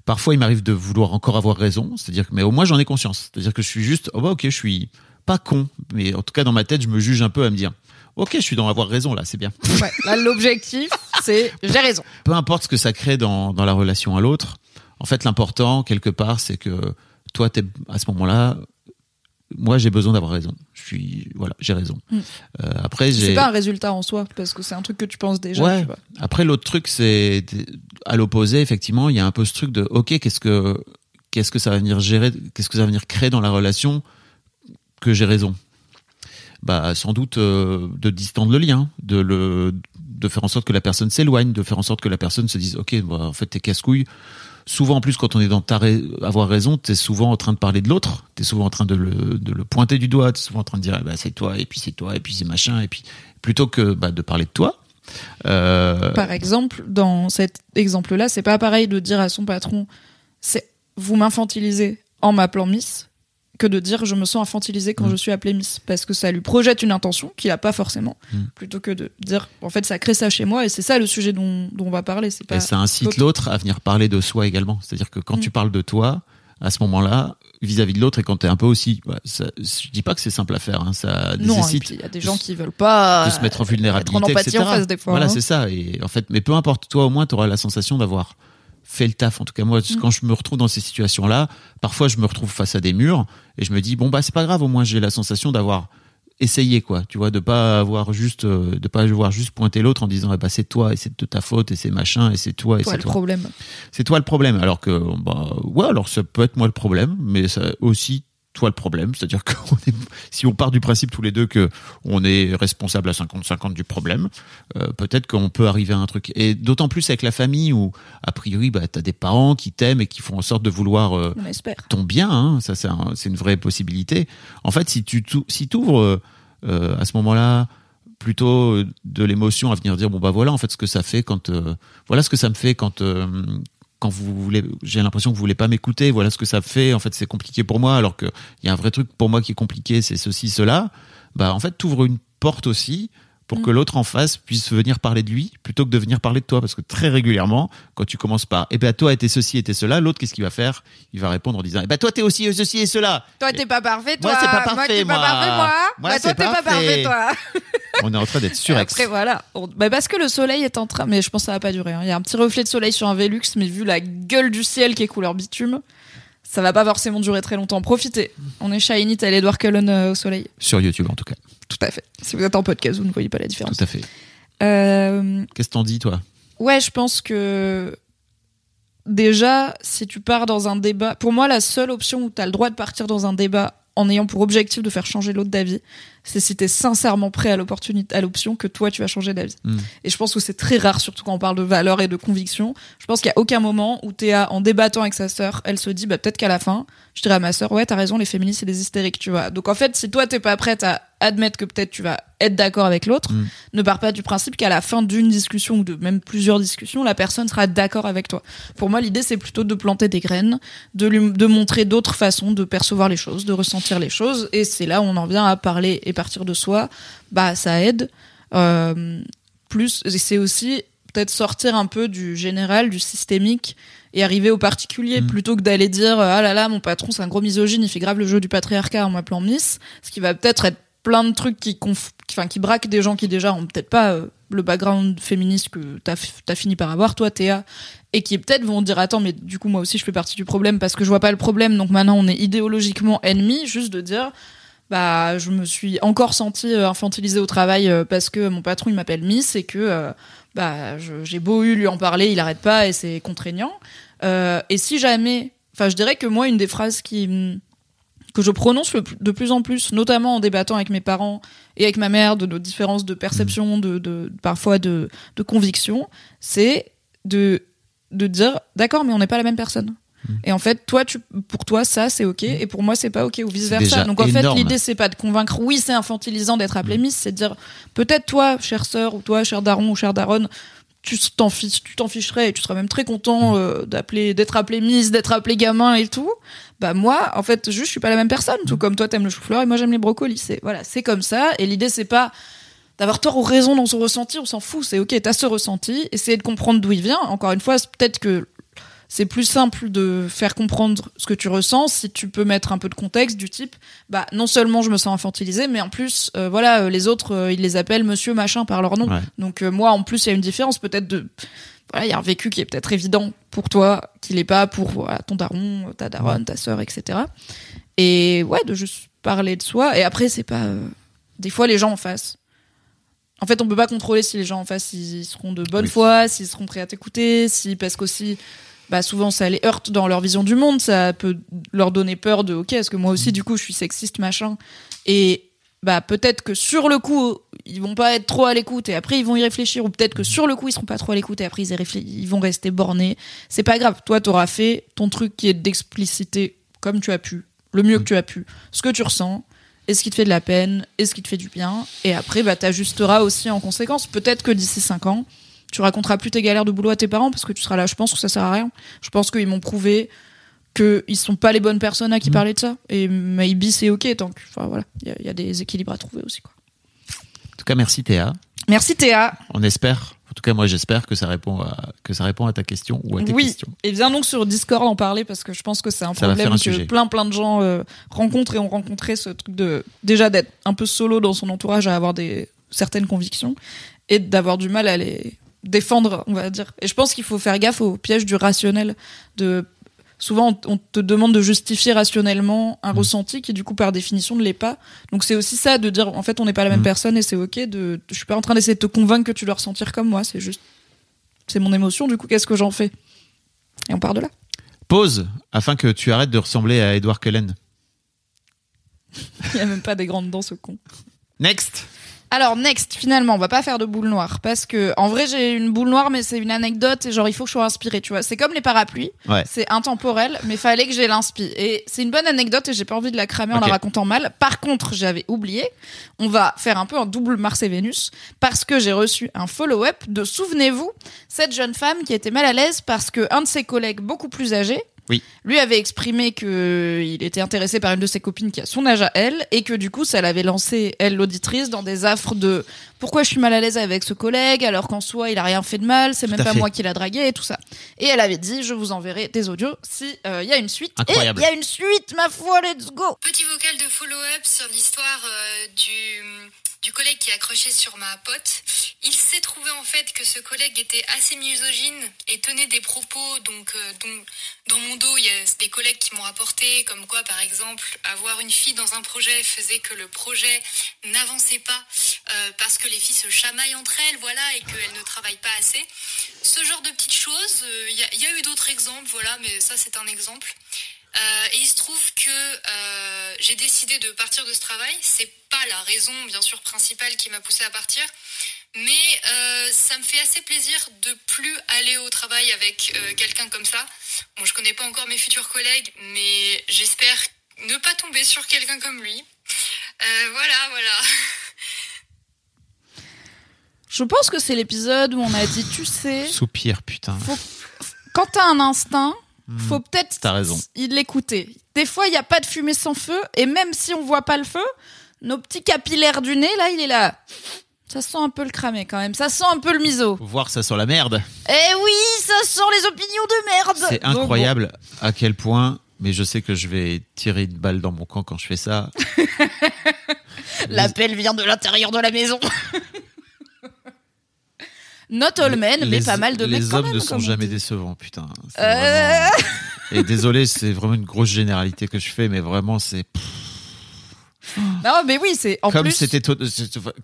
Parfois, il m'arrive de vouloir encore avoir raison, c'est-à-dire que, mais au moins, j'en ai conscience. C'est-à-dire que je suis juste, oh bah, ok, je suis pas con, mais en tout cas, dans ma tête, je me juge un peu à me dire, ok, je suis dans avoir raison là, c'est bien. Ouais, là, l'objectif, c'est j'ai raison. peu importe ce que ça crée dans, dans la relation à l'autre, en fait, l'important, quelque part, c'est que toi, t'es, à ce moment-là, moi, j'ai besoin d'avoir raison. Je suis, voilà, j'ai raison. Mm. Euh, après, j'ai. C'est pas un résultat en soi, parce que c'est un truc que tu penses déjà. Ouais. tu vois. Après, l'autre truc, c'est à l'opposé, effectivement, il y a un peu ce truc de, ok, qu'est-ce que, qu'est-ce que ça va venir gérer, qu'est-ce que ça va venir créer dans la relation que j'ai raison. Bah, sans doute euh, de distendre le lien, de le, de faire en sorte que la personne s'éloigne, de faire en sorte que la personne se dise, ok, bah, en fait, t'es casse-couille. Souvent, en plus, quand on est dans ta avoir raison, t'es souvent en train de parler de l'autre, t'es souvent en train de le, de le pointer du doigt, t'es souvent en train de dire, ah bah, c'est toi, et puis c'est toi, et puis c'est machin, et puis plutôt que bah, de parler de toi. Euh, Par exemple, dans cet exemple-là, c'est pas pareil de dire à son patron, c'est vous m'infantilisez en m'appelant Miss, que de dire je me sens infantilisé quand Mm. je suis appelée Miss, parce que ça lui projette une intention qu'il a pas forcément, Mm. plutôt que de dire en fait ça crée ça chez moi et c'est ça le sujet dont, dont on va parler. C'est pas Et ça incite l'autre. à venir parler de soi également. C'est-à-dire que quand Mm. tu parles de toi, à ce moment-là, vis-à-vis de l'autre, et quand tu es un peu aussi. ouais, ça, je dis pas que c'est simple à faire, hein, ça Non, nécessite il y a des de gens qui veulent pas de se mettre en être vulnérabilité, en empathie etc. en face des fois. Voilà, hein. c'est ça. Et en fait, mais peu importe, toi au moins, tu auras la sensation d'avoir fait le taf. En tout cas, moi, Mm. quand je me retrouve dans ces situations-là, parfois je me retrouve face à des murs et je me dis bon bah c'est pas grave, au moins j'ai la sensation d'avoir essayé quoi. Tu vois, de pas avoir juste, euh, de pas avoir juste pointé l'autre en disant eh bah c'est toi et c'est de ta faute et c'est machin et c'est toi et Toi, c'est le toi. problème. C'est toi le problème. Alors que, bah, ouais, alors ça peut être moi le problème, mais ça aussi toi le problème. C'est-à-dire que si on part du principe tous les deux que on est responsable à 50-50 du problème, euh, peut-être qu'on peut arriver à un truc. Et d'autant plus avec la famille où, a priori, bah, t'as des parents qui t'aiment et qui font en sorte de vouloir euh, ton bien. Hein, ça, c'est un- c'est une vraie possibilité. En fait, si tu si t'ouvres euh, à ce moment-là plutôt euh, de l'émotion à venir dire bon bah voilà en fait ce que ça fait quand voilà ce que ça me fait quand quand vous voulez j'ai l'impression que vous voulez pas m'écouter voilà ce que ça fait en fait c'est compliqué pour moi alors que il y a un vrai truc pour moi qui est compliqué c'est ceci cela. Bah en fait t'ouvres une porte aussi pour que l'autre en face puisse venir parler de lui plutôt que de venir parler de toi parce que très régulièrement quand tu commences par eh ben toi t'es ceci et t'es cela l'autre qu'est-ce qu'il va faire? Il va répondre en disant eh ben toi t'es aussi ceci et cela Toi, t'es pas parfait, toi. Moi, c'est pas Moi, parfait, t'es pas moi. parfait, moi. Moi, Bah, toi, t'es pas parfait. parfait, toi. on est en train d'être surex Après, voilà. On- bah, parce que le soleil est en train. Mais je pense que ça va pas durer. hein. Il y a un petit reflet de soleil sur un Velux, mais vu la gueule du ciel qui est couleur bitume, ça va pas forcément durer très longtemps. Profitez. On est shiny, tel Edward Cullen euh, au soleil. sur YouTube en tout cas Tout à fait. Si vous êtes en podcast, vous ne voyez pas la différence. tout à fait Euh, qu'est-ce que t'en dis toi? Ouais, je pense que déjà, si tu pars dans un débat, pour moi, la seule option où tu as le droit de partir dans un débat en ayant pour objectif de faire changer l'autre d'avis, c'est si tu es sincèrement prêt à l'opportunité, à l'option que toi tu vas changer d'avis. Mm. Et je pense que c'est très rare, surtout quand on parle de valeurs et de conviction. Je pense qu'il y a aucun moment où Théa, en débattant avec sa sœur, elle se dit, bah, peut-être qu'à la fin, je dirais à ma sœur, ouais, t'as raison, les féministes, c'est des hystériques, tu vois. Donc, en fait, si toi, t'es pas prête à admettre que peut-être tu vas être d'accord avec l'autre, Mm. ne pars pas du principe qu'à la fin d'une discussion ou de même plusieurs discussions, la personne sera d'accord avec toi. Pour moi, l'idée, c'est plutôt de planter des graines, de lui, de montrer d'autres façons de percevoir les choses, de ressentir les choses. Et c'est là où on en vient à parler et partir de soi. Bah, ça aide. Euh, plus, c'est aussi peut-être sortir un peu du général, du systémique et arriver au particulier Mm. plutôt que d'aller dire ah là là mon patron c'est un gros misogyne il fait grave le jeu du patriarcat en m'appelant Miss ce qui va peut-être être plein de trucs qui conf... enfin qui braquent des gens qui déjà ont peut-être pas euh, le background féministe que t'as as fini par avoir toi Théa et qui peut-être vont dire attends mais du coup moi aussi je fais partie du problème parce que je vois pas le problème donc maintenant on est idéologiquement ennemis juste de dire bah je me suis encore sentie euh, infantilisée au travail euh, parce que mon patron il m'appelle Miss et que euh, bah j'ai beau eu lui en parler il arrête pas et c'est contraignant. Euh, et si jamais enfin je dirais que moi une des phrases qui mm, que je prononce le de plus en plus notamment en débattant avec mes parents et avec ma mère de nos différences de perception de, de parfois de, de conviction c'est de de dire d'accord mais on n'est pas la même personne et en fait toi tu pour toi ça c'est ok. Et pour moi c'est pas ok ou vice versa. donc en fait l'idée c'est pas de convaincre. Oui c'est infantilisant d'être appelé Miss c'est de dire peut-être toi chère sœur ou toi cher daron ou cher daronne tu t'en fiches tu t'en ficherais et tu serais même très content euh, d'appeler d'être appelé Miss d'être appelé gamin et tout. Bah moi en fait juste je suis pas la même personne. Tout comme toi t'aimes le chou-fleur et moi j'aime les brocolis. C'est voilà c'est comme ça. Et l'idée c'est pas d'avoir tort ou raison dans son ressenti, on s'en fout, c'est ok, t'as ce ressenti, essayer de comprendre d'où il vient. Encore une fois, peut-être que c'est plus simple de faire comprendre ce que tu ressens si tu peux mettre un peu de contexte du type, bah non seulement je me sens infantilisé, mais en plus, euh, voilà, euh, les autres, euh, ils les appellent monsieur machin par leur nom. Ouais. Donc euh, moi, en plus, il y a une différence peut-être de, voilà, il y a un vécu qui est peut-être évident pour toi, qui l'est pas pour voilà, ton daron, ta daronne, ta sœur, etc. Et ouais, de juste parler de soi. Et après, c'est pas, des fois, les gens en face. En fait, on peut pas contrôler si les gens en face ils seront de bonne Oui. foi, s'ils seront prêts à t'écouter, si parce qu'aussi bah souvent ça les heurte dans leur vision du monde, ça peut leur donner peur de OK, est-ce que moi aussi du coup je suis sexiste machin? Et bah peut-être que sur le coup ils vont pas être trop à l'écoute et après ils vont y réfléchir ou peut-être que sur le coup ils seront pas trop à l'écoute et après ils, ils vont rester bornés. C'est pas grave, toi t'auras fait ton truc qui est d'expliciter comme tu as pu, le mieux que tu as pu, ce que tu ressens et ce qui te fait de la peine, et ce qui te fait du bien? Et après, bah, t'ajusteras aussi en conséquence. Peut-être que d'ici 5 ans, tu raconteras plus tes galères de boulot à tes parents parce que tu seras là. Je pense que ça sert à rien. Je pense qu'ils m'ont prouvé qu'ils sont pas les bonnes personnes à qui parler de ça. Et maybe c'est ok tant que, enfin voilà, il y a- il y, a des équilibres à trouver aussi, quoi. En tout cas, merci Théa. Merci Théa. On espère, en tout cas moi j'espère que ça répond à, que ça répond à ta question ou à tes Oui. questions. Et viens donc sur Discord en parler parce que je pense que c'est un Ça problème un que sujet. plein plein de gens euh, rencontrent et ont rencontré ce truc de déjà d'être un peu solo dans son entourage à avoir des certaines convictions et d'avoir du mal à les défendre, on va dire. Et je pense qu'il faut faire gaffe au piège du rationnel. De souvent on te demande de justifier rationnellement un ressenti qui du coup par définition ne l'est pas. Donc c'est aussi ça de dire en fait on n'est pas la même Mhm. personne et c'est ok. De je suis pas en train d'essayer de te convaincre que tu dois ressentir comme moi. C'est juste c'est mon émotion. Du coup qu'est-ce que j'en fais? Et on part de là. Pause afin que tu arrêtes de ressembler à Edward Cullen. Il n'y a même pas des grandes dents, ce con. Next Alors, next, finalement, on va pas faire de boule noire. Parce que, en vrai, j'ai une boule noire, mais c'est une anecdote et genre, il faut que je sois inspirée, tu vois. C'est comme les parapluies. Ouais. C'est intemporel, mais fallait que j'ai l'inspi. Et c'est une bonne anecdote et j'ai pas envie de la cramer en la racontant mal. Par contre, j'avais oublié. On va faire un peu un double Mars et Vénus parce que j'ai reçu un follow-up de, souvenez-vous, cette jeune femme qui était mal à l'aise parce que un de ses collègues beaucoup plus âgé Oui. lui avait exprimé que il était intéressé par une de ses copines qui a son âge à elle et que du coup ça l'avait lancé elle l'auditrice dans des affres de pourquoi je suis mal à l'aise avec ce collègue alors qu'en soi il a rien fait de mal c'est même pas fait. moi qui l'a dragué et tout ça et elle avait dit je vous enverrai des audios si euh, il y a une suite Incroyable. et il y a une suite ma foi let's go Petit vocal de follow-up sur l'histoire euh, du du collègue qui a sur ma pote. Il s'est trouvé en fait que ce collègue était assez misogyne et tenait des propos donc euh, dont- dans mon dos il y a des collègues qui m'ont rapporté comme quoi par exemple avoir une fille dans un projet faisait que le projet n'avançait pas euh, parce que les filles se chamaillent entre elles voilà et qu'elles ne travaillent pas assez. Ce genre de petites choses, euh, il y a eu d'autres exemples voilà mais ça c'est un exemple. Euh, et il se trouve que euh, j'ai décidé de partir de ce travail. C'est pas la raison, bien sûr, principale qui m'a poussée à partir, mais euh, ça me fait assez plaisir de plus aller au travail avec euh, quelqu'un comme ça. Bon, je connais pas encore mes futurs collègues, mais j'espère ne pas tomber sur quelqu'un comme lui. Euh, voilà, voilà. Je pense que c'est l'épisode où on a dit, tu sais, Soupir, putain. faut, quand t'as un instinct, faut peut-être. T'as raison. il l'écouter. Des fois, il n'y a pas de fumée sans feu, et même si on voit pas le feu, nos petits capillaires du nez, là, il est là. Ça sent un peu le cramé quand même. Ça sent un peu le miso. Voir ça sur la merde. Eh oui, ça sent les opinions de merde. C'est Donc, incroyable à quel point, mais je sais que je vais tirer une balle dans mon camp quand je fais ça. L'appel vient de l'intérieur de la maison. Not all men, mais Les- pas mal de mecs Les quand hommes même, ne sont jamais décevants, putain. Euh, vraiment- Et désolé, c'est vraiment une grosse généralité que je fais, mais vraiment, c'est Non, mais oui, c'est en comme plus. c'est éton-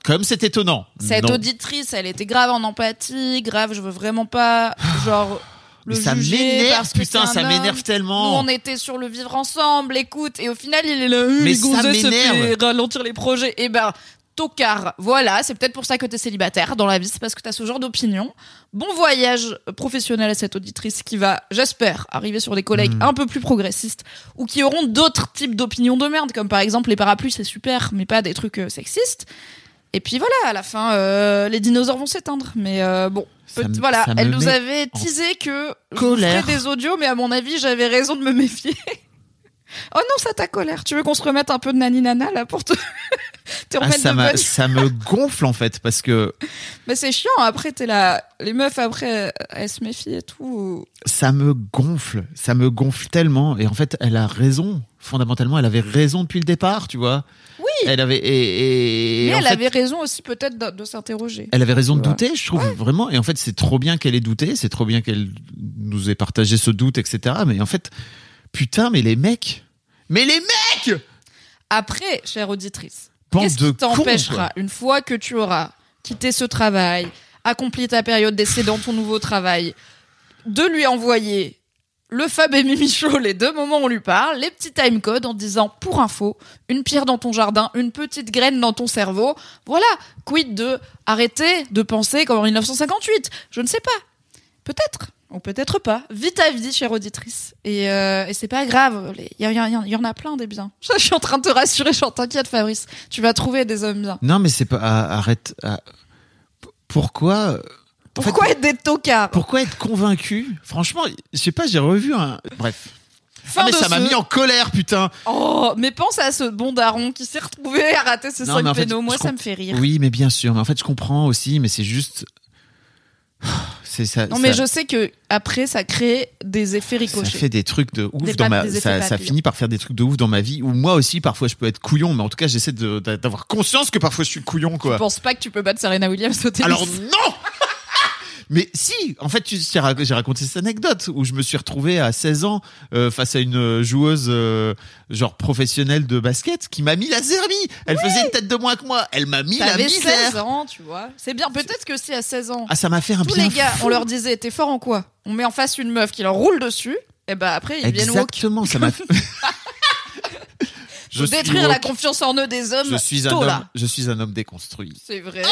comme c'est étonnant. Cette Non. auditrice, elle était grave en empathie, grave, je veux vraiment pas, genre, le Mais ça m'énerve, putain, ça m'énerve Nous, tellement. on était sur le vivre ensemble, écoute, et au final, il est là, euh, Mais les ça m'énerve. ralentir les projets. Eh ben, tocard, voilà, c'est peut-être pour ça que t'es célibataire dans la vie, c'est parce que t'as ce genre d'opinion. Bon voyage professionnel à cette auditrice qui va, j'espère, arriver sur des collègues Mm. un peu plus progressistes ou qui auront d'autres types d'opinions de merde, comme par exemple les parapluies, c'est super, mais pas des trucs euh, sexistes. Et puis voilà, à la fin, euh, les dinosaures vont s'éteindre. Mais euh, bon, me- voilà, elle nous avait teasé que je ferais des audios, mais à mon avis, j'avais raison de me méfier. oh non, ça t'a colère. Tu veux qu'on se remette un peu de nani nana là pour te, te Ah, ça, de me gonfle en fait parce que Mais c'est chiant. Après, t'es là, les meufs après, elles se méfient et tout. ça me gonfle, ça me gonfle tellement. Et en fait, elle a raison. Fondamentalement, elle avait raison depuis le départ, tu vois. Oui. Elle avait et, et- mais en elle fait, avait raison aussi peut-être de, de s'interroger. Elle avait raison de douter, je trouve vraiment. Et en fait, c'est trop bien qu'elle ait douté, c'est trop bien qu'elle nous ait partagé ce doute, etc. Mais en fait, putain, mais les mecs, mais les mecs, Après, chère auditrice, qu'est-ce qui t'empêchera, une fois que tu auras quitté ce travail, accompli ta période d'essai dans ton nouveau travail, de lui envoyer le Fab et Mimi Show, les deux moments où on lui parle, les petits timecodes en disant, pour info, une pierre dans ton jardin, une petite graine dans ton cerveau. Voilà, quid de arrêter de penser comme en 1958 Je ne sais pas. Peut-être. Ou peut-être pas. Vis ta vie, chère auditrice. Et, euh, et c'est pas grave. Il y, en a plein des biens. Je suis en train de te rassurer, je t'inquiète, Fabrice. Tu vas trouver des hommes bien. Non, mais c'est pas. ah, arrête. ah, pourquoi euh, en fait, Pourquoi être des tocards? Pourquoi être convaincu? Franchement, je sais pas, j'ai revu un. Bref. Fin Ah, mais de ça m'a ce- mis en colère, putain. Oh, mais pense à ce bon daron qui s'est retrouvé à rater ses Non, cinq mais en fait, pénaux. Moi, ça comp- me fait rire. Oui, mais bien sûr. Mais en fait, je comprends aussi, mais c'est juste. C'est ça. Non, mais ça- je sais que après, ça crée des effets Ça ricochets. fait des trucs de ouf Des dans ma. Ça, ça finit par faire des trucs de ouf dans ma vie. Où moi aussi, parfois, je peux être couillon, mais en tout cas, j'essaie d'avoir conscience que parfois, je suis couillon, quoi. Je pense pas que tu peux battre Serena Williams au tennis? Alors non Mais si, en fait, j'ai rac- j'ai raconté cette anecdote où je me suis retrouvé à 16 ans euh, face à une joueuse euh, genre professionnelle de basket qui m'a mis la zermie. Elle faisait une tête de moins que moi. Elle m'a mis la misère. 16 ans, tu vois. C'est bien. Peut-être que si à 16 ans, Ah, ça m'a fait un tous bien les gars, fou. on leur disait, t'es fort en quoi? On met en face une meuf qui leur roule dessus. Et ben après, ils viennent woke. Exactement, ça m'a fait. Faut détruire la confiance en eux des hommes. Je suis un tôt, homme. là. Je suis un homme déconstruit. C'est vrai.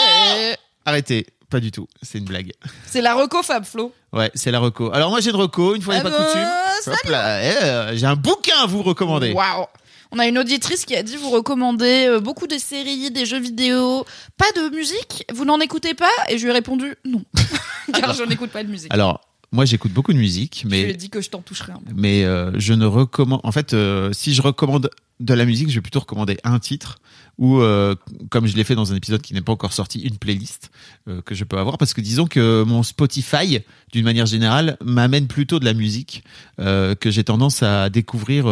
Arrêtez, pas du tout. C'est une blague. C'est la reco Fab Flo. Ouais, c'est la reco. Alors moi j'ai une reco, une fois n'est Ah pas bah, coutume. Hop là, eh, euh, j'ai un bouquin à vous recommander. Waouh. On a une auditrice qui a dit vous recommandez euh, beaucoup de séries, des jeux vidéo, pas de musique? Vous n'en écoutez pas? Et je lui ai répondu non, car je n'écoute pas de musique. Alors moi j'écoute beaucoup de musique, je lui ai mais dit que je t'en toucherais un. peu. mais euh, je ne recommande. En fait, euh, si je recommande de la musique, je vais plutôt recommander un titre ou euh, comme je l'ai fait dans un épisode qui n'est pas encore sorti, une playlist euh, que je peux avoir parce que disons que mon Spotify, d'une manière générale, m'amène plutôt de la musique euh, que j'ai tendance à découvrir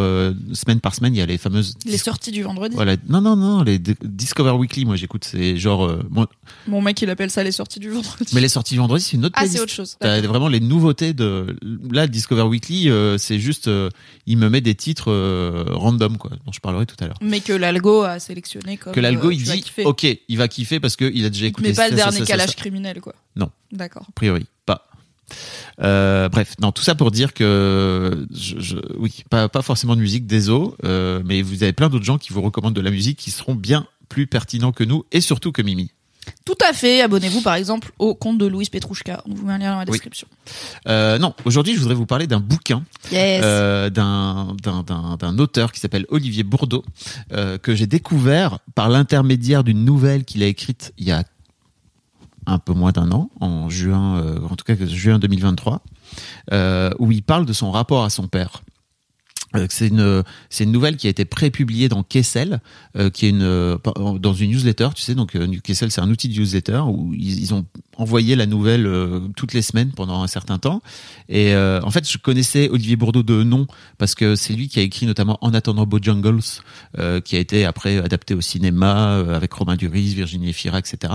semaine par semaine. Il y a les fameuses Les sorties du vendredi. voilà non non non les Discover Weekly. Moi j'écoute c'est genre moi- Mon mec, il appelle ça les sorties du vendredi. mais les sorties du vendredi c'est une autre Ah, playlist. c'est autre chose. T'as vraiment les nouveautés de là Discover Weekly c'est juste il me met des titres random quoi je parlerai tout à l'heure. Mais que l'algo a sélectionné comme. que l'algo euh, il dit ok il va kiffer parce que il a déjà écouté Mais pas ça, le dernier ça, ça, calage criminel, quoi. Non. D'accord. a priori pas Euh, bref non tout ça pour dire que je, je- oui pas, pas forcément de musique désolé euh, mais vous avez plein d'autres gens qui vous recommandent de la musique qui seront bien plus pertinents que nous et surtout que Mimi Tout à fait. Abonnez-vous, par exemple, au compte de Louise Petrouchka. On vous met un lien dans la Oui. description. Euh, non aujourd'hui je voudrais vous parler d'un bouquin Yes. euh, d'un auteur qui s'appelle Olivier Bourdeau euh, que j'ai découvert par l'intermédiaire d'une nouvelle qu'il a écrite il y a un peu moins d'un an, en juin, en tout cas juin 2023, euh, où il parle de son rapport à son père. Euh, c'est une c'est une nouvelle qui a été prépubliée dans Kessel, euh, qui est une euh, dans une newsletter, tu sais donc euh, Kessel c'est un outil de newsletter où ils, ont envoyé la nouvelle euh, toutes les semaines pendant un certain temps. Et euh, en fait, je connaissais Olivier Bourdeau de nom parce que c'est lui qui a écrit notamment En attendant Bojangles, euh, qui a été après adapté au cinéma avec Romain Duris, Virginie Efira, etc.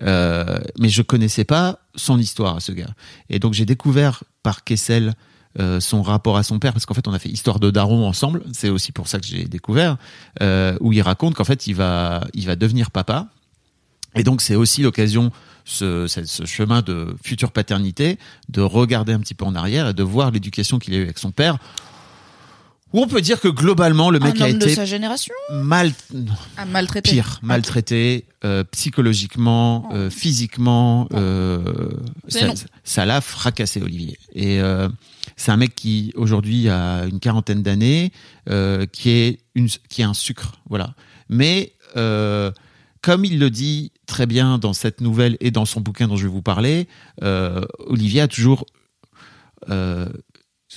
Mais je connaissais pas son histoire à ce gars. Et donc j'ai découvert par Kessel euh, son rapport à son père, parce qu'en fait on a fait Histoire de Daron ensemble, c'est aussi pour ça que j'ai découvert, euh, où il raconte qu'en fait il va, il va devenir papa. Et donc c'est aussi l'occasion, ce, ce, ce chemin de future paternité, de regarder un petit peu en arrière et de voir l'éducation qu'il a eue avec son père. Où on peut dire que globalement le mec un a homme de été sa génération mal, non, a maltraité. pire, maltraité, euh, psychologiquement, euh, physiquement. Euh, ça l'a fracassé, Olivier. Et euh, c'est un mec qui aujourd'hui a une quarantaine d'années, euh, qui est une, qui est un sucre, voilà. Mais euh, comme il le dit très bien dans cette nouvelle et dans son bouquin dont je vais vous parler, euh, Olivier a toujours euh,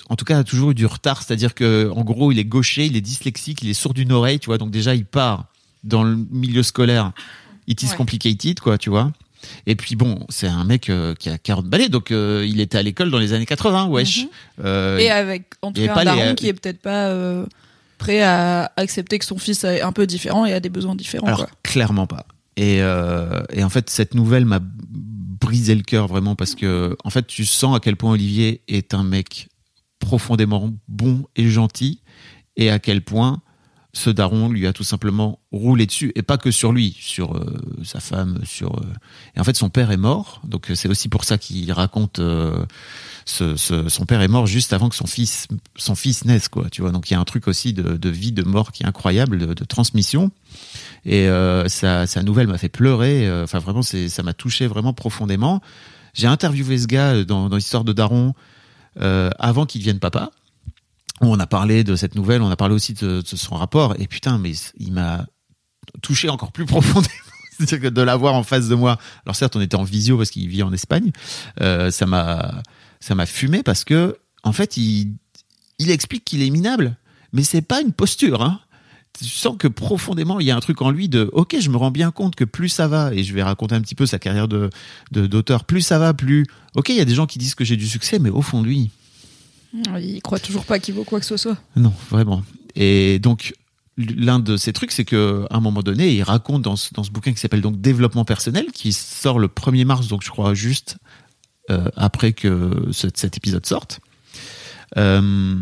en tout cas, a toujours eu du retard. C'est-à-dire que, en gros, il est gaucher, il est dyslexique, il est sourd d'une oreille, tu vois. Donc déjà, il part dans le milieu scolaire, it is Ouais. complicated, quoi, tu vois. Et puis bon, c'est un mec euh, qui a 40 balais, donc euh, il était à l'école dans les années 80, wesh. Mhm. Euh, Et avec, en tout cas, un les- daron qui est peut-être pas prêt à accepter que son fils est un peu différent et a des besoins différents. Alors quoi. clairement pas. Et, et en fait, cette nouvelle m'a brisé le cœur vraiment parce que en fait, tu sens à quel point Olivier est un mec profondément bon et gentil et à quel point ce daron lui a tout simplement roulé dessus et pas que sur lui, sur euh, sa femme, sur euh, et en fait son père est mort. Donc euh, c'est aussi pour ça qu'il raconte euh, ce, ce- son père est mort juste avant que son fils son fils naisse quoi tu vois. Donc il y a un truc aussi de, de vie de mort qui est incroyable de, de transmission. Et euh, sa, sa nouvelle m'a fait pleurer euh, enfin vraiment ça m'a touché vraiment profondément. J'ai interviewé ce gars dans, dans l'histoire de Daron euh, avant qu'il devienne papa on a parlé de cette nouvelle, on a parlé aussi de, son rapport, et putain, mais il m'a touché encore plus profondément. C'est-à-dire que de l'avoir en face de moi. Alors certes, on était en visio parce qu'il vit en Espagne. euh, ça m'a, ça m'a fumé parce que, en fait, il, il explique qu'il est minable, mais c'est pas une posture. Hein. Tu sens que profondément, il y a un truc en lui de, ok, je me rends bien compte que plus ça va, et je vais raconter un petit peu sa carrière de, de- d'auteur, plus ça va, plus, ok, il y a des gens qui disent que j'ai du succès, mais au fond de lui, Il croit toujours pas qu'il vaut quoi que ce soit. non, vraiment. Et donc, l'un de ces trucs, c'est que à un moment donné, il raconte dans ce, dans ce bouquin qui s'appelle donc Développement personnel, qui sort le 1er mars, donc je crois juste euh, après que ce- cet épisode sorte. Euh,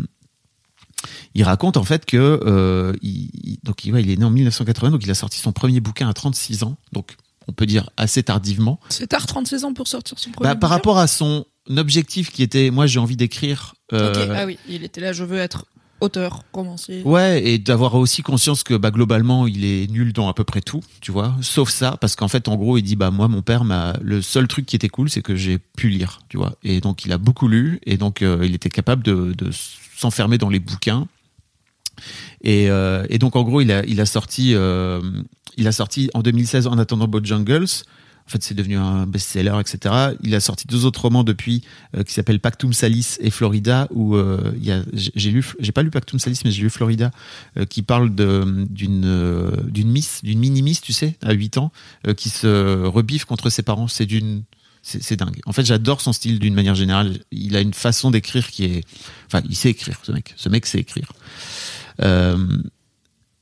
il raconte en fait que euh, il, donc il est né en 1980, donc il a sorti son premier bouquin à 36 ans, donc on peut dire assez tardivement. C'est tard 36 ans pour sortir son premier Bah, par rapport à son objectif qui était, moi j'ai envie d'écrire. euh, Ah oui, il était là, je veux être auteur, romancier. Ouais, et d'avoir aussi conscience que bah, globalement, il est nul dans à peu près tout, tu vois, sauf ça, parce qu'en fait, en gros, il dit bah moi, mon père m'a le seul truc qui était cool, c'est que j'ai pu lire, tu vois, et donc il a beaucoup lu, et donc euh, il était capable de, de s'enfermer dans les bouquins, et, euh, et donc en gros, il a il a sorti euh, il a sorti en 2016 en attendant Bojangles. En fait, c'est devenu un best-seller, etc. Il a sorti deux autres romans depuis euh, qui s'appellent Pactum Salis et Florida, où euh, il y a, j'ai lu, j'ai pas lu Pactum Salis, mais j'ai lu Florida, euh, qui parle de d'une euh, d'une miss, d'une mini miss, tu sais, à 8 ans, qui se rebiffe contre ses parents. C'est d'une c'est dingue. En fait, j'adore son style d'une manière générale. Il a une façon d'écrire qui est, enfin, il sait écrire, ce mec. Ce mec sait écrire. Euh,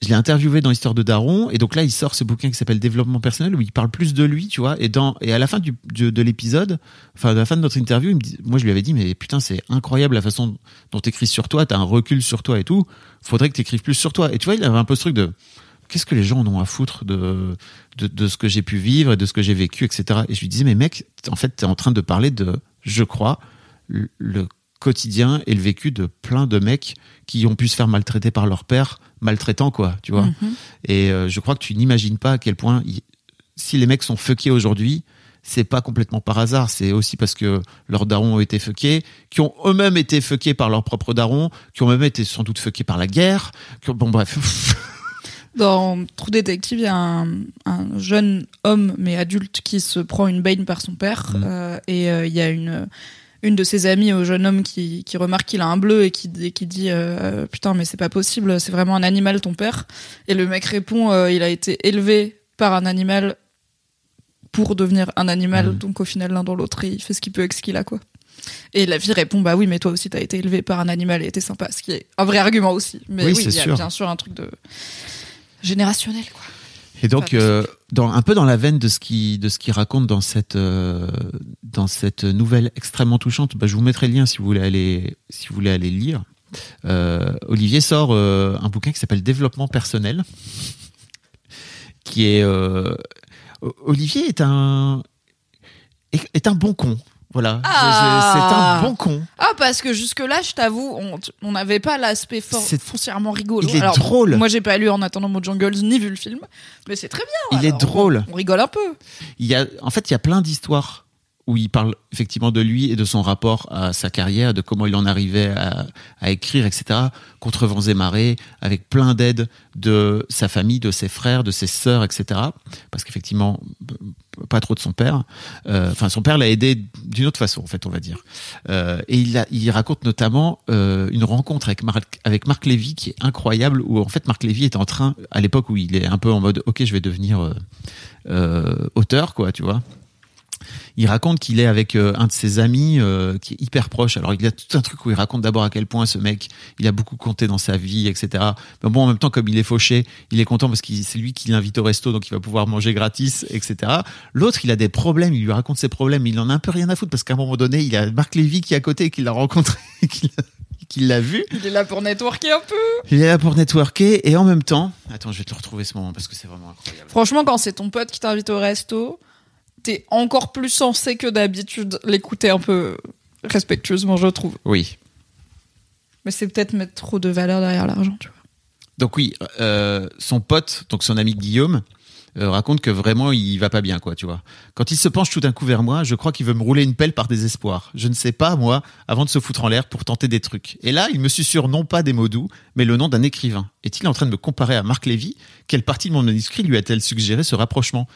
je l'ai interviewé dans Histoire de Daron, et donc là, il sort ce bouquin qui s'appelle Développement personnel, où il parle plus de lui, tu vois. Et à la fin de l'épisode, enfin, à la fin de notre interview, moi, je lui avais dit, mais putain, c'est incroyable la façon dont t'écris sur toi, t'as un recul sur toi et tout. Faudrait que t'écrives plus sur toi. Et tu vois, il avait un peu ce truc de, qu'est-ce que les gens en ont à foutre de, de, ce que j'ai pu vivre et de ce que j'ai vécu, etc. Et je lui disais, mais mec, en fait, t'es en train de parler de, je crois, le quotidien et le vécu de plein de mecs qui ont pu se faire maltraiter par leur père, maltraitant, quoi, tu vois. Mhm. Et euh, je crois que tu n'imagines pas à quel point, si les mecs sont fuckés aujourd'hui, c'est pas complètement par hasard, c'est aussi parce que leurs darons ont été fuckés, qui ont eux-mêmes été fuckés par leurs propres darons, qui ont même été sans doute fuckés par la guerre, qui bon bref. Dans Trou Détective, il y a un, un jeune homme, mais adulte, qui se prend une baigne par son père. Mhm. euh, et euh, il y a une, une de ses amies au jeune homme qui, qui remarque qu'il a un bleu et qui, et qui dit euh, Putain, mais c'est pas possible, c'est vraiment un animal ton père. Et le mec répond euh, Il a été élevé par un animal pour devenir un animal. Mhm. Donc au final, l'un dans l'autre, il fait ce qu'il peut avec ce qu'il a, quoi. Et la fille répond Bah oui, mais toi aussi, t'as été élevé par un animal et t'es sympa. Ce qui est un vrai argument aussi. Mais Oui, il y a sûr. bien sûr un truc de générationnel, quoi. Et donc, euh, dans, un peu dans la veine de ce qui de ce qu'il raconte dans cette euh, dans cette nouvelle extrêmement touchante, bah, je vous mettrai le lien si vous voulez aller si vous voulez aller le lire. Euh, Olivier sort un bouquin qui s'appelle Développement personnel, qui est Olivier est un est, est un bon con. Voilà, Ah. c'est un bon con. Ah, parce que jusque-là, je t'avoue, on n'avait pas l'aspect for- C'est- foncièrement rigolo. Il est drôle. Moi, j'ai pas lu En attendant Mo Jungles ni vu le film, mais c'est très bien. Il est drôle. On, on rigole un peu. Il y a, en fait, il y a plein d'histoires où il parle effectivement de lui et de son rapport à sa carrière, de comment il en arrivait à, écrire, etc. Contre vents et marées, avec plein d'aides de sa famille, de ses frères, de ses sœurs, etc. Parce qu'effectivement, pas trop de son père. Euh, Enfin, son père l'a aidé d'une autre façon, en fait, on va dire. Euh, et il, a, raconte notamment euh, une rencontre avec Marc, avec Marc Lévy qui est incroyable, où en fait Marc Lévy est en train, à l'époque où il est un peu en mode, ok, je vais devenir auteur, quoi, tu vois. Il raconte qu'il est avec euh, un de ses amis euh, qui est hyper proche. Alors il y a tout un truc où il raconte d'abord à quel point ce mec, il a beaucoup compté dans sa vie, etc. Mais bon, en même temps, comme il est fauché, il est content parce que c'est lui qui l'invite au resto, donc il va pouvoir manger gratis, etc. L'autre, il a des problèmes, il lui raconte ses problèmes, il en a un peu rien à foutre parce qu'à un moment donné, il y a Marc Lévy qui est à côté et qui l'a rencontré, qui l'a- qui l'a vu. Il est là pour networker un peu. Il est là pour networker et en même temps, attends, je vais te retrouver ce moment parce que c'est vraiment incroyable. Franchement, quand c'est ton pote qui t'invite au resto, encore plus censé que d'habitude l'écouter un peu respectueusement, je trouve. Oui. Mais c'est peut-être mettre trop de valeur derrière l'argent, tu vois. Donc oui, euh, son pote, donc son ami Guillaume, euh, raconte que vraiment il va pas bien, quoi, tu vois. Quand il se penche tout d'un coup vers moi, je crois qu'il veut me rouler une pelle par désespoir. Je ne sais pas, moi, avant de se foutre en l'air pour tenter des trucs. Et là, il me susurre non pas des mots doux, mais le nom d'un écrivain. Est-il en train de me comparer à Marc Lévy? Quelle partie de mon manuscrit lui a-t-elle suggéré ce rapprochement?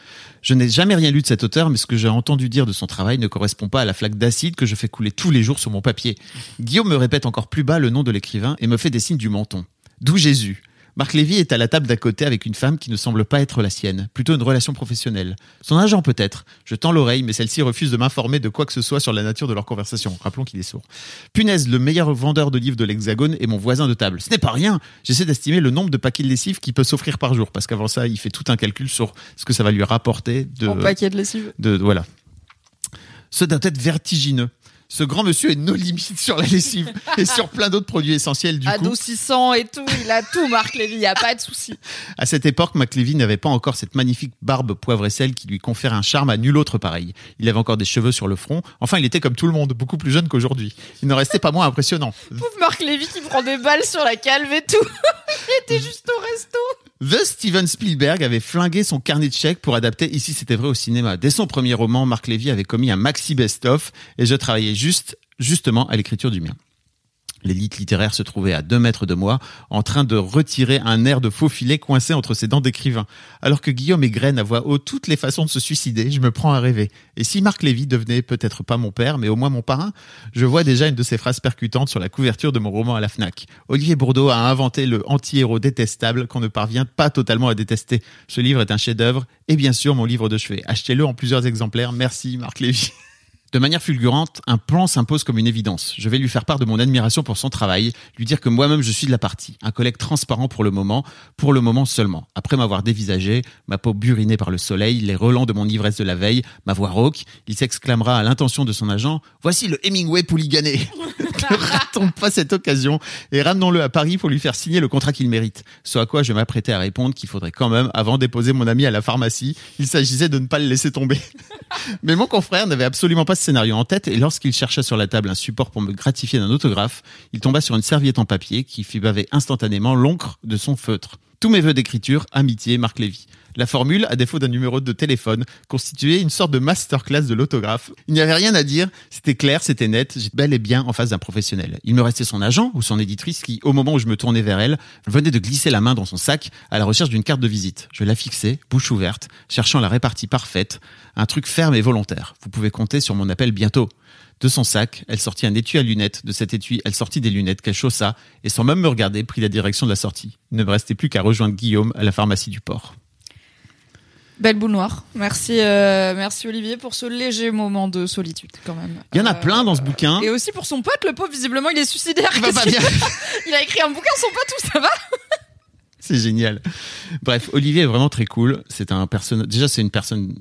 Je n'ai jamais rien lu de cet auteur, mais ce que j'ai entendu dire de son travail ne correspond pas à la flaque d'acide que je fais couler tous les jours sur mon papier. Guillaume me répète encore plus bas le nom de l'écrivain et me fait des signes du menton. D'où Jésus. Marc Lévy est à la table d'à côté avec une femme qui ne semble pas être la sienne, plutôt une relation professionnelle. Son agent peut-être. Je tends l'oreille, mais celle-ci refuse de m'informer de quoi que ce soit sur la nature de leur conversation. Rappelons qu'il est sourd. Punaise, le meilleur vendeur de livres de l'Hexagone est mon voisin de table. Ce n'est pas rien. J'essaie d'estimer le nombre de paquets de lessive qu'il peut s'offrir par jour, parce qu'avant ça, il fait tout un calcul sur ce que ça va lui rapporter de. En paquet de lessive. de, de- voilà. Ce doit être vertigineux. Ce grand monsieur est no limite sur la lessive et sur plein d'autres produits essentiels du coup. Adoucissant et tout, il a tout, Marc Lévy, y a pas de souci. À cette époque, McLevy n'avait pas encore cette magnifique barbe poivre et sel qui lui confère un charme à nul autre pareil. Il avait encore des cheveux sur le front. Enfin, il était comme tout le monde, beaucoup plus jeune qu'aujourd'hui. Il ne restait pas moins impressionnant. Pauvre Marc Lévy qui prend des balles sur la calve et tout. il était juste au resto. The Steven Spielberg avait flingué son carnet de chèques pour adapter Ici c'était vrai au cinéma. Dès son premier roman, Marc Lévy avait commis un maxi best-of et je travaillais juste, justement à l'écriture du mien. L'élite littéraire se trouvait à deux mètres de moi, en train de retirer un air de faux filet coincé entre ses dents d'écrivain. Alors que Guillaume égrène à voix haute toutes les façons de se suicider, je me prends à rêver. Et si Marc Lévy devenait peut-être pas mon père, mais au moins mon parrain, je vois déjà une de ses phrases percutantes sur la couverture de mon roman à la FNAC. Olivier Bourdeau a inventé le anti-héros détestable qu'on ne parvient pas totalement à détester. Ce livre est un chef-d'œuvre, et bien sûr mon livre de chevet. Achetez-le en plusieurs exemplaires. Merci Marc Lévy. De manière fulgurante, un plan s'impose comme une évidence. Je vais lui faire part de mon admiration pour son travail, lui dire que moi-même je suis de la partie, un collègue transparent pour le moment, pour le moment seulement. Après m'avoir dévisagé, ma peau burinée par le soleil, les relents de mon ivresse de la veille, ma voix rauque, il s'exclamera à l'intention de son agent Voici le Hemingway pouligané Ne ratons pas cette occasion et ramenons-le à Paris pour lui faire signer le contrat qu'il mérite. Ce à quoi je m'apprêtais à répondre qu'il faudrait quand même, avant déposer mon ami à la pharmacie, il s'agissait de ne pas le laisser tomber. Mais mon confrère n'avait absolument pas scénario en tête et lorsqu'il chercha sur la table un support pour me gratifier d'un autographe, il tomba sur une serviette en papier qui fit baver instantanément l'encre de son feutre. Tous mes vœux d'écriture, amitié, Marc Lévy. La formule, à défaut d'un numéro de téléphone, constituait une sorte de masterclass de l'autographe. Il n'y avait rien à dire, c'était clair, c'était net, j'étais bel et bien en face d'un professionnel. Il me restait son agent ou son éditrice qui, au moment où je me tournais vers elle, venait de glisser la main dans son sac à la recherche d'une carte de visite. Je la fixais, bouche ouverte, cherchant la répartie parfaite, un truc ferme et volontaire. Vous pouvez compter sur mon appel bientôt. De son sac, elle sortit un étui à lunettes. De cet étui, elle sortit des lunettes qu'elle chaussa et sans même me regarder, prit la direction de la sortie. Il ne me restait plus qu'à rejoindre Guillaume à la pharmacie du port. Belle boule noire. Merci, euh, merci Olivier pour ce léger moment de solitude quand même. Il y en a Euh, plein dans ce bouquin. Et aussi pour son pote, le pauvre, visiblement, il est suicidaire. Il va pas bien. il a écrit un bouquin, son pote, tout ça va? C'est génial. Bref, Olivier est vraiment très cool. C'est un personnage. Déjà, c'est une personne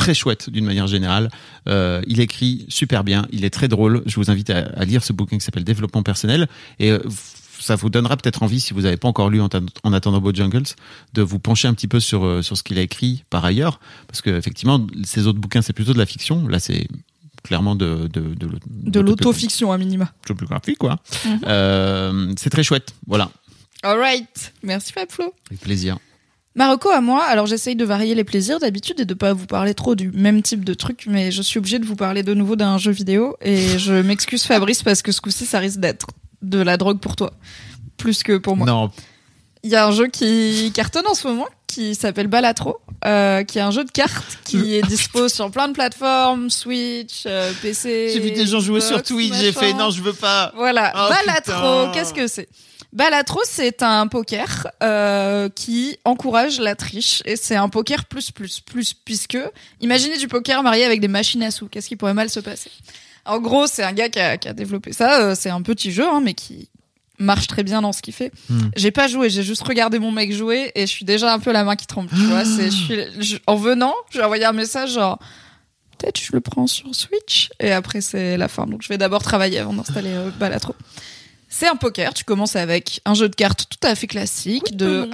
très chouette d'une manière générale. Euh, il écrit super bien. Il est très drôle. Je vous invite à, à lire ce bouquin qui s'appelle Développement personnel et euh, ça vous donnera peut-être envie, si vous n'avez pas encore lu en, en attendant Bojangles, de vous pencher un petit peu sur euh, sur ce qu'il a écrit par ailleurs, parce que effectivement, ces autres bouquins c'est plutôt de la fiction. Là, c'est clairement de de de, De l'autofiction, à minima. autobiographie, quoi. Mhm. Euh, c'est très chouette. Voilà, Alright. Merci Fabflo. avec plaisir. Marocco à moi, alors j'essaye de varier les plaisirs d'habitude et de pas vous parler trop du même type de truc, mais je suis obligée de vous parler de nouveau d'un jeu vidéo et je m'excuse Fabrice parce que ce coup-ci ça risque d'être de la drogue pour toi, plus que pour moi. Non, Il y a un jeu qui cartonne en ce moment qui s'appelle Balatro, euh, qui est un jeu de cartes qui est dispo sur plein de plateformes, Switch, euh, PC. J'ai vu des gens jouer sur Twitch, j'ai fait non, je veux pas. Voilà, Oh, Balatro, qu'est-ce que c'est? Balatro, c'est un poker euh, qui encourage la triche et c'est un poker plus plus plus puisque imaginez du poker marié avec des machines à sous. Qu'est-ce qui pourrait mal se passer? En gros, c'est un gars qui a, qui a développé ça. euh, c'est un petit jeu, hein, mais qui marche très bien dans ce qu'il fait. Hmm. J'ai pas joué, j'ai juste regardé mon mec jouer et je suis déjà un peu la main qui tremble. Tu vois, c'est, je suis, je- en venant, j'ai envoyé un message genre peut-être je le prends sur Switch? Et après c'est la fin. Donc je vais d'abord travailler avant d'installer euh, Balatro. C'est un poker, tu commences avec un jeu de cartes tout à fait classique de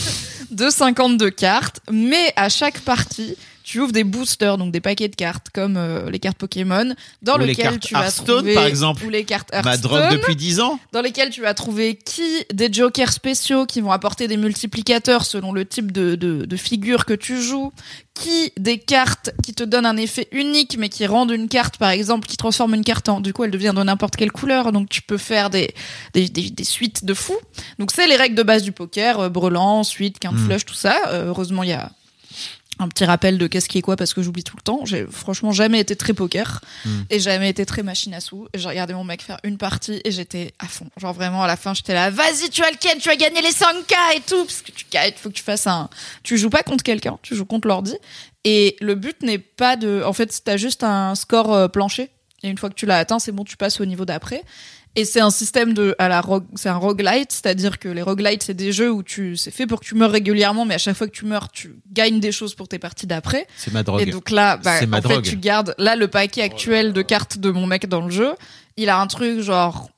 de 52 cartes, mais à chaque partie, tu ouvres des boosters, donc des paquets de cartes comme euh, les cartes Pokémon, dans Ou les lesquelles cartes tu vas trouver par exemple. ou les cartes Ma drogue depuis 10 ans. dans lesquels tu vas trouver qui des jokers spéciaux qui vont apporter des multiplicateurs selon le type de, de, de figure que tu joues, qui des cartes qui te donnent un effet unique mais qui rendent une carte par exemple qui transforme une carte en du coup elle devient de n'importe quelle couleur donc tu peux faire des des, des, des suites de fous donc c'est les règles de base du poker euh, brelan suite quinte Mm. flush tout ça Euh, heureusement il y a un petit rappel de qu'est-ce qui est quoi parce que j'oublie tout le temps. J'ai franchement jamais été très poker Mm. et jamais été très machine à sous. J'ai regardé mon mec faire une partie et j'étais à fond. Genre vraiment à la fin j'étais là, vas-y tu as le ken, tu vas gagner les 5K et tout parce que tu gagnes, faut que tu fasses un. Tu joues pas contre quelqu'un, tu joues contre l'ordi. Et le but n'est pas de, en fait t'as juste un score euh, plancher. Et une fois que tu l'as atteint, c'est bon, tu passes au niveau d'après. Et c'est un système de à la rogue, c'est un roguelite, c'est-à-dire que les roguelites c'est des jeux où tu c'est fait pour que tu meurs régulièrement, mais à chaque fois que tu meurs, tu gagnes des choses pour tes parties d'après. C'est ma drogue. Et donc là, bah, en fait, drogue. tu gardes là le paquet actuel de cartes de mon mec dans le jeu. Il a un truc genre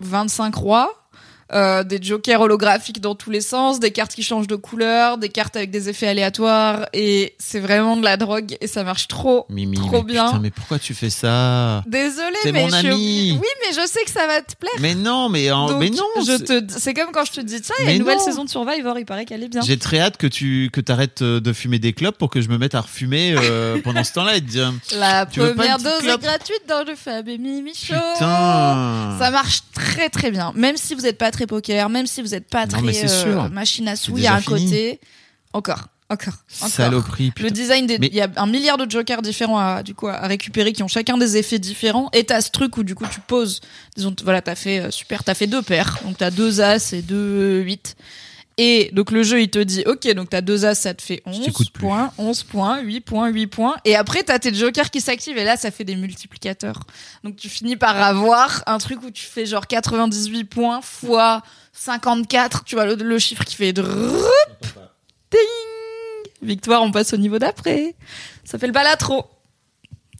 25 rois. Euh, des jokers holographiques dans tous les sens, des cartes qui changent de couleur, des cartes avec des effets aléatoires, et c'est vraiment de la drogue, et ça marche trop, Mimi, trop mais bien. putain, mais pourquoi tu fais ça? Désolée, mais mon je ami. Oui, mais je sais que ça va te plaire. Mais non, mais, en- Donc, mais non. je c'est- te, c'est comme quand je te dis, tiens, il y a une nouvelle non. saison de Survivor, il paraît qu'elle est bien. J'ai très hâte que tu que arrêtes de fumer des clopes pour que je me mette à refumer euh, pendant ce temps-là et te dire La Tu première dose clope? est gratuite dans le Fab et Mimi Show. putain. Ça marche très très bien. Même si vous n'êtes pas très poker, même si vous n'êtes pas Non, très euh, machine à sous, il y a un fini. côté. Encore, encore, encore. Saloperie. Le design des, Mais- il y a un milliard de jokers différents à, du coup, à récupérer qui ont chacun des effets différents. Et t'as ce truc où du coup tu poses, disons, voilà, t'as fait, euh, super, t'as fait deux paires. Donc t'as deux as et deux 8. Et donc le jeu il te dit, ok, donc t'as deux as, ça te fait 11 t'écoute plus. points, 11 points, 8 points, 8 points. Et après t'as tes jokers qui s'activent et là ça fait des multiplicateurs. Donc tu finis par avoir un truc où tu fais genre 98 points fois 54, tu vois le, le chiffre qui fait ding Victoire, on passe au niveau d'après. Ça fait le balatro.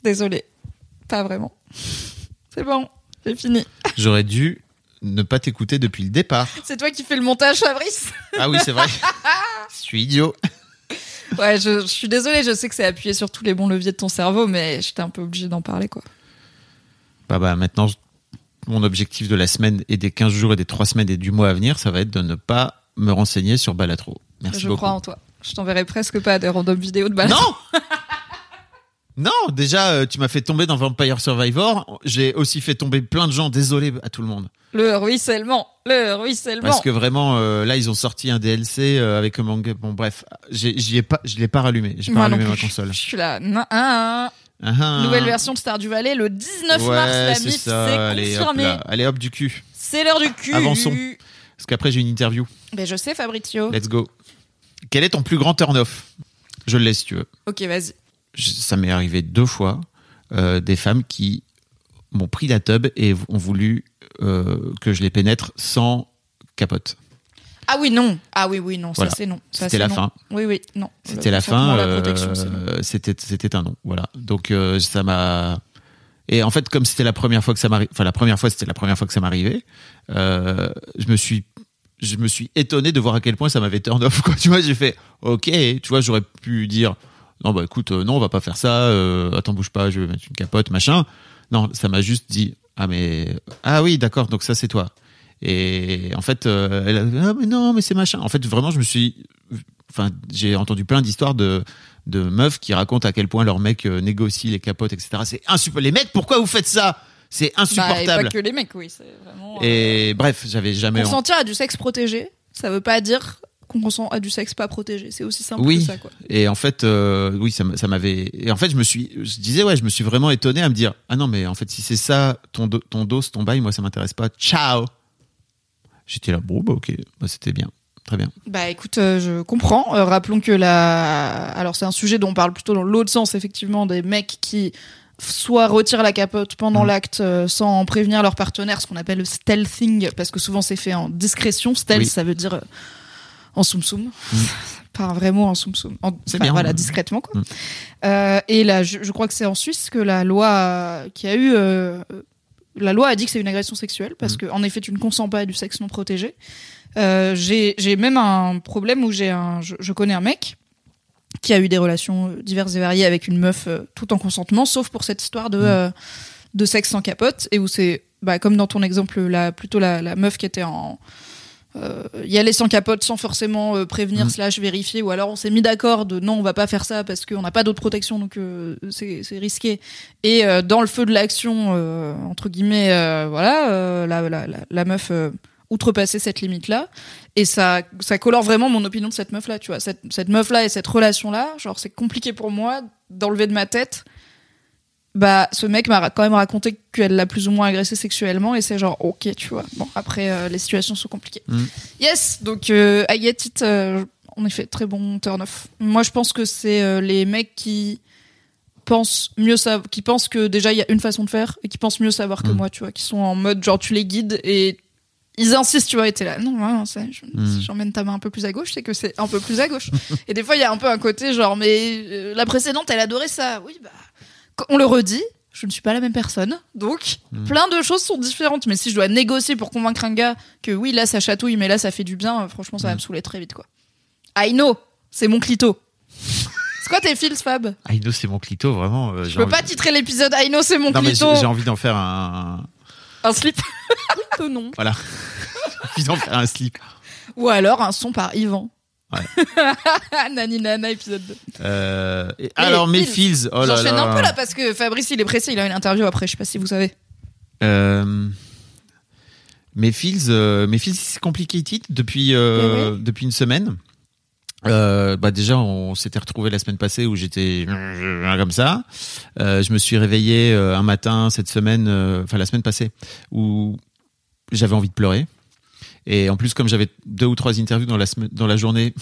Désolé. Pas vraiment. C'est bon, j'ai fini. J'aurais dû ne pas t'écouter depuis le départ. C'est toi qui fais le montage, Fabrice Ah oui, c'est vrai. je suis idiot. Ouais, je, je suis désolée, je sais que c'est appuyé sur tous les bons leviers de ton cerveau, mais j'étais un peu obligée d'en parler, quoi. Bah bah maintenant je- mon objectif de la semaine et des 15 jours et des 3 semaines et du mois à venir, ça va être de ne pas me renseigner sur Balatro. Merci je beaucoup. crois en toi. Je t'enverrai presque pas des random vidéos de balatro. Non Non, déjà, euh, tu m'as fait tomber dans Vampire Survivor. J'ai aussi fait tomber plein de gens. Désolé à tout le monde. Le ruissellement, le ruissellement. Parce que vraiment, euh, là, ils ont sorti un DLC euh, avec un manga. Bon, bref, j'y ai pas, je l'ai pas rallumé. J'ai pas rallumé ma console. Je suis là. nan, nan. Ah, ah. Nouvelle version de Stardew Valley le 19 Ouais, mars, la c'est MIF, c'est Allez, hop confirmé. Allez, hop du cul. C'est l'heure du cul. Avançons. Parce qu'après, j'ai une interview. Ben, je sais, Fabrizio. Let's go. Quel est ton plus grand turn-off? Je le laisse si tu veux. Ok, vas-y. Je- ça m'est arrivé deux fois. euh, des femmes qui m'ont pris la tub et ont voulu euh, que je les pénètre sans capote. Ah oui, non. Ah oui, oui, non. Voilà. Ça, c'est non. C'était la non. fin. Oui, oui, non. C'était la fin. euh. C'était c'était un non. Voilà. Donc euh, ça m'a. Et en fait, comme c'était la première fois que ça m'arrivait, enfin la première fois, c'était la première fois que ça m'arrivait, euh, je me suis, je me suis étonné de voir à quel point ça m'avait turn off. Quoi. Tu vois, j'ai fait, ok, tu vois, j'aurais pu dire, non bah écoute, euh, non, on va pas faire ça. Euh, attends, bouge pas, je vais mettre une capote, machin. Non, ça m'a juste dit, ah mais, ah oui, d'accord, donc ça c'est toi. Et en fait, euh, elle a, ah mais non, mais c'est machin. En fait, vraiment, je me suis, enfin, j'ai entendu plein d'histoires de de meufs qui racontent à quel point leur mec négocie les capotes, etc. C'est insupportable. Les mecs, pourquoi vous faites ça? C'est Bah, et insupportable. pas que les mecs, oui. C'est vraiment. euh, Et bref, j'avais jamais. Consentir à du sexe protégé, ça veut pas dire qu'on consent à du sexe pas protégé. C'est aussi simple Oui. que ça, quoi. Et en fait, euh, oui, ça, m'avait. Et en fait, je me suis, je disais ouais, je me suis vraiment étonné à me dire ah non mais en fait si c'est ça ton do- ton dos, ton bail, moi ça m'intéresse pas. Ciao. J'étais là bon bah ok, bah, c'était bien, très bien. Bah écoute, euh, je comprends. Euh, rappelons que la. Alors c'est un sujet dont on parle plutôt dans l'autre sens, effectivement, des mecs qui soit retirent la capote pendant Mm. l'acte euh, sans prévenir leur partenaire, ce qu'on appelle le stealthing, parce que souvent c'est fait en discrétion. Stealth, Oui. ça veut dire euh, en soum soum. Mm. Pas un vrai mot en soum soum. En- C'est bien. Voilà, discrètement quoi. Mm. Euh, et là, je, je crois que c'est en Suisse que la loi euh, qui a eu. euh, la loi a dit que c'est une agression sexuelle parce Mm. que en effet tu ne consens pas à du sexe non protégé. Euh, j'ai j'ai même un problème où j'ai un je, je connais un mec qui a eu des relations euh, diverses et variées avec une meuf euh, tout en consentement sauf pour cette histoire de euh, de sexe sans capote et où c'est bah, comme dans ton exemple là plutôt la, la meuf qui était en euh, y aller sans capote sans forcément euh, prévenir Mm. slash vérifier ou alors on s'est mis d'accord de non on va pas faire ça parce qu'on n'a pas d'autre protection donc euh, c'est c'est risqué. Et euh, dans le feu de l'action entre guillemets voilà la, la, la, la meuf outrepasser cette limite là et ça ça colore vraiment mon opinion de cette meuf là tu vois. Cette, cette meuf là et cette relation là genre c'est compliqué pour moi d'enlever de ma tête bah ce mec m'a quand même raconté qu'elle l'a plus ou moins agressé sexuellement et c'est genre ok tu vois bon après euh, les situations sont compliquées Mm. yes donc euh, I get it euh, en effet très bon turn off moi je pense que c'est euh, les mecs qui pensent mieux ça qui pensent que déjà il y a une façon de faire et qui pensent mieux savoir que Mm. moi tu vois qui sont en mode genre tu les guides et ils insistent tu vois et t'es là non non, je- Mm. si j'emmène ta main un peu plus à gauche c'est que c'est un peu plus à gauche et des fois il y a un peu un côté genre mais euh, la précédente elle adorait ça oui bah on le redit je ne suis pas la même personne donc Mm. plein de choses sont différentes mais si je dois négocier pour convaincre un gars que oui là ça chatouille mais là ça fait du bien euh, franchement ça va Mm. me saouler très vite quoi I know c'est mon clito c'est quoi tes fils Fab? Aïno, Ah, c'est mon clito vraiment. euh, je j'ai peux envie- pas titrer l'épisode I know c'est mon Non mais clito j'ai j'ai envie d'en faire un. Un slip Euh, Non. Voilà. Ils d'en faire un slip. Ou alors un son par Yvan. Ouais. Nani Nana, épisode 2. Euh, et alors, mes fils. Oh J'enchaîne un peu là parce que Fabrice, il est pressé, il a une interview après, je sais pas si vous savez. Euh, mes fils, euh, mes fils, c'est complicated depuis euh, depuis une semaine. Euh, bah déjà, on s'était retrouvé la semaine passée où j'étais comme ça. Euh, je me suis réveillé un matin cette semaine, enfin la semaine passée, où j'avais envie de pleurer. Et en plus, comme j'avais deux ou trois interviews dans la semaine, dans la journée,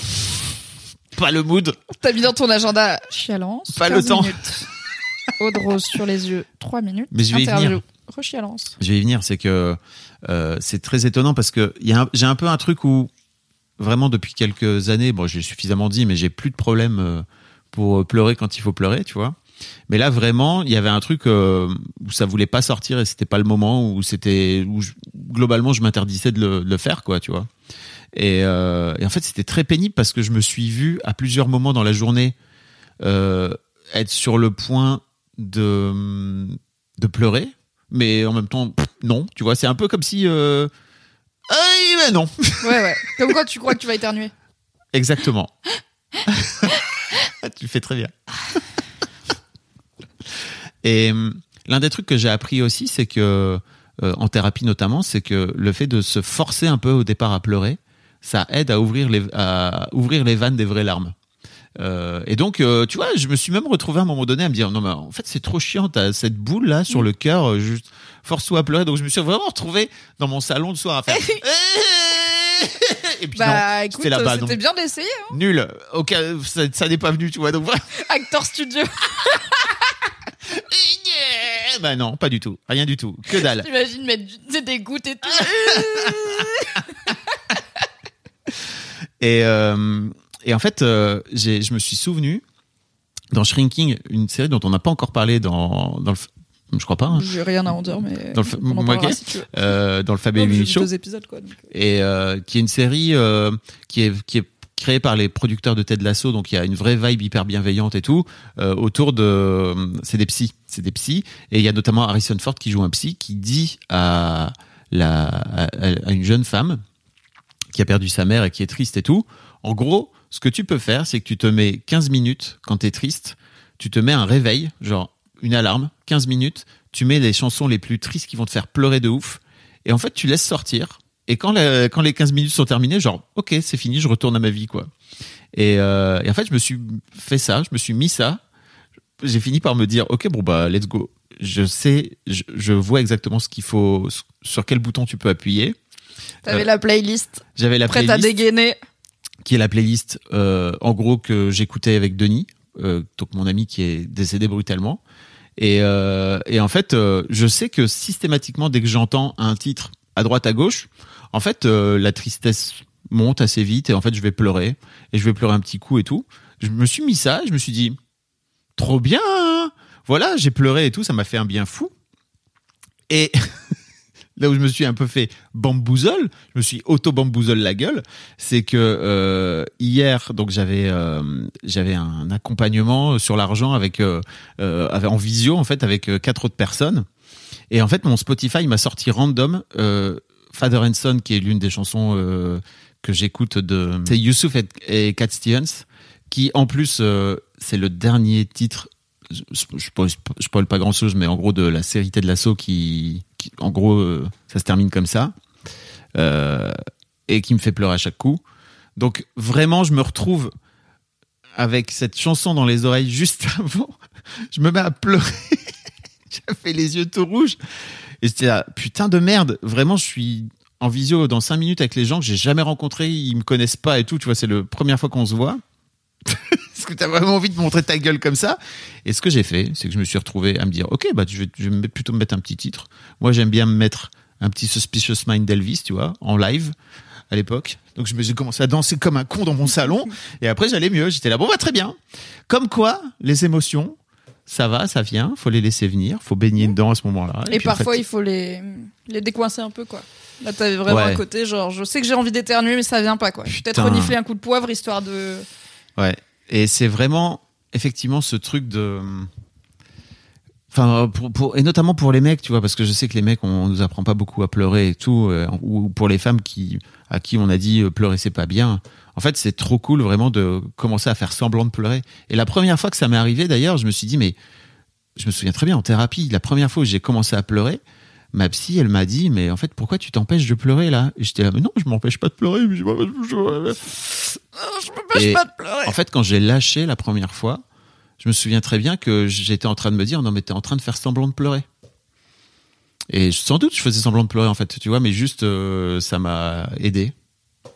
pas le mood. T'as mis dans ton agenda chialance. Pas le 15 temps. minutes. Eau de rose sur les yeux, 3 minutes. Mais je vais y Interview. venir. Rechialance. Je vais y venir, c'est que euh, c'est très étonnant parce que y j'ai un peu un truc où vraiment depuis quelques années, bon, j'ai suffisamment dit, mais j'ai plus de problème euh, pour pleurer quand il faut pleurer, tu vois. Mais là vraiment, il y avait un truc euh, où ça voulait pas sortir et c'était pas le moment où c'était où je- globalement je m'interdisais de le, de le faire, quoi, tu vois. Et, euh, et en fait, c'était très pénible parce que je me suis vu à plusieurs moments dans la journée euh, être sur le point de de pleurer, mais en même temps pff, non, tu vois, c'est un peu comme si euh... Mais non. Ouais, ouais. Comme quoi tu crois que tu vas éternuer. Exactement. tu fais très bien. Et hum, l'un des trucs que j'ai appris aussi, c'est que euh, en thérapie notamment, c'est que le fait de se forcer un peu au départ à pleurer, ça aide à ouvrir les à ouvrir les vannes des vraies larmes. Euh, et donc, euh, tu vois, je me suis même retrouvé à un moment donné à me dire non mais en fait c'est trop chiant, t'as cette boule là sur le cœur, euh, juste force-toi à pleurer. Donc je me suis vraiment retrouvé dans mon salon le soir à faire. et puis Bah non, écoute, c'était là-bas. c'était donc bien d'essayer. Hein. Nul. Ça, ça n'est pas venu, tu vois. Donc. Actor studio. Bah non, pas du tout. Rien du tout. Que dalle. T'imagines mettre du- des gouttes et tout. Et, euh, et en fait, euh, j'ai- je me suis souvenu dans Shrinking, une série dont on n'a pas encore parlé dans, dans le. f- Je crois pas. hein. J'ai rien à en dire, mais Dans le, fa- on en ok. parlera si tu veux. Euh, dans le Fab et Non, j'ai Emily vu Show. deux épisodes, quoi. donc. et euh, qui est une série euh, qui est qui est créée par les producteurs de Ted Lasso donc il y a une vraie vibe hyper bienveillante et tout euh, autour de c'est des psys c'est des psys et il y a notamment Harrison Ford qui joue un psy qui dit à la à, à une jeune femme qui a perdu sa mère et qui est triste et tout en gros ce que tu peux faire c'est que tu te mets 15 minutes quand t'es triste tu te mets un réveil genre une alarme 15 minutes tu mets les chansons les plus tristes qui vont te faire pleurer de ouf et en fait, tu laisses sortir. Et quand, la- quand les 15 minutes sont terminées, genre, ok, c'est fini, je retourne à ma vie, quoi. Et, euh, et en fait, je me suis fait ça, je me suis mis ça. J'ai fini par me dire, ok, bon, bah, let's go. Je sais, je, je vois exactement ce qu'il faut, sur quel bouton tu peux appuyer. T'avais Euh, la playlist J'avais la prête à playlist dégainer. qui est la playlist euh, en gros que j'écoutais avec Denis, donc mon ami qui est décédé brutalement. Et, et en fait, je sais que systématiquement, dès que j'entends un titre à droite à gauche, en fait, euh, la tristesse monte assez vite et en fait, je vais pleurer et je vais pleurer un petit coup et tout. Je me suis mis ça, je me suis dit, trop bien. hein voilà, j'ai pleuré et tout, ça m'a fait un bien fou. Et là où je me suis un peu fait bamboozle, je me suis auto bamboozle la gueule, c'est que euh, hier donc j'avais euh, j'avais un accompagnement sur l'argent avec, avec- en visio en fait avec quatre autres personnes et en fait mon Spotify m'a sorti random Father and Son qui est l'une des chansons euh, que j'écoute de c'est Youssouf et, et Cat Stevens qui en plus euh, c'est le dernier titre je, spoil pas grand chose mais en gros de la série Ted Lasso qui, en gros euh, ça se termine comme ça et qui me fait pleurer à chaque coup. Donc vraiment, je me retrouve avec cette chanson dans les oreilles juste avant. Je me mets à pleurer. J'avais les yeux tout rouges. Et c'était là, putain de merde. Vraiment, je suis en visio dans cinq minutes avec les gens que j'ai jamais rencontrés. Ils me connaissent pas et tout. Tu vois, c'est la première fois qu'on se voit. Est-ce que t'as vraiment envie de montrer ta gueule comme ça? Et ce que j'ai fait, c'est que je me suis retrouvé à me dire, ok, bah je vais, plutôt me mettre un petit titre. Moi, j'aime bien me mettre un petit Suspicious Mind d'Elvis, tu vois, en live à l'époque. Donc je me- j'ai commencé à danser comme un con dans mon salon. Et après, j'allais mieux. J'étais là, bon, bah très bien. Comme quoi, les émotions, ça va, ça vient. Faut les laisser venir. Faut baigner dedans à ce moment-là. Et, en parfois, fait, il faut les, les décoincer un peu, quoi. Là, t'avais vraiment Ouais. un côté, genre, je sais que j'ai envie d'éternuer, mais ça vient pas, quoi. Peut-être renifler un coup de poivre, histoire de. Ouais. Et c'est vraiment, effectivement, ce truc de. Enfin, pour, pour, et notamment pour les mecs, tu vois, parce que je sais que les mecs, on nous apprend pas beaucoup à pleurer et tout, euh, ou pour les femmes qui, à qui on a dit euh, pleurer c'est pas bien. En fait, c'est trop cool vraiment de commencer à faire semblant de pleurer. Et la première fois que ça m'est arrivé, d'ailleurs, je me suis dit, mais je me souviens très bien en thérapie, la première fois où j'ai commencé à pleurer, ma psy, elle m'a dit, mais en fait, pourquoi tu t'empêches de pleurer là? J'étais là, mais non, je m'empêche pas de pleurer. Mais je, Je m'empêche pas de pleurer. En fait, quand j'ai lâché la première fois, je me souviens très bien que j'étais en train de me dire, non, mais t'es en train de faire semblant de pleurer. Et sans doute, je faisais semblant de pleurer en fait, tu vois, mais juste, euh, ça m'a aidé.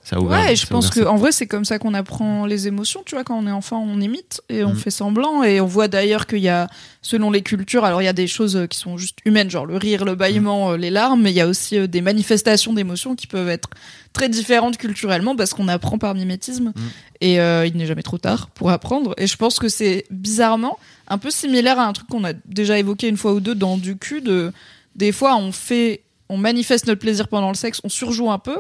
Ça ouvert, Ouais, et je ça pense ouvert que ça. en vrai c'est comme ça qu'on apprend les émotions, tu vois, quand on est enfant, on imite et on Mm. fait semblant et on voit d'ailleurs qu'il y a selon les cultures, alors il y a des choses euh, qui sont juste humaines, genre le rire, le bâillement, euh, les larmes, mais il y a aussi euh, des manifestations d'émotions qui peuvent être très différentes culturellement parce qu'on apprend par mimétisme et euh, il n'est jamais trop tard pour apprendre et je pense que c'est bizarrement un peu similaire à un truc qu'on a déjà évoqué une fois ou deux dans du cul de des fois on fait on manifeste notre plaisir pendant le sexe, on surjoue un peu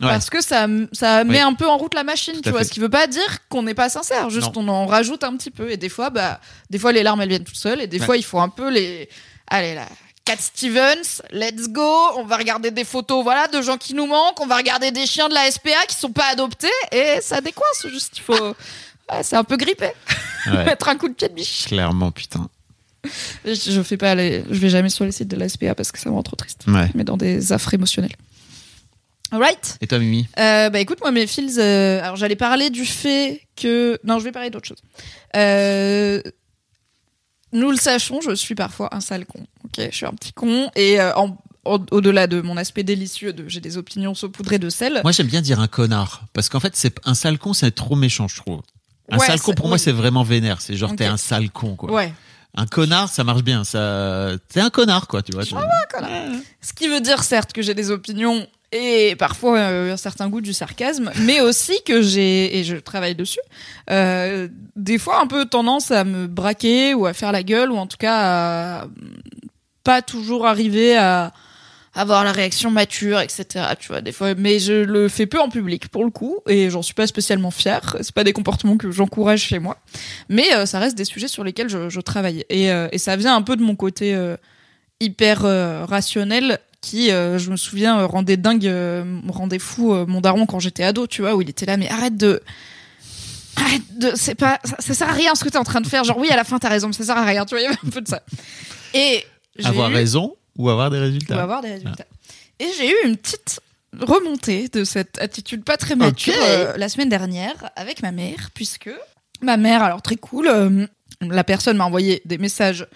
Ouais. parce que ça, ça met Oui. un peu en route la machine, Tout tu vois. fait. Ce qui veut pas dire qu'on n'est pas sincère, juste on en rajoute un petit peu. Et des fois, bah, des fois les larmes elles viennent toutes seules, et des Ouais. fois il faut un peu les. Allez là, Cat Stevens, let's go. On va regarder des photos, voilà, de gens qui nous manquent. On va regarder des chiens de la SPA qui sont pas adoptés, et ça décoince. Juste, il faut. Ouais, c'est un peu grippé. Mettre un coup de pied de biche. Clairement, putain. Je, je fais pas les, je vais jamais sur les sites de la SPA parce que ça me rend trop triste. Mais dans des affres émotionnels. Alright. Et toi, Mimi Euh, bah écoute, moi mes feels. euh, alors j'allais parler du fait que non, je vais parler d'autre chose. Euh, nous le sachons, je suis parfois un sale con. Ok, je suis un petit con et en- au-delà de mon aspect délicieux, de j'ai des opinions saupoudrées de sel. Moi, j'aime bien dire un connard. Parce qu'en fait, c'est un sale con, c'est trop méchant, je trouve. Un Ouais, sale con, pour moi, c'est vraiment vénère. C'est genre, t'es un sale con, quoi. Ouais. Un connard, ça marche bien. Ça, t'es un connard, quoi, tu vois. tu- Ce qui veut dire certes que j'ai des opinions et parfois euh, un certain goût du sarcasme, mais aussi que j'ai, et je travaille dessus, euh, des fois un peu tendance à me braquer ou à faire la gueule ou en tout cas à pas toujours arriver à avoir la réaction mature, etc. Tu vois, des fois, mais je le fais peu en public pour le coup, et j'en suis pas spécialement fière. C'est pas des comportements que j'encourage chez moi, mais euh, ça reste des sujets sur lesquels je, travaille, et, euh, et ça vient un peu de mon côté euh, hyper rationnel qui, euh, je me souviens, euh, rendait dingue, euh, rendait fou mon daron quand j'étais ado, tu vois, où il était là, mais arrête de. Arrête de. C'est pas. Ça, ça sert à rien ce que t'es en train de faire. Genre, oui, à la fin, t'as raison, mais ça sert à rien, tu vois, il y avait un peu de ça. Et. Avoir eu- raison ou avoir des résultats. ou avoir des résultats. Et j'ai eu une petite remontée de cette attitude pas très mature euh, la semaine dernière avec ma mère, puisque ma mère, alors très cool, euh, la personne m'a envoyé des messages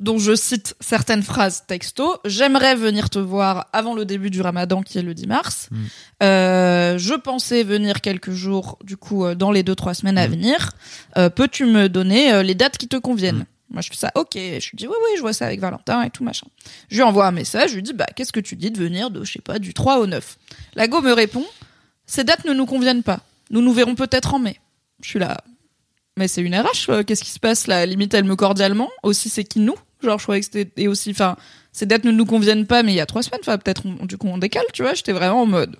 dont je cite certaines phrases texto. J'aimerais venir te voir avant le début du ramadan qui est le 10 mars. Mm. Euh, je pensais venir quelques jours, du coup, euh, dans les deux, trois semaines à venir. Euh, Peux-tu me donner les dates qui te conviennent Moi, je fais ça, ok. Je lui dis, oui, oui, je vois ça avec Valentin et tout, machin. Je lui envoie un message, je lui dis, bah, qu'est-ce que tu dis de venir de, je sais pas, du 3 au 9 La go me répond, ces dates ne nous conviennent pas. Nous nous verrons peut-être en mai. Je suis là, mais c'est une RH, qu'est-ce qui se passe là? Limite, elle me cordialement. Aussi, c'est qui nous? Genre, je croyais que c'était. Et aussi, enfin, ces dates ne nous conviennent pas, mais il y a trois semaines, enfin, peut-être, on- du coup, on décale, tu vois. J'étais vraiment en mode.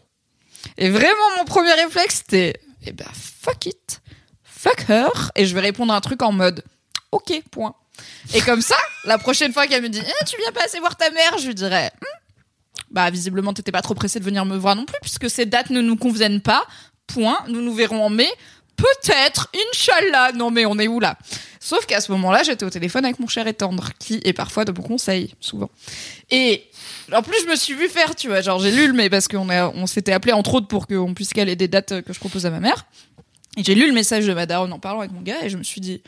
Et vraiment, mon premier réflexe, c'était, eh ben, fuck it. Fuck her. Et je vais répondre un truc en mode, ok, point. Et comme ça, la prochaine fois qu'elle me dit, Eh, tu viens pas assez voir ta mère, je lui dirais, Hmm. bah, visiblement, t'étais pas trop pressé de venir me voir non plus, puisque ces dates ne nous conviennent pas. Point. Nous nous verrons en mai. Peut-être, Inch'Allah. Non, mais on est où là? Sauf qu'à ce moment-là, j'étais au téléphone avec mon cher et tendre, qui est parfois de bons conseils, souvent. Et en plus, je me suis vu faire, tu vois, genre j'ai lu le mais parce qu'on on s'était appelé entre autres pour qu'on puisse caler des dates que je propose à ma mère. Et j'ai lu le message de ma daronne en parlant avec mon gars et je me suis dit,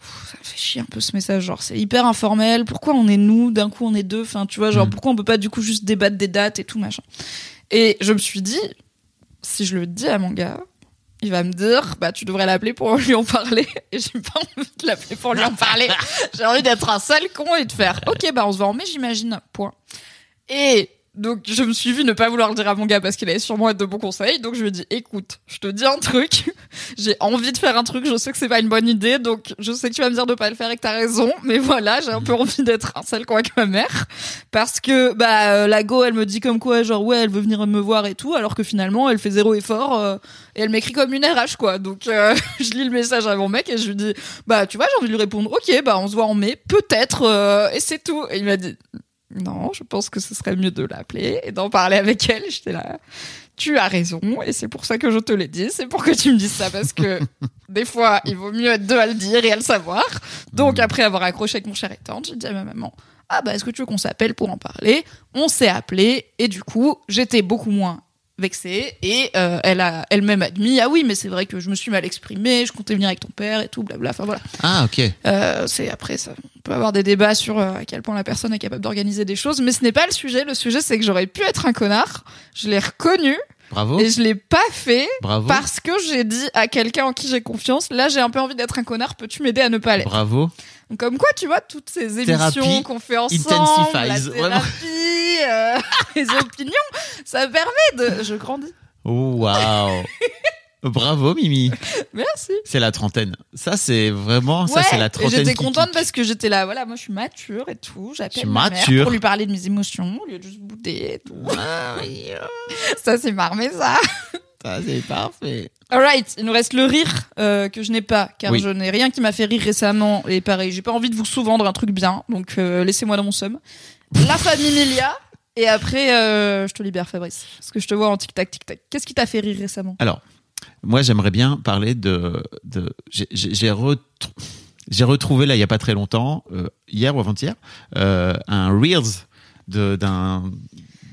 ça me fait chier un peu ce message, genre c'est hyper informel. Pourquoi on est nous, d'un coup on est deux, enfin tu vois, genre Mm. pourquoi on peut pas du coup juste débattre des dates et tout machin? Et je me suis dit, si je le dis à mon gars, il va me dire, bah tu devrais l'appeler pour lui en parler. Et j'ai pas envie de l'appeler pour lui en parler. j'ai envie d'être un sale con et de faire, ok bah on se voit en mai j'imagine. Point. Et Donc je me suis vu ne pas vouloir le dire à mon gars parce qu'il allait sûrement être de bons conseils. Donc je lui ai dit écoute, je te dis un truc, j'ai envie de faire un truc, je sais que c'est pas une bonne idée, donc je sais que tu vas me dire de pas le faire et que t'as raison, mais voilà, j'ai un peu envie d'être un seul con avec ma mère. Parce que bah euh, la go elle me dit comme quoi genre ouais elle veut venir me voir et tout, alors que finalement elle fait zéro effort euh, et elle m'écrit comme une RH quoi. Donc euh, je lis le message à mon mec et je lui dis bah tu vois j'ai envie de lui répondre ok bah on se voit en mai peut-être euh, et c'est tout. Et il m'a dit non, je pense que ce serait mieux de l'appeler et d'en parler avec elle. J'étais là, tu as raison, et c'est pour ça que je te l'ai dit. C'est pour que tu me dises ça, parce que des fois, il vaut mieux être deux à le dire et à le savoir. Donc, après avoir accroché avec mon cher étendre, j'ai dit à ma maman, ah bah, est-ce que tu veux qu'on s'appelle pour en parler? On s'est appelé, et du coup, j'étais beaucoup moins vexée, et euh, elle a elle-même admis, ah oui, mais c'est vrai que je me suis mal exprimée, je comptais venir avec ton père et tout, blabla. Enfin voilà. Ah, ok. Euh, c'est après ça. On peut avoir des débats sur euh, à quel point la personne est capable d'organiser des choses, mais ce n'est pas le sujet. Le sujet, c'est que j'aurais pu être un connard. Je l'ai reconnu. Bravo. Et je l'ai pas fait Bravo. parce que j'ai dit à quelqu'un en qui j'ai confiance, là j'ai un peu envie d'être un connard, peux-tu m'aider à ne pas l'être Bravo. Donc, Comme quoi, tu vois, toutes ces émissions Thérapie qu'on fait ensemble, la thérapie, euh, les opinions, ça permet de... Je grandis. Oh, waouh. Bravo, Mimi. Merci. C'est la trentaine. Ça, c'est vraiment, ça, Ouais, c'est la trentaine. J'étais contente parce que j'étais là, voilà, moi je suis mature et tout. J'appelle ma mère mature. pour lui parler de mes émotions au lieu de juste bouder et tout. ça c'est marmé ça. Ça, c'est parfait. Alright, il nous reste le rire euh, que je n'ai pas car Oui. je n'ai rien qui m'a fait rire récemment et pareil, j'ai pas envie de vous sous-vendre un truc bien, donc euh, laissez-moi dans mon somme. La famille Milia et après euh, je te libère Fabrice parce que je te vois en tic tac tic tac. Qu'est-ce qui t'a fait rire récemment? Alors, moi, j'aimerais bien parler de. j'ai- j'ai j'ai retrou- j'ai retrouvé, là, il y a pas très longtemps, euh, hier ou avant-hier, euh, un Reels d'un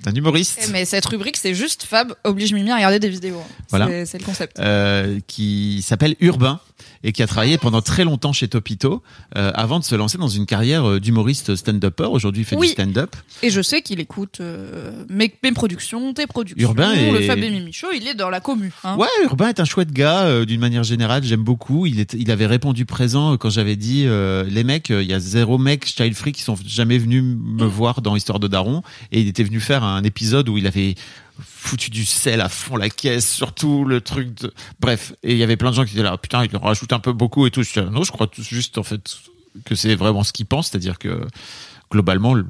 d'un humoriste. Eh, Mais cette rubrique c'est juste Fab oblige Mimi à regarder des vidéos. Voilà. C'est- le concept. euh, qui s'appelle Urbain et qui a travaillé pendant très longtemps chez Topito euh, avant de se lancer dans une carrière euh, d'humoriste stand-upper. Aujourd'hui, il fait Oui. du stand-up. Et je sais qu'il écoute euh, mes, mes productions, tes productions, Urbain et- le Fab et Mimi Show, il est dans la commu. Hein. Ouais, Urbain est un chouette gars d'une manière générale. J'aime beaucoup. Il, est, il avait répondu présent quand j'avais dit les mecs, il y a zéro mec child free qui sont jamais venus me voir dans Histoire de Daron et il était venu faire un épisode où il avait foutu du sel à fond la caisse, surtout le truc de... Bref, et il y avait plein de gens qui étaient là, putain, il en rajoute un peu beaucoup et tout. Je dis, non, je crois juste en fait que c'est vraiment ce qu'il pense, c'est-à-dire que globalement, le-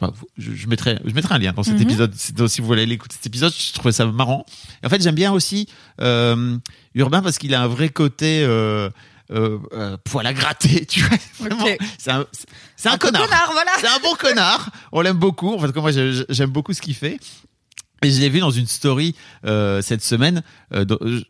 Enfin, vous- je, je mettrai, je mettrai un lien dans cet Mhm. épisode. Si vous voulez aller écouter cet épisode, je trouvais ça marrant. Et en fait, j'aime bien aussi euh, Urbain parce qu'il a un vrai côté euh, euh, euh, poil à gratter. Tu vois. C'est un, un, Un connard. connard, voilà. C'est un bon connard. On l'aime beaucoup. En fait, moi, j'ai- j'aime beaucoup ce qu'il fait. Et je l'ai vu dans une story euh, cette semaine. euh, euh,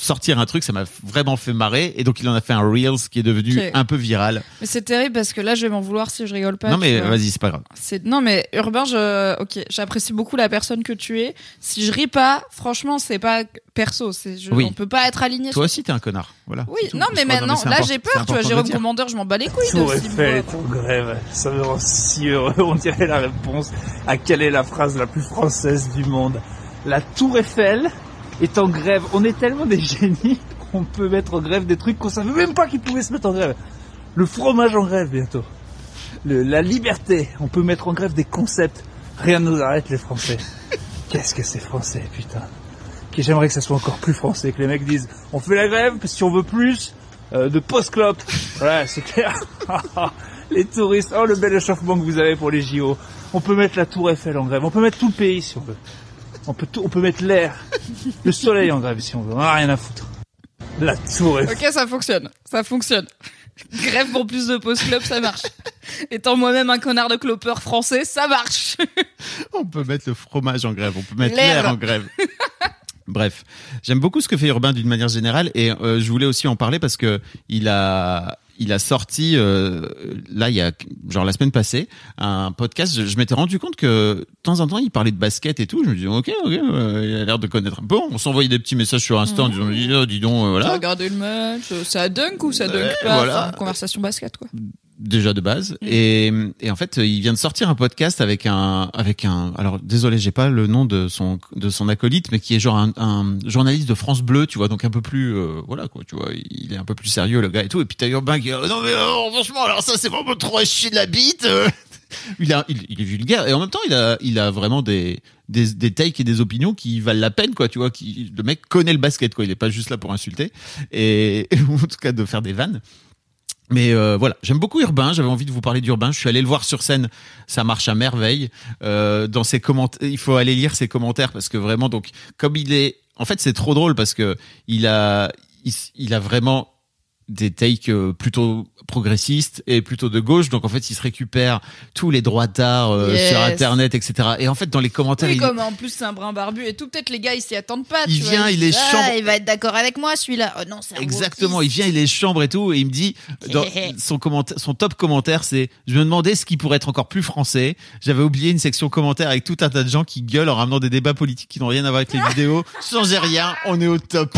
sortir un truc, ça m'a vraiment fait marrer. Et donc, il en a fait un Reels qui est devenu un peu viral. Mais c'est terrible parce que là, je vais m'en vouloir si je rigole pas. non, mais vas-y, c'est pas grave. C'est non mais Urbain, je ok, j'apprécie beaucoup la personne que tu es. Si je ris pas, franchement, c'est pas perso, c'est je... Oui. on peut pas être aligné. Toi aussi, t'es un connard. Voilà. Oui, non Je mais crois, maintenant, là j'ai peur, tu vois, Jérôme. Commandeur, je m'en bats les couilles me est en grève. Ça me rend si heureux. On dirait la réponse à quelle est la phrase la plus française du monde. La Tour Eiffel est en grève. On est tellement des génies qu'on peut mettre en grève des trucs qu'on savait même pas qu'ils pouvaient se mettre en grève. Le fromage en grève bientôt. Le- la liberté. On peut mettre en grève des concepts. Rien ne nous arrête les Français. Qu'est-ce que c'est français, putain. J'aimerais que ça soit encore plus français, que les mecs disent on fait la grève si on veut plus euh, de post-clope. Ouais, c'est clair. les touristes, oh le bel échauffement que vous avez pour les JO. On peut mettre la tour Eiffel en grève, on peut mettre tout le pays si on veut. On peut, tout, on peut mettre l'air, le soleil en grève si on veut, on a rien à foutre. La tour Eiffel. Ok, ça fonctionne, ça fonctionne. Grève pour plus de post-club, ça marche. Étant moi-même un connard de clopeur français, ça marche. On peut mettre le fromage en grève, on peut mettre L'air. l'air en grève. Bref, j'aime beaucoup ce que fait Urbain d'une manière générale et euh, je voulais aussi en parler parce que il a il a sorti euh, là il y a genre la semaine passée un podcast. Je, je m'étais rendu compte que de temps en temps il parlait de basket et tout. Je me dis ok ok euh, il a l'air de connaître un peu. On s'envoyait des petits messages sur Insta en disant dis, oh, dis donc euh, voilà. regardé le match, ça dunk ou ça dunk pas voilà. Enfin, Conversation basket quoi. Déjà de base. Et, et en fait, il vient de sortir un podcast avec un, avec un. Alors désolé, j'ai pas le nom de son de son acolyte, mais qui est genre un, un journaliste de France Bleu, tu vois, donc un peu plus, euh, voilà quoi, tu vois, il est un peu plus sérieux le gars et tout. Et puis t'as Urbain qui, est, non mais euh, franchement, alors ça c'est vraiment trop chier de la bite. euh. il, a, il, il est vulgaire et en même temps il a, il a vraiment des, des, des takes et des opinions qui valent la peine quoi, tu vois. Qui, le mec connaît le basket quoi, il est pas juste là pour insulter et ou en tout cas de faire des vannes. Mais euh, voilà, j'aime beaucoup Urbain. J'avais envie de vous parler d'Urbain. Je suis allé le voir sur scène. Ça marche à merveille. Euh, dans ses commentaires, il faut aller lire ses commentaires parce que vraiment, donc, comme il est, en fait, c'est trop drôle parce que il a, il, il a vraiment des takes euh, plutôt progressistes et plutôt de gauche. Donc en fait, il se récupère tous les droits d'art euh, Yes. sur Internet, etc. Et en fait, dans les commentaires, Oui, il, comme en plus c'est un brin barbu et tout, peut-être les gars ils s'y attendent pas. Il vois. vient, Ils il est ah, chambre- il va être d'accord avec moi celui-là. Oh non, c'est Exactement, il vient, il est chambre et tout, et il me dit, dans son, commentaire, son top commentaire, c'est, je me demandais ce qui pourrait être encore plus français. J'avais oublié une section commentaire avec tout un tas de gens qui gueulent en ramenant des débats politiques qui n'ont rien à voir avec les vidéos. Changez rien, on est au top.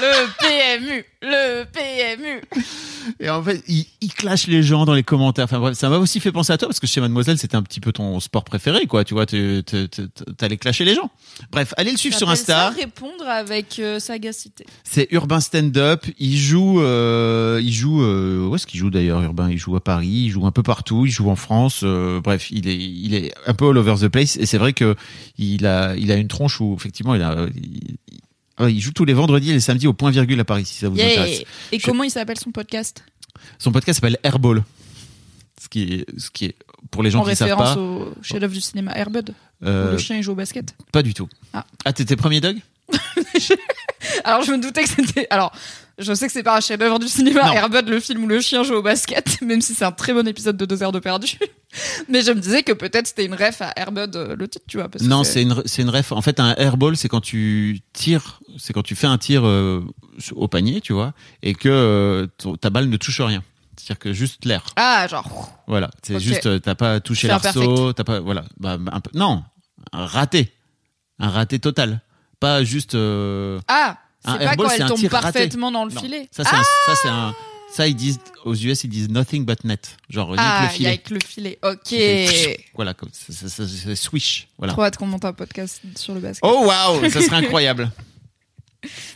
Le PMU, le PMU. Et en fait, il, il clash les gens dans les commentaires. Enfin bref, ça m'a aussi fait penser à toi parce que chez Mademoiselle, c'était un petit peu ton sport préféré, quoi. Tu vois, t'allais clasher les gens. Bref, allez le suivre sur J'appelle ça Insta. répondre avec euh, sagacité. C'est Urbain Stand Up. Il joue, euh, il joue. Euh, où est-ce qu'il joue d'ailleurs, Urbain? Il joue à Paris, il joue un peu partout, il joue en France. euh, bref, il est, il est un peu all over the place. Et c'est vrai que il a, il a une tronche où effectivement, il a. Il, il- il joue tous les vendredis et les samedis au point virgule à Paris, si ça vous Yeah. intéresse. Et Je- comment il s'appelle son podcast? Son podcast s'appelle Airball. Ce qui est, ce qui est pour les gens En qui ne savent référence pas, au chef-d'œuvre du cinéma Airbud. Euh, Où le chien il joue au basket. pas du tout. Ah. Ah, t'étais premier dog? Alors je me doutais que c'était. Alors je sais que c'est pas un chef-d'œuvre du cinéma. Airbud, le film où le chien joue au basket, même si c'est un très bon épisode de deux heures de perdu. Mais je me disais que peut-être c'était une ref à Airbud euh, le titre, tu vois. parce Non, c'est une, une ref. En fait, un airball, c'est quand tu tires, c'est quand tu fais un tir euh, au panier, tu vois, et que euh, ta balle ne touche rien. C'est-à-dire que juste l'air. Ah, genre. Voilà, c'est juste, t'as pas touché l'arceau, t'as pas, voilà, bah, un peu, non, un raté, un raté total, pas juste. euh, Ah, c'est pas airball, quand elle tombe tir raté. parfaitement dans le Non, filet. Ça, c'est un, ça, c'est un, ça, ils disent, aux US, ils disent nothing but net. Genre, rien Ah, que le filet. avec le filet. Ok. Fait Voilà, comme, c'est, c'est- c'est- c'est swish. Voilà. Trop hâte qu'on monte un podcast sur le basket. Oh waouh, ça serait incroyable.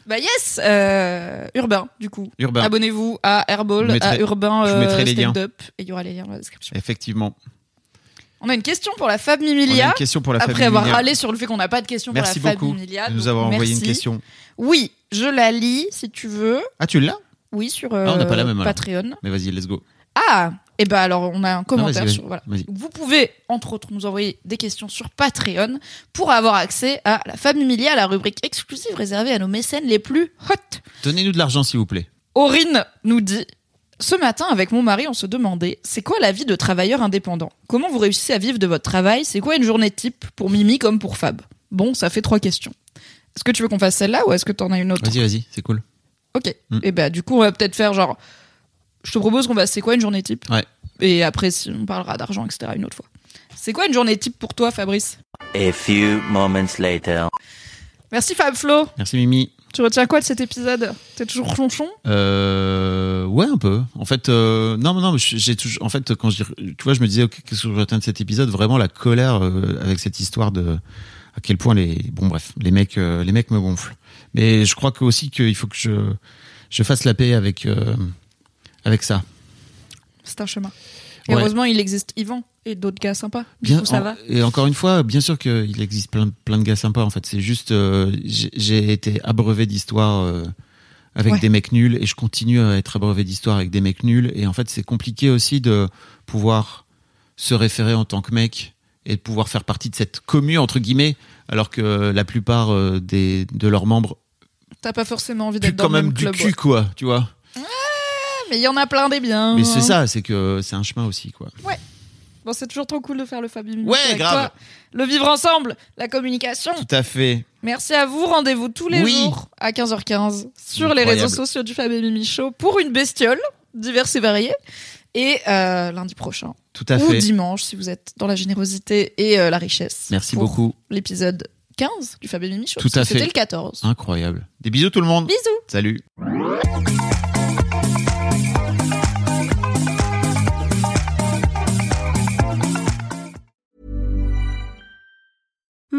Bah yes, euh, Urbain du coup. Urbain. Abonnez-vous à Airball, mettrai- à Urbain euh. Stand Up et il y aura les liens dans la description. Effectivement. On a une question pour la Fab On a Mimilia. une question pour la Après Fab avoir Mimilia. râlé sur le fait qu'on n'a pas de question pour la Fab beaucoup Mimilia. de nous avoir envoyé une question. Oui, je la lis si tu veux. Ah, tu l'as? Oui, sur Ah, on n'a pas la euh, même alors. Patreon. Mais vas-y, let's go. Ah, et ben alors on a un commentaire vas-y, vas-y, sur voilà. Vous pouvez entre autres nous envoyer des questions sur Patreon pour avoir accès à la Fab Mimilia, la rubrique exclusive réservée à nos mécènes les plus hot. Donnez-nous de l'argent, s'il vous plaît. Aurine nous dit Ce matin, avec mon mari, on se demandait c'est quoi la vie de travailleur indépendant? Comment vous réussissez à vivre de votre travail? C'est quoi une journée type pour Mimi comme pour Fab? Bon, ça fait trois questions. Est-ce que tu veux qu'on fasse celle-là ou est-ce que tu en as une autre Vas-y, vas-y, c'est cool. Ok. Mm. Et bah, du coup, on va peut-être faire genre. Je te propose qu'on fasse c'est quoi une journée type Ouais. Et après, si on parlera d'argent, etc., une autre fois. C'est quoi une journée type pour toi, Fabrice? A few moments later. Merci, Fab Flo. Merci, Mimi. Tu retiens quoi de cet épisode? T'es toujours chonchon? Euh, ouais, un peu. En fait, euh, non, non, mais j'ai toujours. En fait, quand je, tu vois, je me disais, ok, qu'est-ce que je retiens de cet épisode? Vraiment la colère euh, avec cette histoire de à quel point les, bon, bref, les mecs, euh, les mecs me gonflent. Mais je crois que aussi qu'il faut que je, je fasse la paix avec, euh, avec ça. C'est un chemin. Ouais. heureusement, il existe Yvan et d'autres gars sympas. Du Bien, coup, ça en- va. Et encore une fois, bien sûr qu'il existe plein, de- plein de gars sympas. En fait, c'est juste, euh, j'ai été abreuvé d'histoires avec Ouais. des mecs nuls et je continue à être abreuvé d'histoires avec des mecs nuls. Et en fait, c'est compliqué aussi de pouvoir se référer en tant que mec et de pouvoir faire partie de cette commune entre guillemets, alors que la plupart euh, des de leurs membres T'as pas forcément envie d'être dans quand le même même du cul, ouais. quoi. Tu vois. Mais il y en a plein des biens. Mais c'est ça, c'est que c'est un chemin aussi, quoi. Bon, c'est toujours trop cool de faire le Fabi Mimi Ouais, avec grave. toi. Le vivre ensemble, la communication. Tout à fait. Merci à vous. Rendez-vous tous les Oui. jours à 15h15 sur les réseaux sociaux du Fab et Mimi Show pour une bestiole diverse et variée. Et euh, lundi prochain. Tout à ou fait. dimanche, si vous êtes dans la générosité et euh, la richesse. Merci pour beaucoup. L'épisode 15 du Fab et Mimi Show. Tout à que C'était fait. le 14. Incroyable. Des bisous tout le monde. Bisous. Salut.